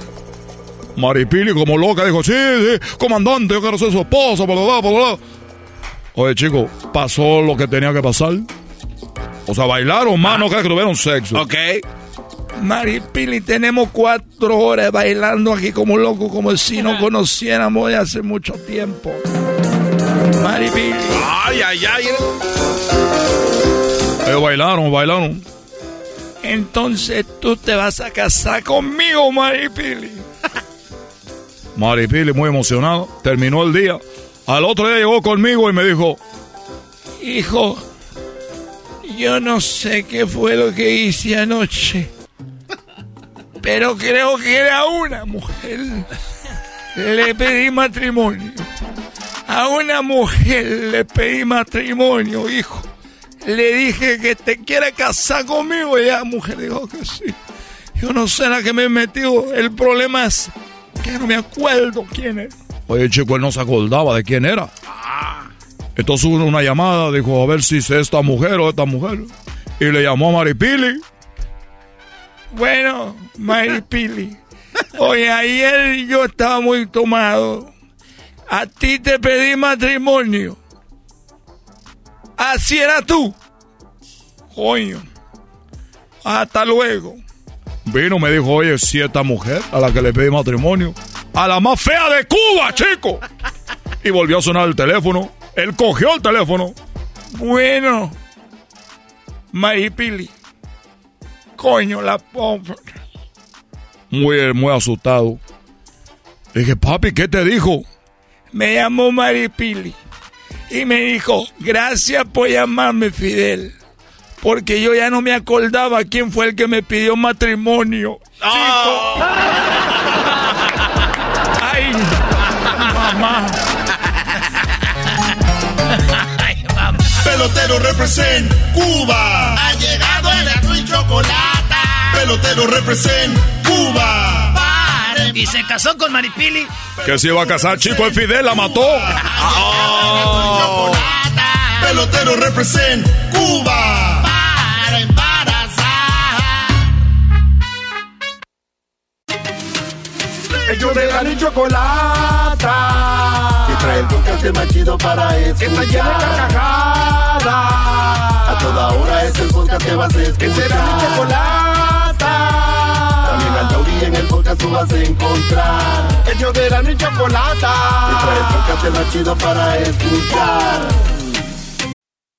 Maripili, como loca, dijo, sí, sí, comandante, yo quiero ser su esposa, bla, bla, bla, bla, bla. Oye, chico, pasó lo que tenía que pasar. O sea, bailaron más, no crees que tuvieron sexo. Ok. Maripili, tenemos cuatro horas bailando aquí como locos, como si no conociéramos de hace mucho tiempo. Maripili. Ay, ay, ay. Bailaron, bailaron. Entonces tú te vas a casar conmigo, Maripili. Maripili, muy emocionado, terminó el día. Al otro día llegó conmigo y me dijo, Hijo, yo no sé qué fue lo que hice anoche, pero creo que era una mujer. Le pedí matrimonio. A una mujer le pedí matrimonio, hijo. Le dije que te quiere casar conmigo y la mujer dijo que sí. Yo no sé la que me he metido. El problema es que no me acuerdo quién es. oye, chico, él no se acordaba de quién era. Entonces hubo una llamada, dijo, a ver si es esta mujer o esta mujer. Y le llamó a Maripili. Bueno, Maripili. Oye, ayer yo estaba muy tomado. A ti te pedí matrimonio. Así era tú. Coño. Hasta luego. Vino, me dijo, oye, si esta mujer a la que le pedí matrimonio, a la más fea de Cuba, chico. Y volvió a sonar el teléfono. Él cogió el teléfono. Bueno, Maripili. Coño, la pobre. Muy, muy asustado. Dije, papi, ¿qué te dijo? Me llamó Maripili y me dijo, gracias por llamarme Fidel, porque yo ya no me acordaba quién fue el que me pidió matrimonio. Oh. Chico. Ay, mamá. Pelotero represent Cuba. Ha llegado el azul y chocolate. Pelotero represent y se casó con Maripili. Que se iba a casar, chico, el Fidel la mató. Oh. Pelotero represent Cuba. Para embarazar. Ellos de la chocolata. Que trae el podcast más chido para escuchar. Que está llena de carcajadas. A toda hora es el podcast que vas a escuchar. Que será mi chocolata. Taurí en el podcast tú vas a encontrar. Ellos de la ni chocolata. El podcast más chido para escuchar.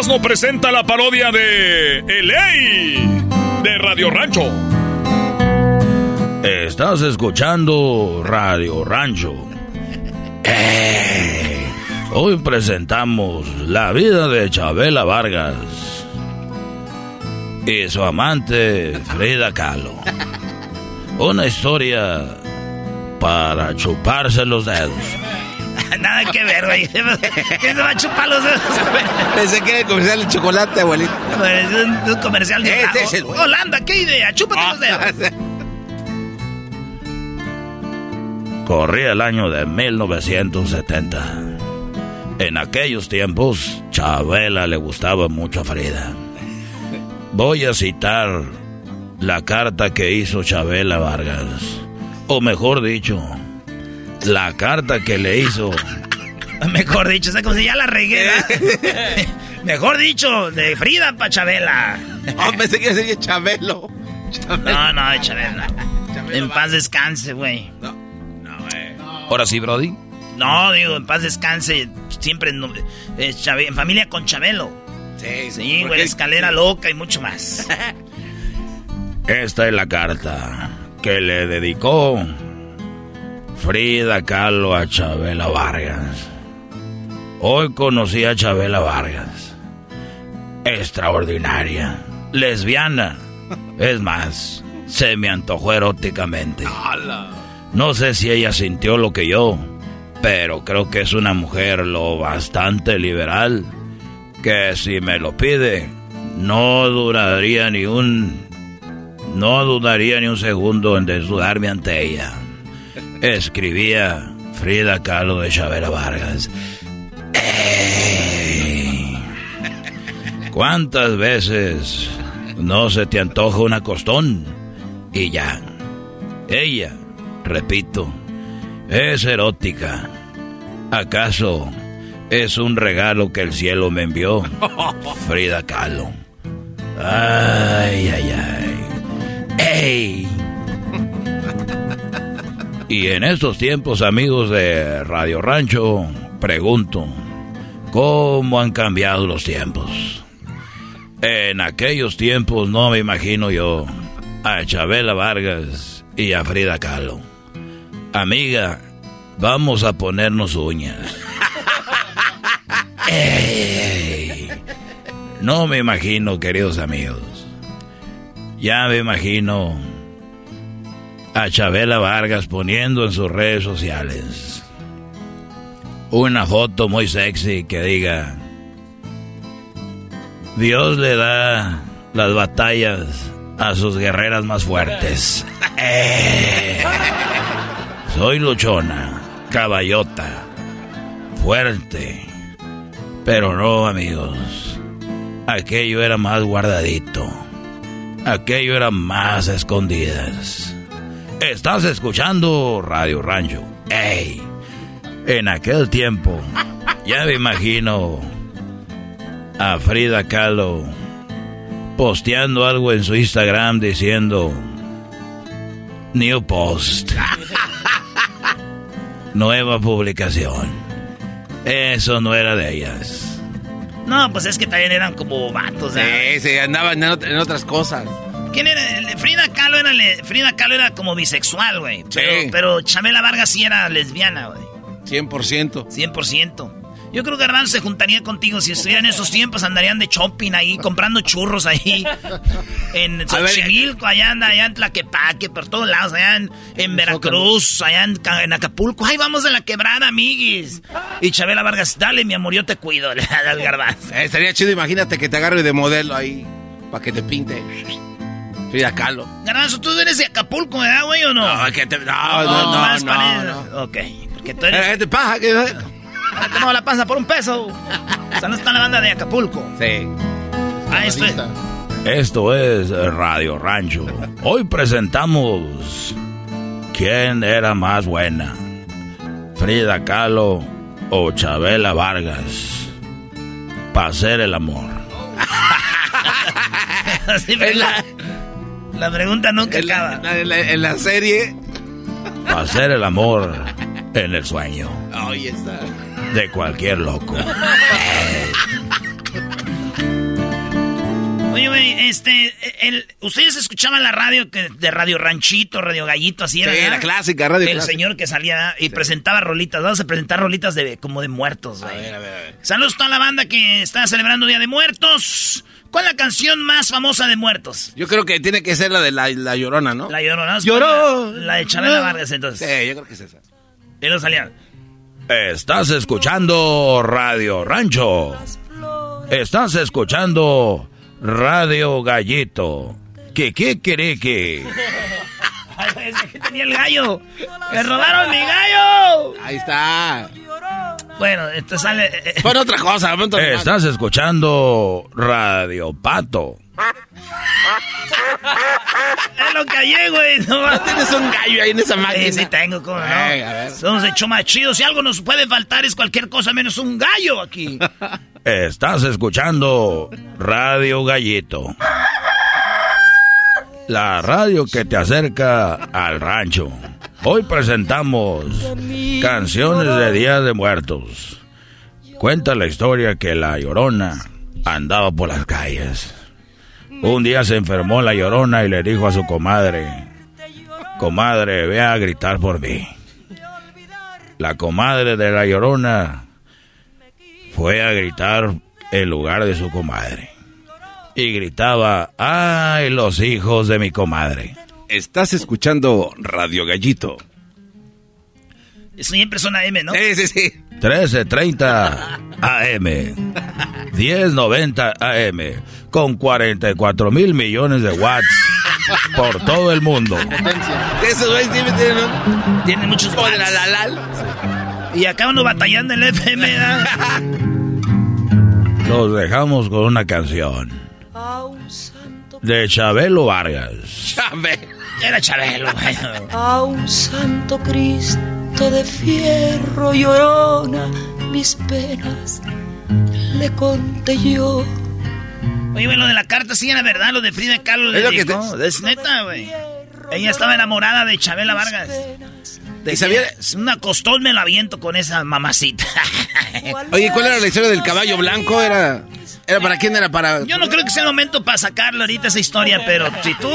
Erasmo presenta la parodia de LA de Radio Rancho. Estás escuchando Radio Rancho. Eh, hoy presentamos la vida de Chabela Vargas y su amante Frida Kahlo. Una historia para chuparse los dedos. Nada que ver, güey. ¿Quién se va a chupar los dedos? Pensé que era el comercial de chocolate, abuelito. Es un, un comercial de Este es el. Holanda, ¿qué idea? Chúpate los dedos. Corría el año de 1970. En aquellos tiempos, Chabela le gustaba mucho a Frida. Voy a citar la carta que hizo Chabela Vargas. O mejor dicho, la carta que le hizo. Mejor dicho, o sea, como si ya la regué. Mejor dicho, de Frida pa' Chabela. Oh, pensé que sería Chabelo. No, no, de Chabela. En paz descanse, güey. Ahora sí, Brody. No, digo, en paz descanse. Siempre en, eh, en familia con Chabelo. Sí, Sí, güey, escalera loca y mucho más. Esta es la carta que le dedicó Frida Kahlo a Chabela Vargas. Hoy conocí a Chabela Vargas. Extraordinaria. Lesbiana. Es más, se me antojó eróticamente. No sé si ella sintió lo que yo, pero creo que es una mujer lo bastante liberal que si me lo pide, no duraría ni un no dudaría ni un segundo en desnudarme ante ella. Escribía Frida Kahlo de Chabela Vargas. ¡Ey! ¿Cuántas veces no se te antoja un acostón? Y ya. Ella, repito, es erótica. ¿Acaso es un regalo que el cielo me envió? Frida Kahlo. Ay, ay, ay. ¡Ey! Y en estos tiempos, amigos de Radio Rancho, pregunto, ¿cómo han cambiado los tiempos? En aquellos tiempos no me imagino yo a Chabela Vargas y a Frida Kahlo. Amiga, vamos a ponernos uñas. No me imagino, queridos amigos. Ya me imagino a Chabela Vargas poniendo en sus redes sociales una foto muy sexy que diga Dios le da las batallas a sus guerreras más fuertes. Eh. Soy luchona, caballota, fuerte. Pero no, amigos. Aquello era más guardadito. Aquello era más escondidas. Estás escuchando Radio Rancho. ¡Ey! En aquel tiempo, ya me imagino a Frida Kahlo posteando algo en su Instagram diciendo New Post. Nueva publicación. Eso no era de ellas. No, pues es que también eran como vatos. Sí, sí, andaban en, otras cosas. ¿Quién era? Frida Kahlo era, Frida Kahlo era como bisexual, güey. Pero, pero Chamela Vargas sí era lesbiana, güey. 100%. 100%. Yo creo que Hernán se juntaría contigo. Si estuvieran en esos tiempos, andarían de shopping ahí, comprando churros ahí. En Xochimilco, allá, allá en Tlaquepaque, por todos lados, allá en, Veracruz, allá en, Acapulco. Ay, vamos de la quebrada, amiguis. Y Chabela Vargas, dale, mi amor, yo te cuido, al garbanzo. Eh, estaría chido, imagínate que te agarre de modelo ahí, para que te pinte. Frida Kahlo. Garbanzo, tú eres de Acapulco, ¿verdad, güey, o no? No, que te, no, no, no, no, no, Ok, porque tú eres... ¿Qué te pasa? ¿Qué... Te la panza por un peso. O sea, no está la banda de Acapulco. Sí. Ah, esto es. Esto es Radio Rancho. Hoy presentamos quién era más buena, Frida Kahlo o Chabela Vargas, para hacer el amor. la, la, pregunta nunca acaba. en, la, serie. Hacer el amor en el sueño. Ahí está de cualquier loco. Oye, güey, este, el, ustedes escuchaban la radio que, de Radio Ranchito, Radio Gallito, así era. Sí, la clásica, radio El señor que salía y presentaba rolitas, vamos a presentar rolitas de como de muertos, güey. A ver, a ver, a ver. Saludos a toda la banda que está celebrando Día de Muertos. ¿Cuál es la canción más famosa de muertos? Yo creo que tiene que ser la de La, Llorona, ¿no? La Llorona. Lloró. La, de Chabela Vargas, entonces. Sí, yo creo que es esa. Y no salía. Estás escuchando Radio Rancho. Estás escuchando Radio Gallito. ¿Qué qué quiere que? tenía el gallo. ¡Me robaron mi gallo! Ahí está. Bueno, esto sale. Eh, Pon otra cosa. Estás escuchando Radio Pato es lo que hay, güey. No, tienes un gallo ahí en esa máquina. Sí, sí tengo, ¿cómo no? Somos hecho más chidos. Si algo nos puede faltar es cualquier cosa menos un gallo aquí. Estás escuchando Radio Gallito. La radio que te acerca al rancho. Hoy presentamos canciones de Día de Muertos. Cuenta la historia que la llorona andaba por las calles un día se enfermó la llorona y le dijo a su comadre, comadre, ve a gritar por mí. La comadre de la llorona fue a gritar en lugar de su comadre. Y gritaba, ¡ay, los hijos de mi comadre! Estás escuchando Radio Gallito. Siempre son AM, ¿no? Sí, sí, sí. 1330 AM. 1090 AM. Con 44 mil millones de watts. por todo el mundo. Esos güeyes tienen, tienen muchos watts. Y acá uno batallando en el FM. Los dejamos con una canción. De Chabelo Vargas. Era Chabelo, A un santo Cristo de fierro llorona mis penas le conté yo. Oye, lo de la carta sí era verdad, lo de Frida Kahlo le dijo. Es neta, güey. Ella estaba enamorada de Chabela Vargas. De sabía? Una costón me la aviento con esa mamacita. Oye, ¿cuál era la historia del caballo blanco? ¿Era, era para quién? ¿Era para...? Yo no creo que sea el momento para sacarlo ahorita esa historia, pero si tú...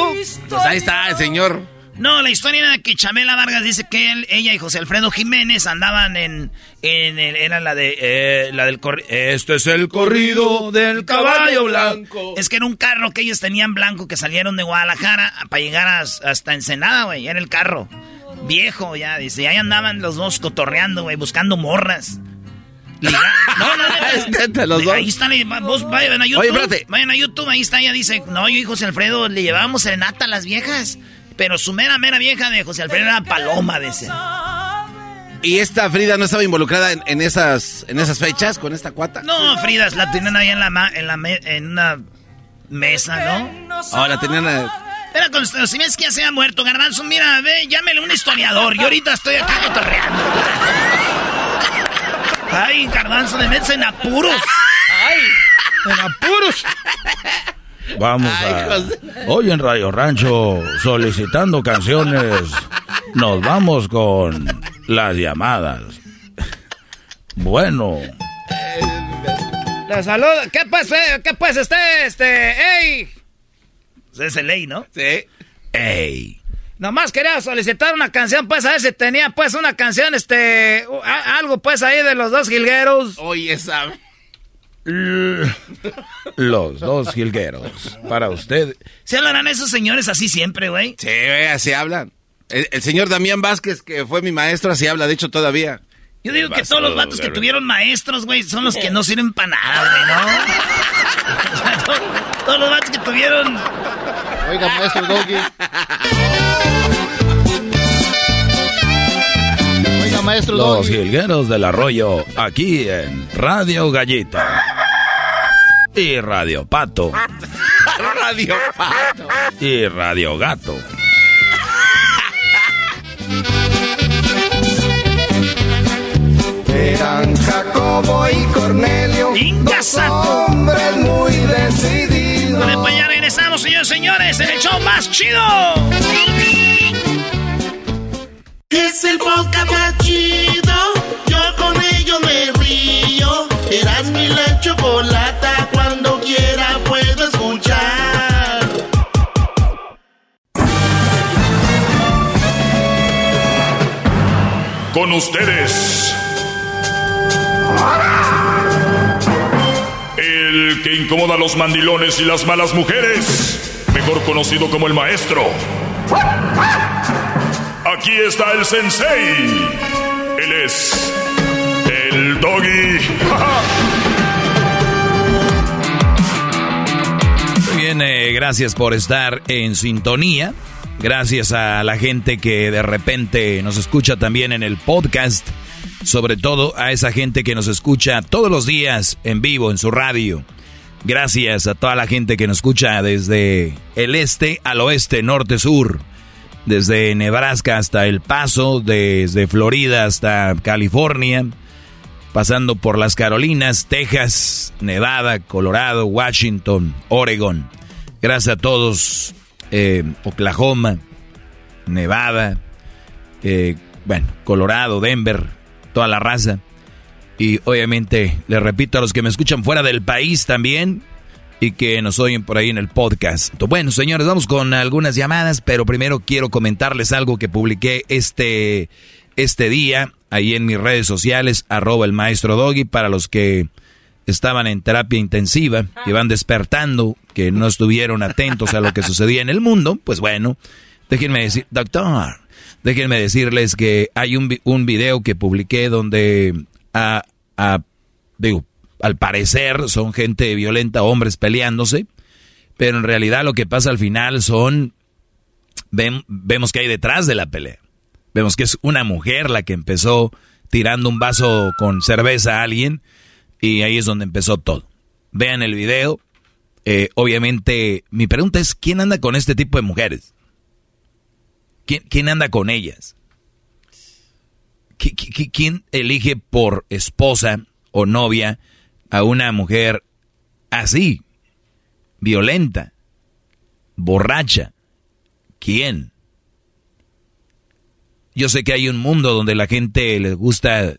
Pues ahí está el señor. No, la historia era que Chamela Vargas dice que él, ella y José Alfredo Jiménez andaban en, en era la de eh, la del este es el corrido del caballo blanco. Es que era un carro que ellos tenían blanco que salieron de Guadalajara para llegar hasta Ensenada, güey, era el carro viejo ya dice, y ahí andaban los dos cotorreando, güey, buscando morras. no, no, los dos. Ahí están, vos vayan a YouTube. Oye. Vayan a YouTube, ahí está, ella dice, no, yo y José Alfredo le llevábamos serenata a las viejas. Pero su mera, mera vieja de José Alfredo era Paloma, de ese. ¿Y esta Frida no estaba involucrada en, esas, en esas fechas con esta cuata? No, Frida la tenían ahí en, la, en, la en una mesa, ¿no? Oh, la tenían... Era con, si ves que ya se ha muerto, Garbanzo, mira, ve, llámele un historiador. Yo ahorita estoy aquí cotorreando. Ay, Garbanzo, me metes en apuros. Ay, en apuros. Vamos a... Hoy en Radio Rancho, solicitando canciones, nos vamos con las llamadas. Bueno. Le saludo. ¿Qué pues, eh? ¿Qué pues, este, este, ey? Pues es el ley, ¿no? Sí. Ey. Nomás quería solicitar una canción, pues, a ver si tenía, pues, una canción, este, algo, pues, ahí de los dos jilgueros. Oye, sabe. Los dos jilgueros. Para usted. ¿Se hablarán esos señores así siempre, güey? Sí, güey, así hablan. El, señor Damián Vázquez, que fue mi maestro, así habla, de hecho, todavía. Yo digo que todos los vatos que tuvieron maestros, güey, son los que no sirven para nada, güey, ¿no? todos, los vatos que tuvieron... Oiga, maestro Doggy. Maestro Doggy. Los jilgueros del arroyo, aquí en Radio Gallita. Y Radio Pato. Radio Pato. Y Radio Gato. Eran Jacobo y Cornelio, dos hombres muy decididos. Vale, pues ya regresamos, señores señores, en el show más chido. Es el podcast más chido, yo con ello me río. Eras mi la chocolata, cuando quiera puedo escuchar. Con ustedes el que incomoda a los mandilones y las malas mujeres, mejor conocido como el maestro. Aquí está el sensei. Él es el doggy. Muy bien, eh, gracias por estar en sintonía. Gracias a la gente que de repente nos escucha también en el podcast sobre todo a esa gente que nos escucha todos los días en vivo en su radio. Gracias a toda la gente que nos escucha desde el este al oeste, norte, sur, desde Nebraska hasta El Paso, desde Florida hasta California, pasando por las Carolinas, Texas, Nevada, Colorado, Washington, Oregon. Gracias a todos, eh, Oklahoma, Nevada, eh, bueno, Colorado, Denver, toda la raza. Y obviamente, les repito a los que me escuchan fuera del país también y que nos oyen por ahí en el podcast. Bueno, señores, vamos con algunas llamadas, pero primero quiero comentarles algo que publiqué este, este día ahí en mis redes sociales, arroba el maestro Doggy, para los que estaban en terapia intensiva, que van despertando, que no estuvieron atentos a lo que sucedía en el mundo, pues bueno, déjenme decir, doctor, Déjenme decirles que hay un, un video que publiqué donde, a, digo, al parecer son gente violenta, hombres peleándose, pero en realidad lo que pasa al final son, vemos que hay detrás de la pelea. Vemos que es una mujer la que empezó tirando un vaso con cerveza a alguien y ahí es donde empezó todo. Vean el video. Eh, obviamente, mi pregunta es, ¿quién anda con este tipo de mujeres? ¿Quién, anda con ellas? ¿Quién elige por esposa o novia a una mujer así, violenta, borracha? ¿Quién? Yo sé que hay un mundo donde la gente les gusta,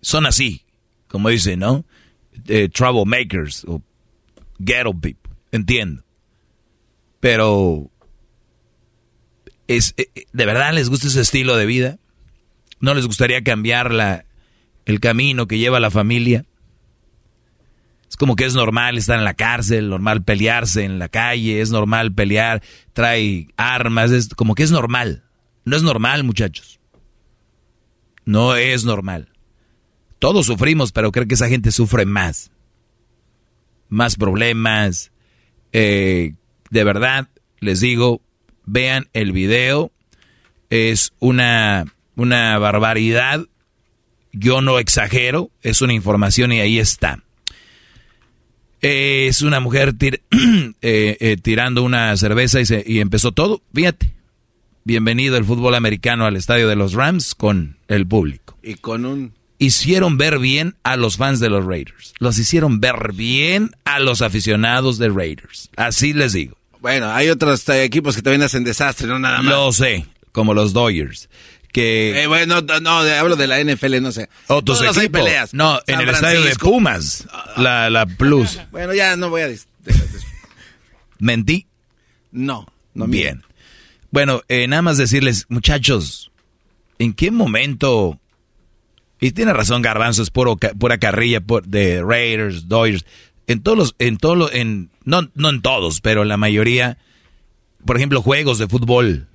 son así, como dicen, ¿no? Eh, troublemakers o ghetto people, entiendo. Pero es, eh, eh, ¿De verdad les gusta ese estilo de vida? ¿No les gustaría cambiar la, el camino que lleva la familia? Es como que es normal estar en la cárcel, normal pelearse en la calle, es normal pelear, trae armas, es como que es normal. No es normal, muchachos. No es normal. Todos sufrimos, pero creo que esa gente sufre más. Más problemas. Eh, de verdad, les digo, vean el video. Es una, una barbaridad. Yo no exagero, es una información y ahí está. Es una mujer eh, eh, tirando una cerveza y, y empezó todo. Fíjate, bienvenido el fútbol americano al estadio de los Rams con el público. Y con un... Hicieron ver bien a los fans de los Raiders. Los hicieron ver bien a los aficionados de Raiders. Así les digo. Bueno, hay otros eh, equipos que también hacen desastre, no nada más. Lo sé, como los Dodgers. Que... Eh, bueno, no, no, hablo de la NFL, no sé. Otros Todas hay equipos. peleas. No, en el estadio de. Pumas. La, la Plus. Bueno, ya no voy a... ¿Mentí? No, no Bien. Bueno, eh, nada más decirles, muchachos, ¿en qué momento... Y tiene razón Garbanzo, es puro, pura carrilla por- de Raiders, Dodgers. En todos los... En todos los en, no, no en todos, pero en la mayoría... Por ejemplo, juegos de fútbol.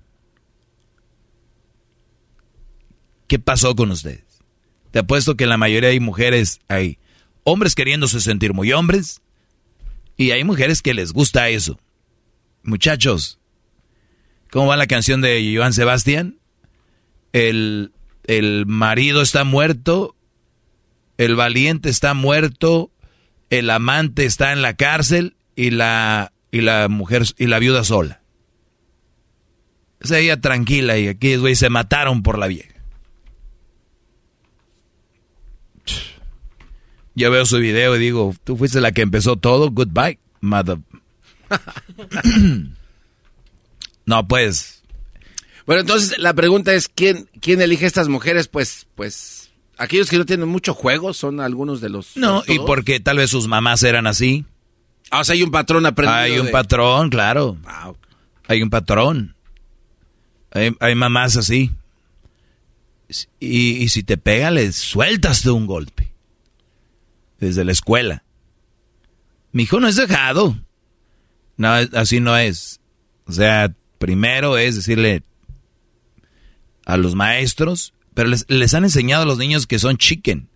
¿Qué pasó con ustedes? Te apuesto que la mayoría hay mujeres, hay hombres queriéndose sentir muy hombres y hay mujeres que les gusta eso. Muchachos, ¿cómo va la canción de Joan Sebastián? El, el marido está muerto, el valiente está muerto, el amante está en la cárcel y la, y la mujer y la viuda sola. O sea, ella tranquila y aquí, güey, se mataron por la vieja. Yo veo su video y digo, tú fuiste la que empezó todo, goodbye, mother. no, pues. Bueno, entonces la pregunta es, ¿quién, quién elige estas mujeres? Pues, pues, aquellos que no tienen mucho juego son algunos de los... No, y porque tal vez sus mamás eran así. Ah, o sea, hay un patrón aprendido Hay un de- patrón, claro. Ah, Hay un patrón. Hay, hay mamás así. Y, y si te pega, le sueltas de un golpe. Desde la escuela. Mi hijo no es dejado. No, así no es. O sea, primero es decirle a los maestros, pero les, les han enseñado a los niños que son chicken.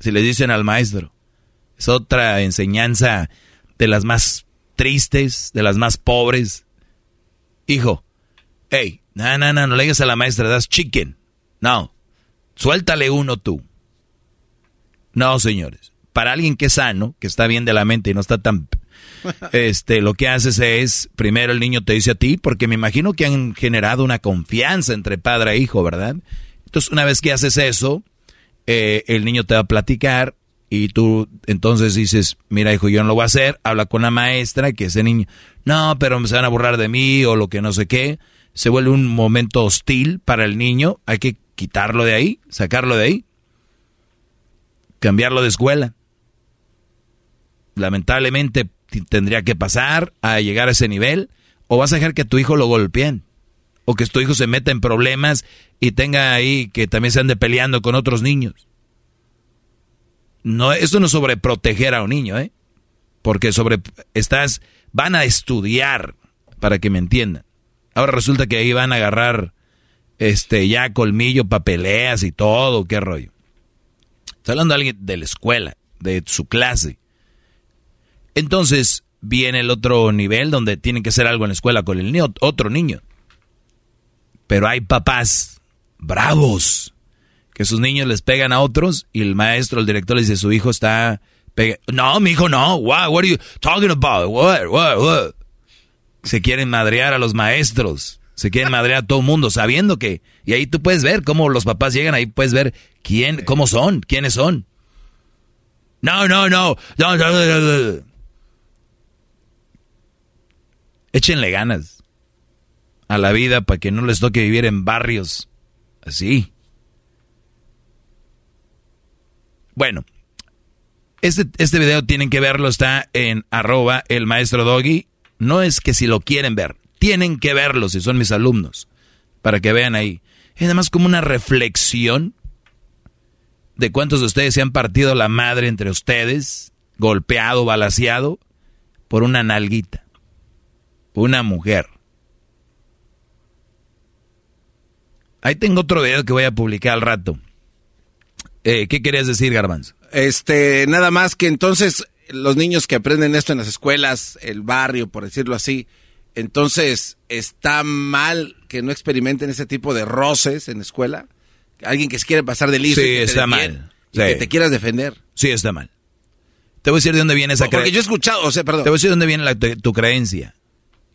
Si les dicen al maestro. Es otra enseñanza de las más tristes, de las más pobres. Hijo, hey, no, no, no, no le digas a la maestra, das chicken. No, suéltale uno tú. No, señores. Para alguien que es sano, que está bien de la mente y no está tan... Este, lo que haces es, primero el niño te dice a ti, porque me imagino que han generado una confianza entre padre e hijo, ¿verdad? Entonces, una vez que haces eso, eh, el niño te va a platicar y tú entonces dices, mira hijo, yo no lo voy a hacer, habla con la maestra, que ese niño, no, pero se van a burlar de mí o lo que no sé qué, se vuelve un momento hostil para el niño, hay que quitarlo de ahí, sacarlo de ahí, cambiarlo de escuela. Lamentablemente tendría que pasar a llegar a ese nivel, o vas a dejar que tu hijo lo golpeen, o que tu hijo se meta en problemas y tenga ahí que también se ande peleando con otros niños. No, esto no es sobre proteger a un niño, ¿eh? Porque sobre estás van a estudiar para que me entiendan. Ahora resulta que ahí van a agarrar este ya colmillo, papeleas y todo, qué rollo. Estoy hablando de alguien de la escuela, de su clase. Entonces viene el otro nivel donde tienen que hacer algo en la escuela con el niño, otro niño. Pero hay papás bravos que sus niños les pegan a otros y el maestro, el director les dice su hijo está no, mi hijo no. What, what are you talking about? What, what, what? Se quieren madrear a los maestros, se quieren madrear a todo el mundo sabiendo que y ahí tú puedes ver cómo los papás llegan, ahí puedes ver quién cómo son, quiénes son. No. no, no, no, no, no. Échenle ganas a la vida para que no les toque vivir en barrios así. Bueno, este, este video tienen que verlo, está en arroba el maestro Doggy. No es que si lo quieren ver, tienen que verlo si son mis alumnos, para que vean ahí. Es además como una reflexión de cuántos de ustedes se han partido la madre entre ustedes, golpeado, balaseado, por una nalguita, una mujer. Ahí tengo otro video que voy a publicar al rato. Eh, ¿Qué querías decir, Garbanzo? Este, nada más que entonces los niños que aprenden esto en las escuelas, el barrio, por decirlo así, entonces está mal que no experimenten ese tipo de roces en la escuela. Alguien que se quiere pasar de listo. Sí, que está mal. Sí. que te quieras defender. Sí, está mal. Te voy a decir de dónde viene esa Porque creencia. yo he escuchado, o sea, perdón. Te voy a decir de dónde viene la- tu, tu creencia.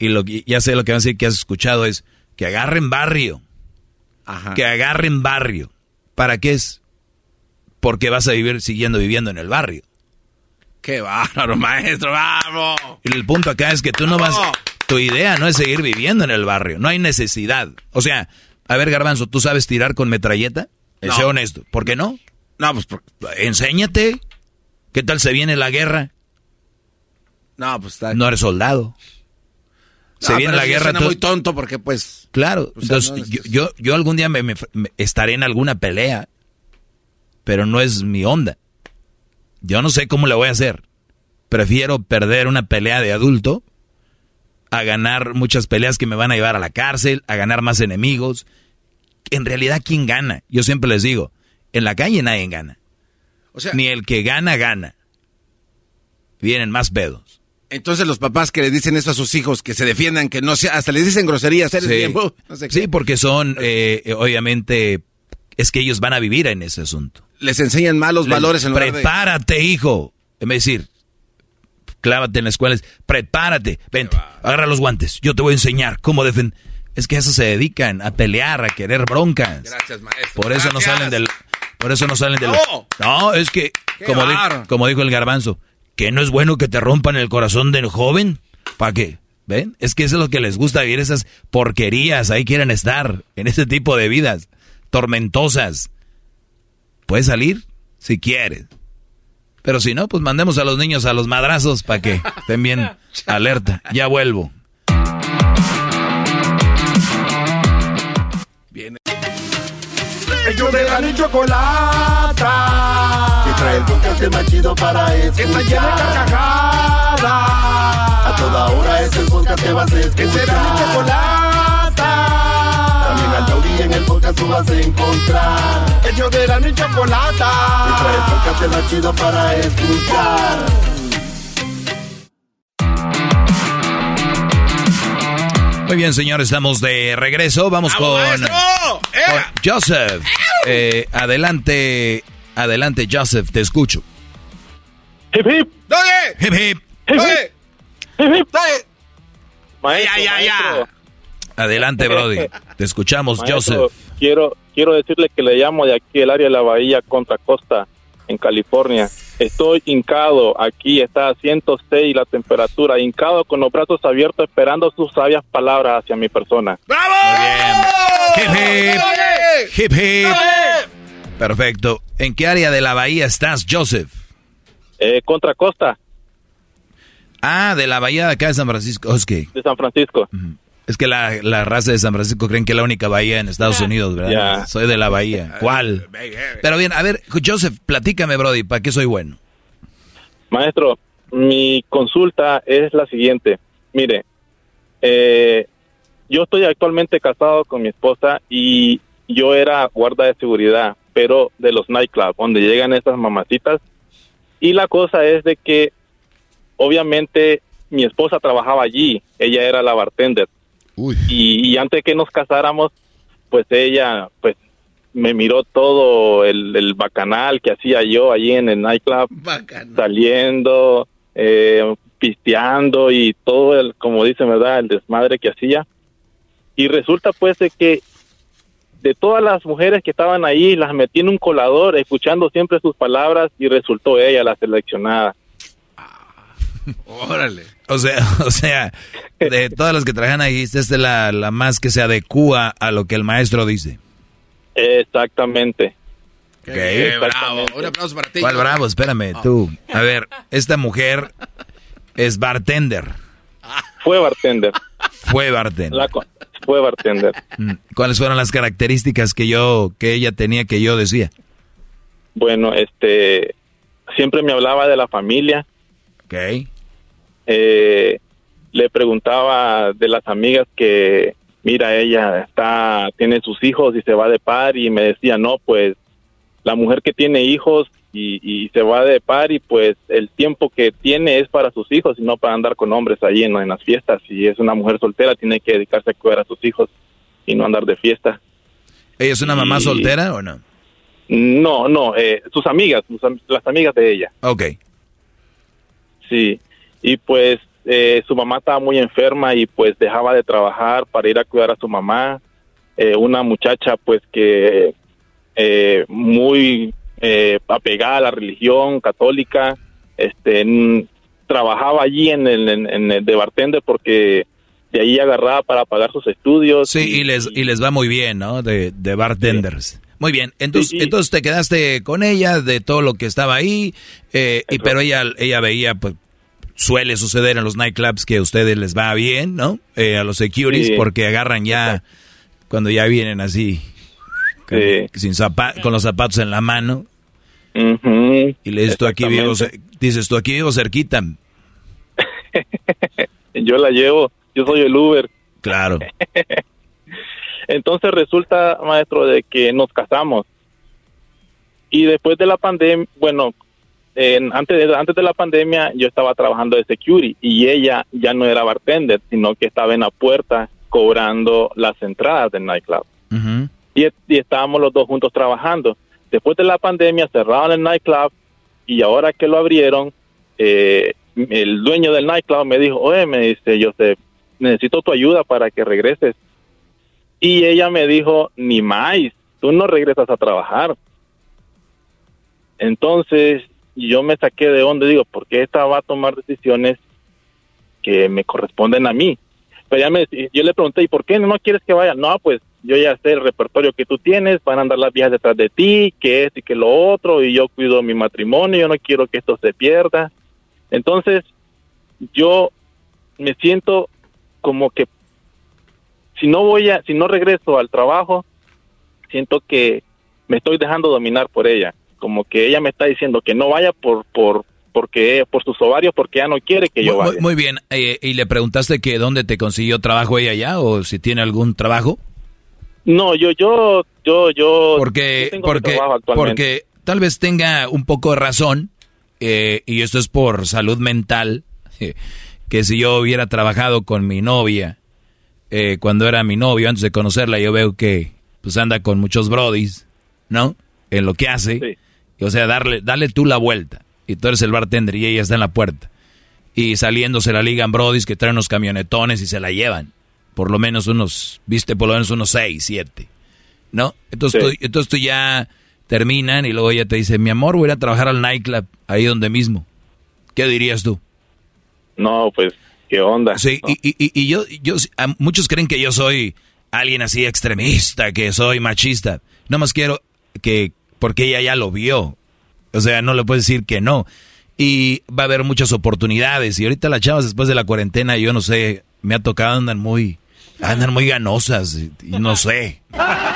Y lo, que- ya sé lo que van a decir que has escuchado es que agarren barrio. Ajá. Que agarren barrio. ¿Para qué es? Porque vas a vivir siguiendo viviendo en el barrio. Qué bárbaro, maestro, vamos. Y el punto acá es que tú no vas... Tu idea no es seguir viviendo en el barrio. No hay necesidad. O sea, A ver, Garbanzo, ¿tú sabes tirar con metralleta? No. Sé honesto. ¿Por qué no? No, pues por- Enséñate. ¿Qué tal se viene la guerra? No, pues está. No eres soldado. Se No, viene la guerra. tú- muy tonto porque pues. Claro. O sea, Entonces, no es- yo, yo, yo algún día me, me- me- estaré en alguna pelea, pero no es mi onda. Yo no sé cómo le voy a hacer. Prefiero perder una pelea de adulto a ganar muchas peleas que me van a llevar a la cárcel, a ganar más enemigos. En realidad, ¿quién gana? Yo siempre les digo, en la calle nadie gana. O sea, Ni el que gana, gana. Vienen más pedos. Entonces los papás que le dicen eso a sus hijos, que se defiendan, que no sea, hasta les dicen groserías, eres Sí. uh, no sé qué. Sí, porque son, eh, eh, obviamente, es que ellos van a vivir en ese asunto. Les enseñan malos Les- valores en lugar de- Prepárate, hijo. De decir, clávate en la escuela, es, prepárate, vente, agarra los guantes, yo te voy a enseñar cómo defender. Es que a eso se dedican, a pelear, a querer broncas. Gracias, maestro. Por eso no salen del... Por eso no salen del... No. No, es que, como, di- como dijo el garbanzo, que no es bueno que te rompan el corazón del joven. ¿Para qué? ¿Ven? Es que eso es lo que les gusta vivir, esas porquerías. Ahí quieren estar, en ese tipo de vidas tormentosas. Puedes salir si quieres. Pero si no, pues mandemos a los niños a los madrazos para que estén bien alerta. Ya vuelvo. Ellos de la chocolata. Trae el podcast el más chido para escuchar. Que está de carcajadas. A toda hora es el podcast que vas a escuchar. Que será mi chocolata. También al taurí en el podcast tú vas a encontrar. Ellos de la y chocolata. Que trae el podcast el más chido para escuchar. Muy bien, señores, estamos de regreso. Vamos con, con Joseph. Eh, adelante, adelante, Joseph, te escucho. Hip hip. ¡Dale! Hip hip. Hip hip. Hip hip. Maestro, Ya, ya, ya. maestro, Adelante, Brody. Te escuchamos, maestro, Joseph. Quiero, quiero decirle que le llamo de aquí el área de la bahía Contra Costa, en California. Estoy hincado, aquí está a 106 la temperatura, hincado con los brazos abiertos esperando sus sabias palabras hacia mi persona. Hip hip. Hip hip. Perfecto. ¿En qué área de la bahía estás, Joseph? Eh, Contra Costa Ah, de la bahía de acá de San Francisco. Oh, Es que, de San Francisco. es que la, la raza de San Francisco creen que es la única bahía en Estados Unidos, ¿verdad? Soy de la bahía. ¿Cuál? Pero bien, a ver, Joseph, platícame, Brody, ¿para qué soy bueno? Maestro, mi consulta es la siguiente. Mire, eh, yo estoy actualmente casado con mi esposa y yo era guarda de seguridad, pero de los nightclubs, donde llegan esas mamacitas. Y la cosa es de que, obviamente, mi esposa trabajaba allí, ella era la bartender. Y, y antes que nos casáramos, pues ella, pues, me miró todo el, el bacanal que hacía yo allí en el nightclub saliendo, eh, pisteando y todo el, como dicen, ¿verdad? El desmadre que hacía. Y resulta pues de que de todas las mujeres que estaban ahí, las metí en un colador, escuchando siempre sus palabras y resultó ella la seleccionada. Órale. O sea, o sea, de todas las que trabajan ahí, esta es la, la más que se adecúa a lo que el maestro dice. Exactamente. Ok. bravo. Un aplauso para ti. ¿Cuál bravo? Espérame, tú. A ver, esta mujer es bartender. Fue bartender. Fue bartender. La fue bartender. Mm, ¿Cuáles fueron las características que yo, que ella tenía que yo decía? Bueno, este, siempre me hablaba de la familia. Ok. Eh, le preguntaba de las amigas que, mira, ella está, tiene sus hijos y se va de par y me decía, no, pues la mujer que tiene hijos y, y se va de par y pues el tiempo que tiene es para sus hijos y no para andar con hombres allí en, en las fiestas. Si es una mujer soltera, tiene que dedicarse a cuidar a sus hijos y no andar de fiesta. ¿Ella es una mamá Y- soltera o no? No, no, eh, sus amigas, sus las amigas de ella. Ok. Sí, y pues eh, su mamá estaba muy enferma y pues dejaba de trabajar para ir a cuidar a su mamá. Eh, una muchacha pues que eh, muy eh, apegada a la religión católica, este, trabajaba allí en el, en, en el de bartender porque de ahí agarraba para pagar sus estudios. Sí, y, les, y les va muy bien, ¿no? De, de bartenders. Muy bien, entonces, entonces te quedaste con ella de todo lo que estaba ahí, eh, y, pero ella, ella veía, pues, suele suceder en los nightclubs que a ustedes les va bien, ¿no? Eh, a los securities, porque agarran ya, cuando ya vienen así, con, sin con los zapatos en la mano. Y le dices tú aquí vivo, dices tú aquí vivo cerquita. Yo la llevo, yo soy el Uber. Claro. Entonces resulta, maestro, de que nos casamos. Y después de la pandemia, bueno, antes, de, antes de la pandemia yo estaba trabajando de security y ella ya no era bartender, sino que estaba en la puerta cobrando las entradas del nightclub. y, y, estábamos los dos juntos trabajando. Después de la pandemia cerraron el nightclub y ahora que lo abrieron, eh, el dueño del nightclub me dijo, oye, me dice, yo te necesito tu ayuda para que regreses. Y ella me dijo, ni más, tú no regresas a trabajar. Entonces yo me saqué de onda, digo, ¿por qué esta va a tomar decisiones que me corresponden a mí? Pero ya me, yo le pregunté, ¿y por qué no quieres que vaya? No, pues yo ya sé el repertorio que tú tienes, van a andar las viejas detrás de ti, que es y que lo otro, y yo cuido mi matrimonio, yo no quiero que esto se pierda. Entonces, yo me siento como que si no voy a, si no regreso al trabajo, siento que me estoy dejando dominar por ella, como que ella me está diciendo que no vaya por por porque por sus ovarios porque ya no quiere que yo vaya. Muy, bien, eh, y le preguntaste que dónde te consiguió trabajo ella ya o si tiene algún trabajo? No, yo yo yo yo porque porque porque tal vez tenga un poco de razón eh, y esto es por salud mental que si yo hubiera trabajado con mi novia eh, cuando era mi novio, antes de conocerla, yo veo que pues anda con muchos brodis, ¿no? En lo que hace. O sea, darle, dale tú la vuelta. Y tú eres el bartender y ella está en la puerta. Y saliendo se la ligan brodis que traen unos camionetones y se la llevan. Por lo menos unos, viste, por lo menos unos seis, siete. ¿No? Entonces, tú, entonces tú ya terminan y luego ella te dice, mi amor, voy a trabajar al nightclub, ahí donde mismo. ¿Qué dirías tú? No, pues ¿Qué onda? Sí, y, y, y, yo, yo, muchos creen que yo soy alguien así extremista, que soy machista. No más quiero que, porque ella ya lo vio. O sea, no le puedes decir que no. Y va a haber muchas oportunidades. Y ahorita las chavas después de la cuarentena, yo no sé, me ha tocado, andan muy, andan muy ganosas. Y, no sé.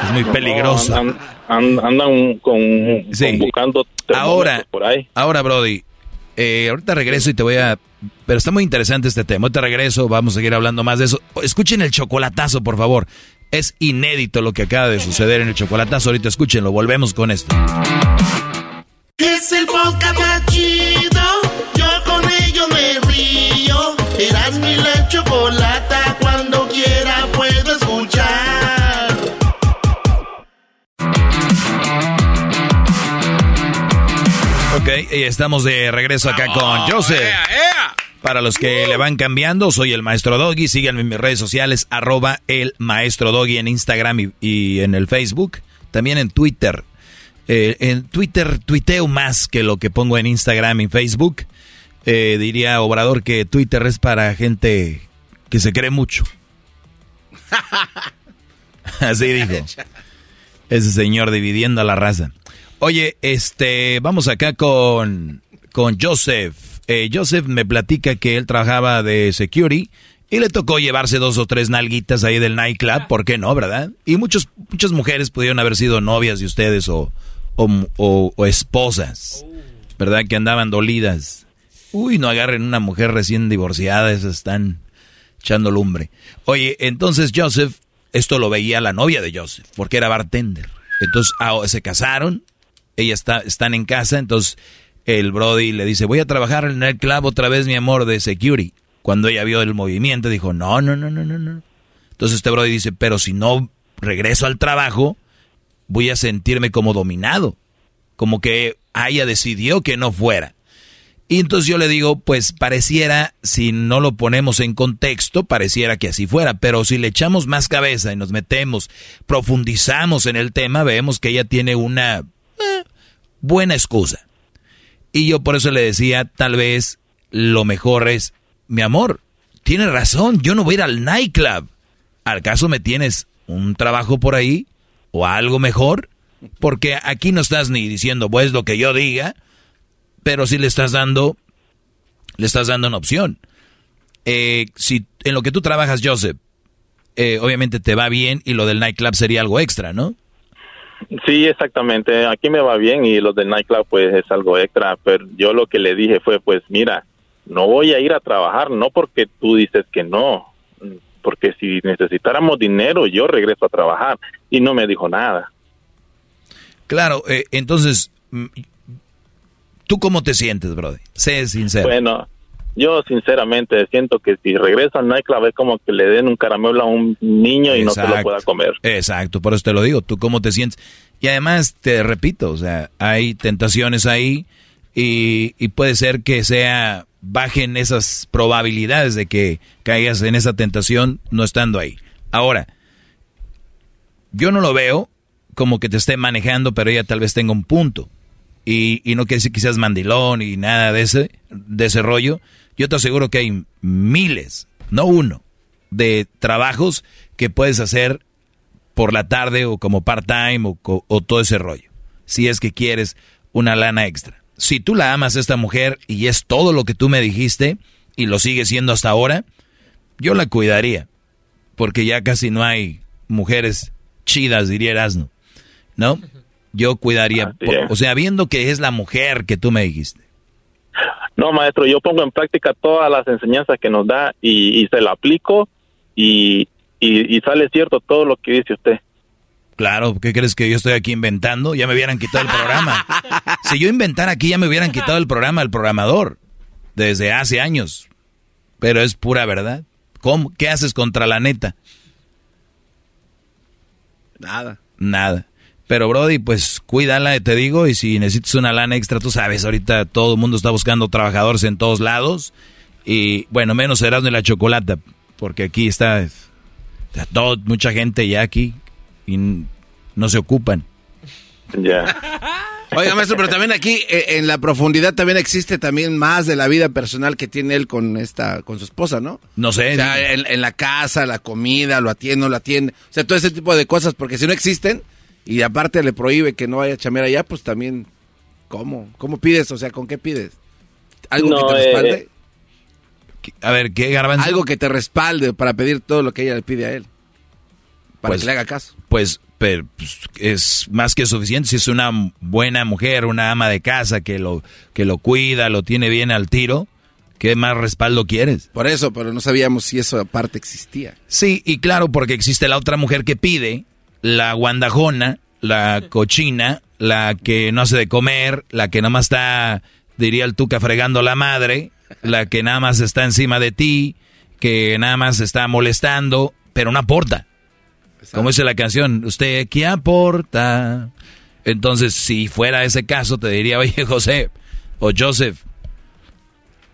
Es muy peligroso. andan, con, buscando ahora, por ahí. Ahora, Brody, eh, ahorita regreso y te voy a pero está muy interesante este tema. Te regreso, vamos a seguir hablando más de eso. Escuchen el chocolatazo, por favor. Es inédito lo que acaba de suceder en el chocolatazo. Ahorita escúchenlo, volvemos con esto. Es el podcast Ok, y estamos de regreso acá con Joseph. Para los que le van cambiando, soy el Maestro Doggy. Síganme en mis redes sociales, arroba el Maestro Doggy en Instagram y, en el Facebook. También en Twitter. Eh, en Twitter tuiteo más que lo que pongo en Instagram y Facebook. Eh, diría Obrador que Twitter es para gente que se cree mucho. Así dijo. Ese señor dividiendo a la raza. Oye, este, vamos acá con, con Joseph. Eh, Joseph me platica que él trabajaba de security y le tocó llevarse dos o tres nalguitas ahí del nightclub, ¿por qué no, verdad? Y muchos, muchas mujeres pudieron haber sido novias de ustedes o, o, esposas, ¿verdad? Que andaban dolidas. Uy, no agarren una mujer recién divorciada, esas están echando lumbre. Oye, entonces Joseph, esto lo veía la novia de Joseph, porque era bartender. Entonces ah, se casaron, ella está, están en casa, entonces el Brody le dice, voy a trabajar en el club otra vez, mi amor, de security. Cuando ella vio el movimiento, dijo, no, no, no, no, no, no. Entonces este Brody dice, pero si no regreso al trabajo, voy a sentirme como dominado. Como que ella decidió que no fuera. Y entonces yo le digo, pues pareciera, si no lo ponemos en contexto, pareciera que así fuera, pero si le echamos más cabeza y nos metemos, profundizamos en el tema, vemos que ella tiene una buena excusa. Y yo por eso le decía, tal vez lo mejor es, mi amor, tienes razón, yo no voy a ir al nightclub. ¿Al caso me tienes un trabajo por ahí o algo mejor? Porque aquí no estás ni diciendo, pues lo que yo diga, pero sí le estás dando, le estás dando una opción. Eh, si en lo que tú trabajas, Joseph, eh, obviamente te va bien y lo del nightclub sería algo extra, ¿no? Sí, exactamente. Aquí me va bien y lo del nightclub pues es algo extra, pero yo lo que le dije fue pues mira, no voy a ir a trabajar, no porque tú dices que no, porque si necesitáramos dinero yo regreso a trabajar y no me dijo nada. Claro, eh, entonces, mm, ¿tú cómo te sientes, brother? Sé sincero. Bueno, yo sinceramente siento que si regreso al nightclub es como que le den un caramelo a un niño y no se lo pueda comer. Exacto, por eso te lo digo, ¿tú cómo te sientes? Y además, te repito, o sea, hay tentaciones ahí y, y puede ser que sea bajen esas probabilidades de que caigas en esa tentación no estando ahí. Ahora, yo no lo veo como que te esté manejando, pero ella tal vez tenga un punto. Y, y no quiere decir que seas mandilón y nada de ese, de ese rollo. Yo te aseguro que hay miles, no uno, de trabajos que puedes hacer por la tarde o como part-time o, o todo ese rollo. Si es que quieres una lana extra. Si tú la amas a esta mujer y es todo lo que tú me dijiste y lo sigue siendo hasta ahora, yo la cuidaría. Porque ya casi no hay mujeres chidas, diría Erasmo. ¿no? Yo cuidaría, o sea, viendo que es la mujer que tú me dijiste. No, maestro, yo pongo en práctica todas las enseñanzas que nos da y, se la aplico y, y, sale cierto todo lo que dice usted. Claro, ¿qué crees que yo estoy aquí inventando? Ya me hubieran quitado el programa. si yo inventara aquí, ya me hubieran quitado el programa al programador desde hace años. Pero es pura verdad. ¿Cómo? ¿Qué haces contra la neta? Nada. Nada. Pero Brody, pues cuídala, te digo, y si necesitas una lana extra, tú sabes, ahorita todo el mundo está buscando trabajadores en todos lados. Y bueno, menos serás de la chocolata, porque aquí está, todo, mucha gente ya aquí y no se ocupan. Ya. Oiga, maestro, pero también aquí eh, en la profundidad también existe también más de la vida personal que tiene él con esta, con su esposa, ¿no? No sé. O sea, en, en la casa, la comida, lo atiende, no lo atiende. O sea, todo ese tipo de cosas, porque si no existen, y aparte le prohíbe que no vaya a chamear allá, pues también, ¿cómo? ¿Cómo pides? O sea, ¿con qué pides? ¿Algo que te respalde? Eh, a ver, ¿qué garbanzo? Algo que te respalde para pedir todo lo que ella le pide a él. Para pues, que le haga caso. Pues, pero, pues, es más que suficiente si es una buena mujer, una ama de casa que lo, que lo cuida, lo tiene bien al tiro. ¿Qué más respaldo quieres? Por eso, pero no sabíamos si eso aparte existía. Sí, y claro, porque existe la otra mujer que pide, la guandajona, la cochina, la que no hace de comer, la que nada más está, diría el tuca, fregando la madre, la que nada más está encima de ti, que nada más está molestando, pero no aporta. Como dice la canción, ¿usted qué aporta? Entonces, si fuera ese caso, te diría, oye, José o Joseph,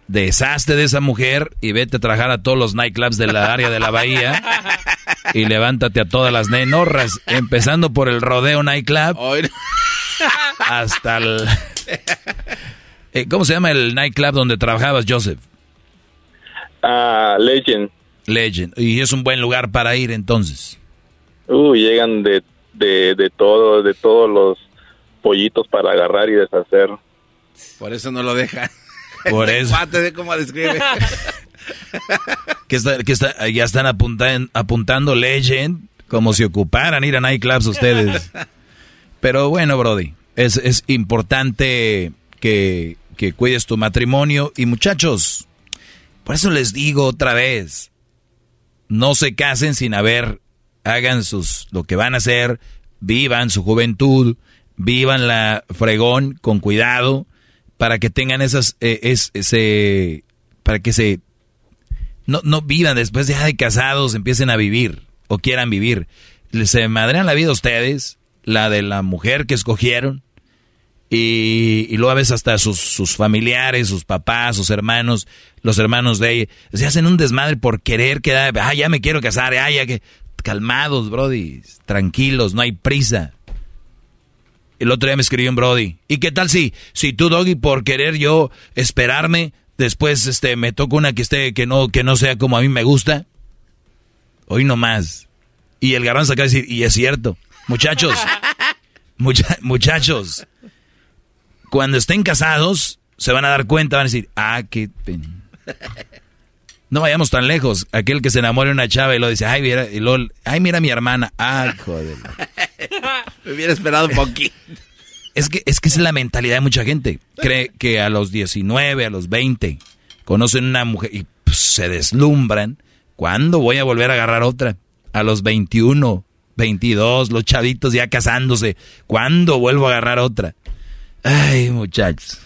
deshazte de esa mujer y vete a trabajar a todos los nightclubs de la área de la bahía y levántate a todas las nenorras, empezando por el Rodeo Nightclub hasta el... Eh, ¿Cómo se llama el nightclub donde trabajabas, Joseph? Ah, Legend. Legend. Y es un buen lugar para ir entonces. Uh, llegan de, de, de todo, de todos los pollitos para agarrar y deshacer. Por eso no lo dejan. Por eso. cómo describe. que, está, que está, ya están apuntan, apuntando Legend como si ocuparan ir a nightclubs ustedes. Pero bueno, Brody, es, es importante que, que cuides tu matrimonio. Y muchachos, por eso les digo otra vez, no se casen sin haber, hagan sus, lo que van a hacer, vivan su juventud, vivan la fregón con cuidado, para que tengan esas, eh, ese, para que se, no, no vivan después de, casados, empiecen a vivir o quieran vivir. Se madrean la vida ustedes, la de la mujer que escogieron, y, y luego a veces hasta sus, sus, familiares, sus papás, sus hermanos, los hermanos de ella, se hacen un desmadre por querer quedar, ah, ya me quiero casar, ah, ya que, calmados, brody, tranquilos, no hay prisa. El otro día me escribió un Brody. ¿Y qué tal si, si tú, Doggy, por querer yo esperarme, Después, este, me toca una que esté, que no, que no sea como a mí me gusta. Hoy no más. Y el garbanzo acaba de decir, y es cierto. Muchachos, muchachos, cuando estén casados, se van a dar cuenta, van a decir, ah, qué pena. No vayamos tan lejos. Aquel que se enamora de una chava y lo dice, ay, mira, y ay, mira mi hermana. Ay, joder. Me hubiera esperado un poquito. Es que, es que es la mentalidad de mucha gente. Cree que a los 19, a los 20, conocen una mujer y pues, se deslumbran. ¿Cuándo voy a volver a agarrar otra? A los 21, 22, los chavitos ya casándose. ¿Cuándo vuelvo a agarrar otra? Ay, muchachos.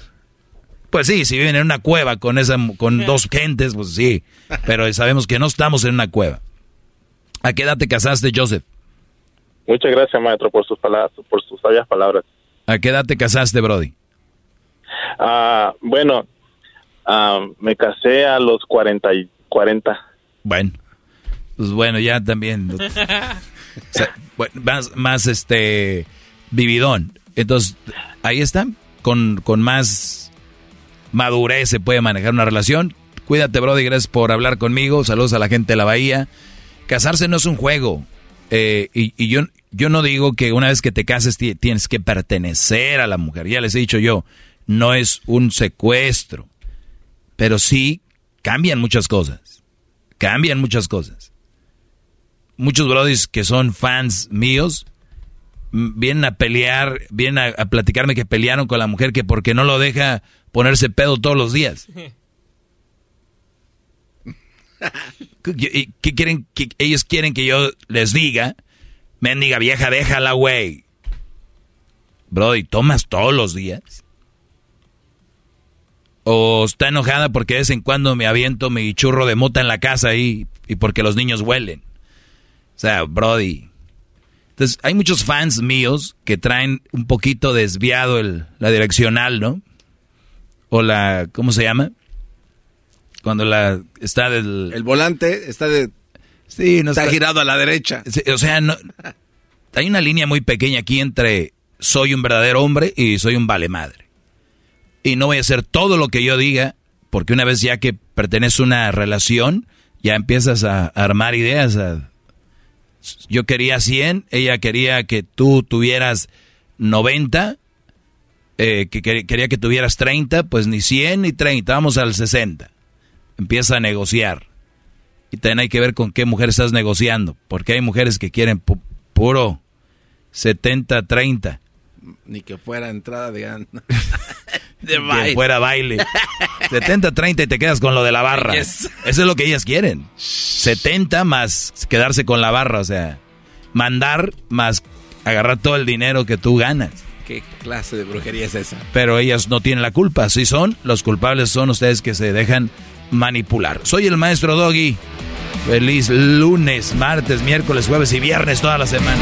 Pues sí, si viven en una cueva con esa con dos gentes, pues sí. Pero sabemos que no estamos en una cueva. ¿A qué edad te casaste, Joseph? Muchas gracias, maestro, por sus palabras, por sus sabias palabras. ¿A qué edad te casaste, Brody? Ah, bueno, ah, me casé a los 40 y 40. Bueno, pues bueno, ya también. más, más este vividón. Entonces, ahí está, con, con más madurez se puede manejar una relación. Cuídate, Brody, gracias por hablar conmigo. Saludos a la gente de la Bahía. Casarse no es un juego. Eh, y, yo, yo no digo que una vez que te cases tienes que pertenecer a la mujer. Ya les he dicho yo, no es un secuestro. Pero sí cambian muchas cosas. Cambian muchas cosas. Muchos brodis que son fans míos vienen a pelear, vienen a, a, platicarme que pelearon con la mujer que porque no lo deja ponerse pedo todos los días. ¿Qué quieren? Que ellos quieren que yo les diga, mendiga vieja, déjala, güey. Brody, ¿tomas todos los días? ¿O está enojada porque de vez en cuando me aviento mi churro de mota en la casa y, y porque los niños huelen? O sea, Brody. Entonces, hay muchos fans míos que traen un poquito desviado el, la direccional, ¿no? O la, ¿cómo se llama? Cuando la está del... El volante está de... Sí, no está, girado a la derecha. o sea, no, hay una línea muy pequeña aquí entre soy un verdadero hombre y soy un vale madre. Y no voy a hacer todo lo que yo diga, porque una vez ya que pertenece a una relación, ya empiezas a armar ideas. Yo quería 100, ella quería que tú tuvieras 90, eh, que quería que tuvieras 30, pues ni 100 ni 30, vamos al 60 empieza a negociar. Y también hay que ver con qué mujer estás negociando, porque hay mujeres que quieren puro 70-30. Ni que fuera entrada de, de baile. Que fuera baile. 70-30 y te quedas con lo de la barra. Eso es lo que ellas quieren. 70 más quedarse con la barra, o sea, mandar más agarrar todo el dinero que tú ganas. ¿Qué clase de brujería es esa? Pero ellas no tienen la culpa. Si son, los culpables son ustedes que se dejan manipular. Soy el maestro Doggy. Feliz lunes, martes, miércoles, jueves y viernes toda la semana.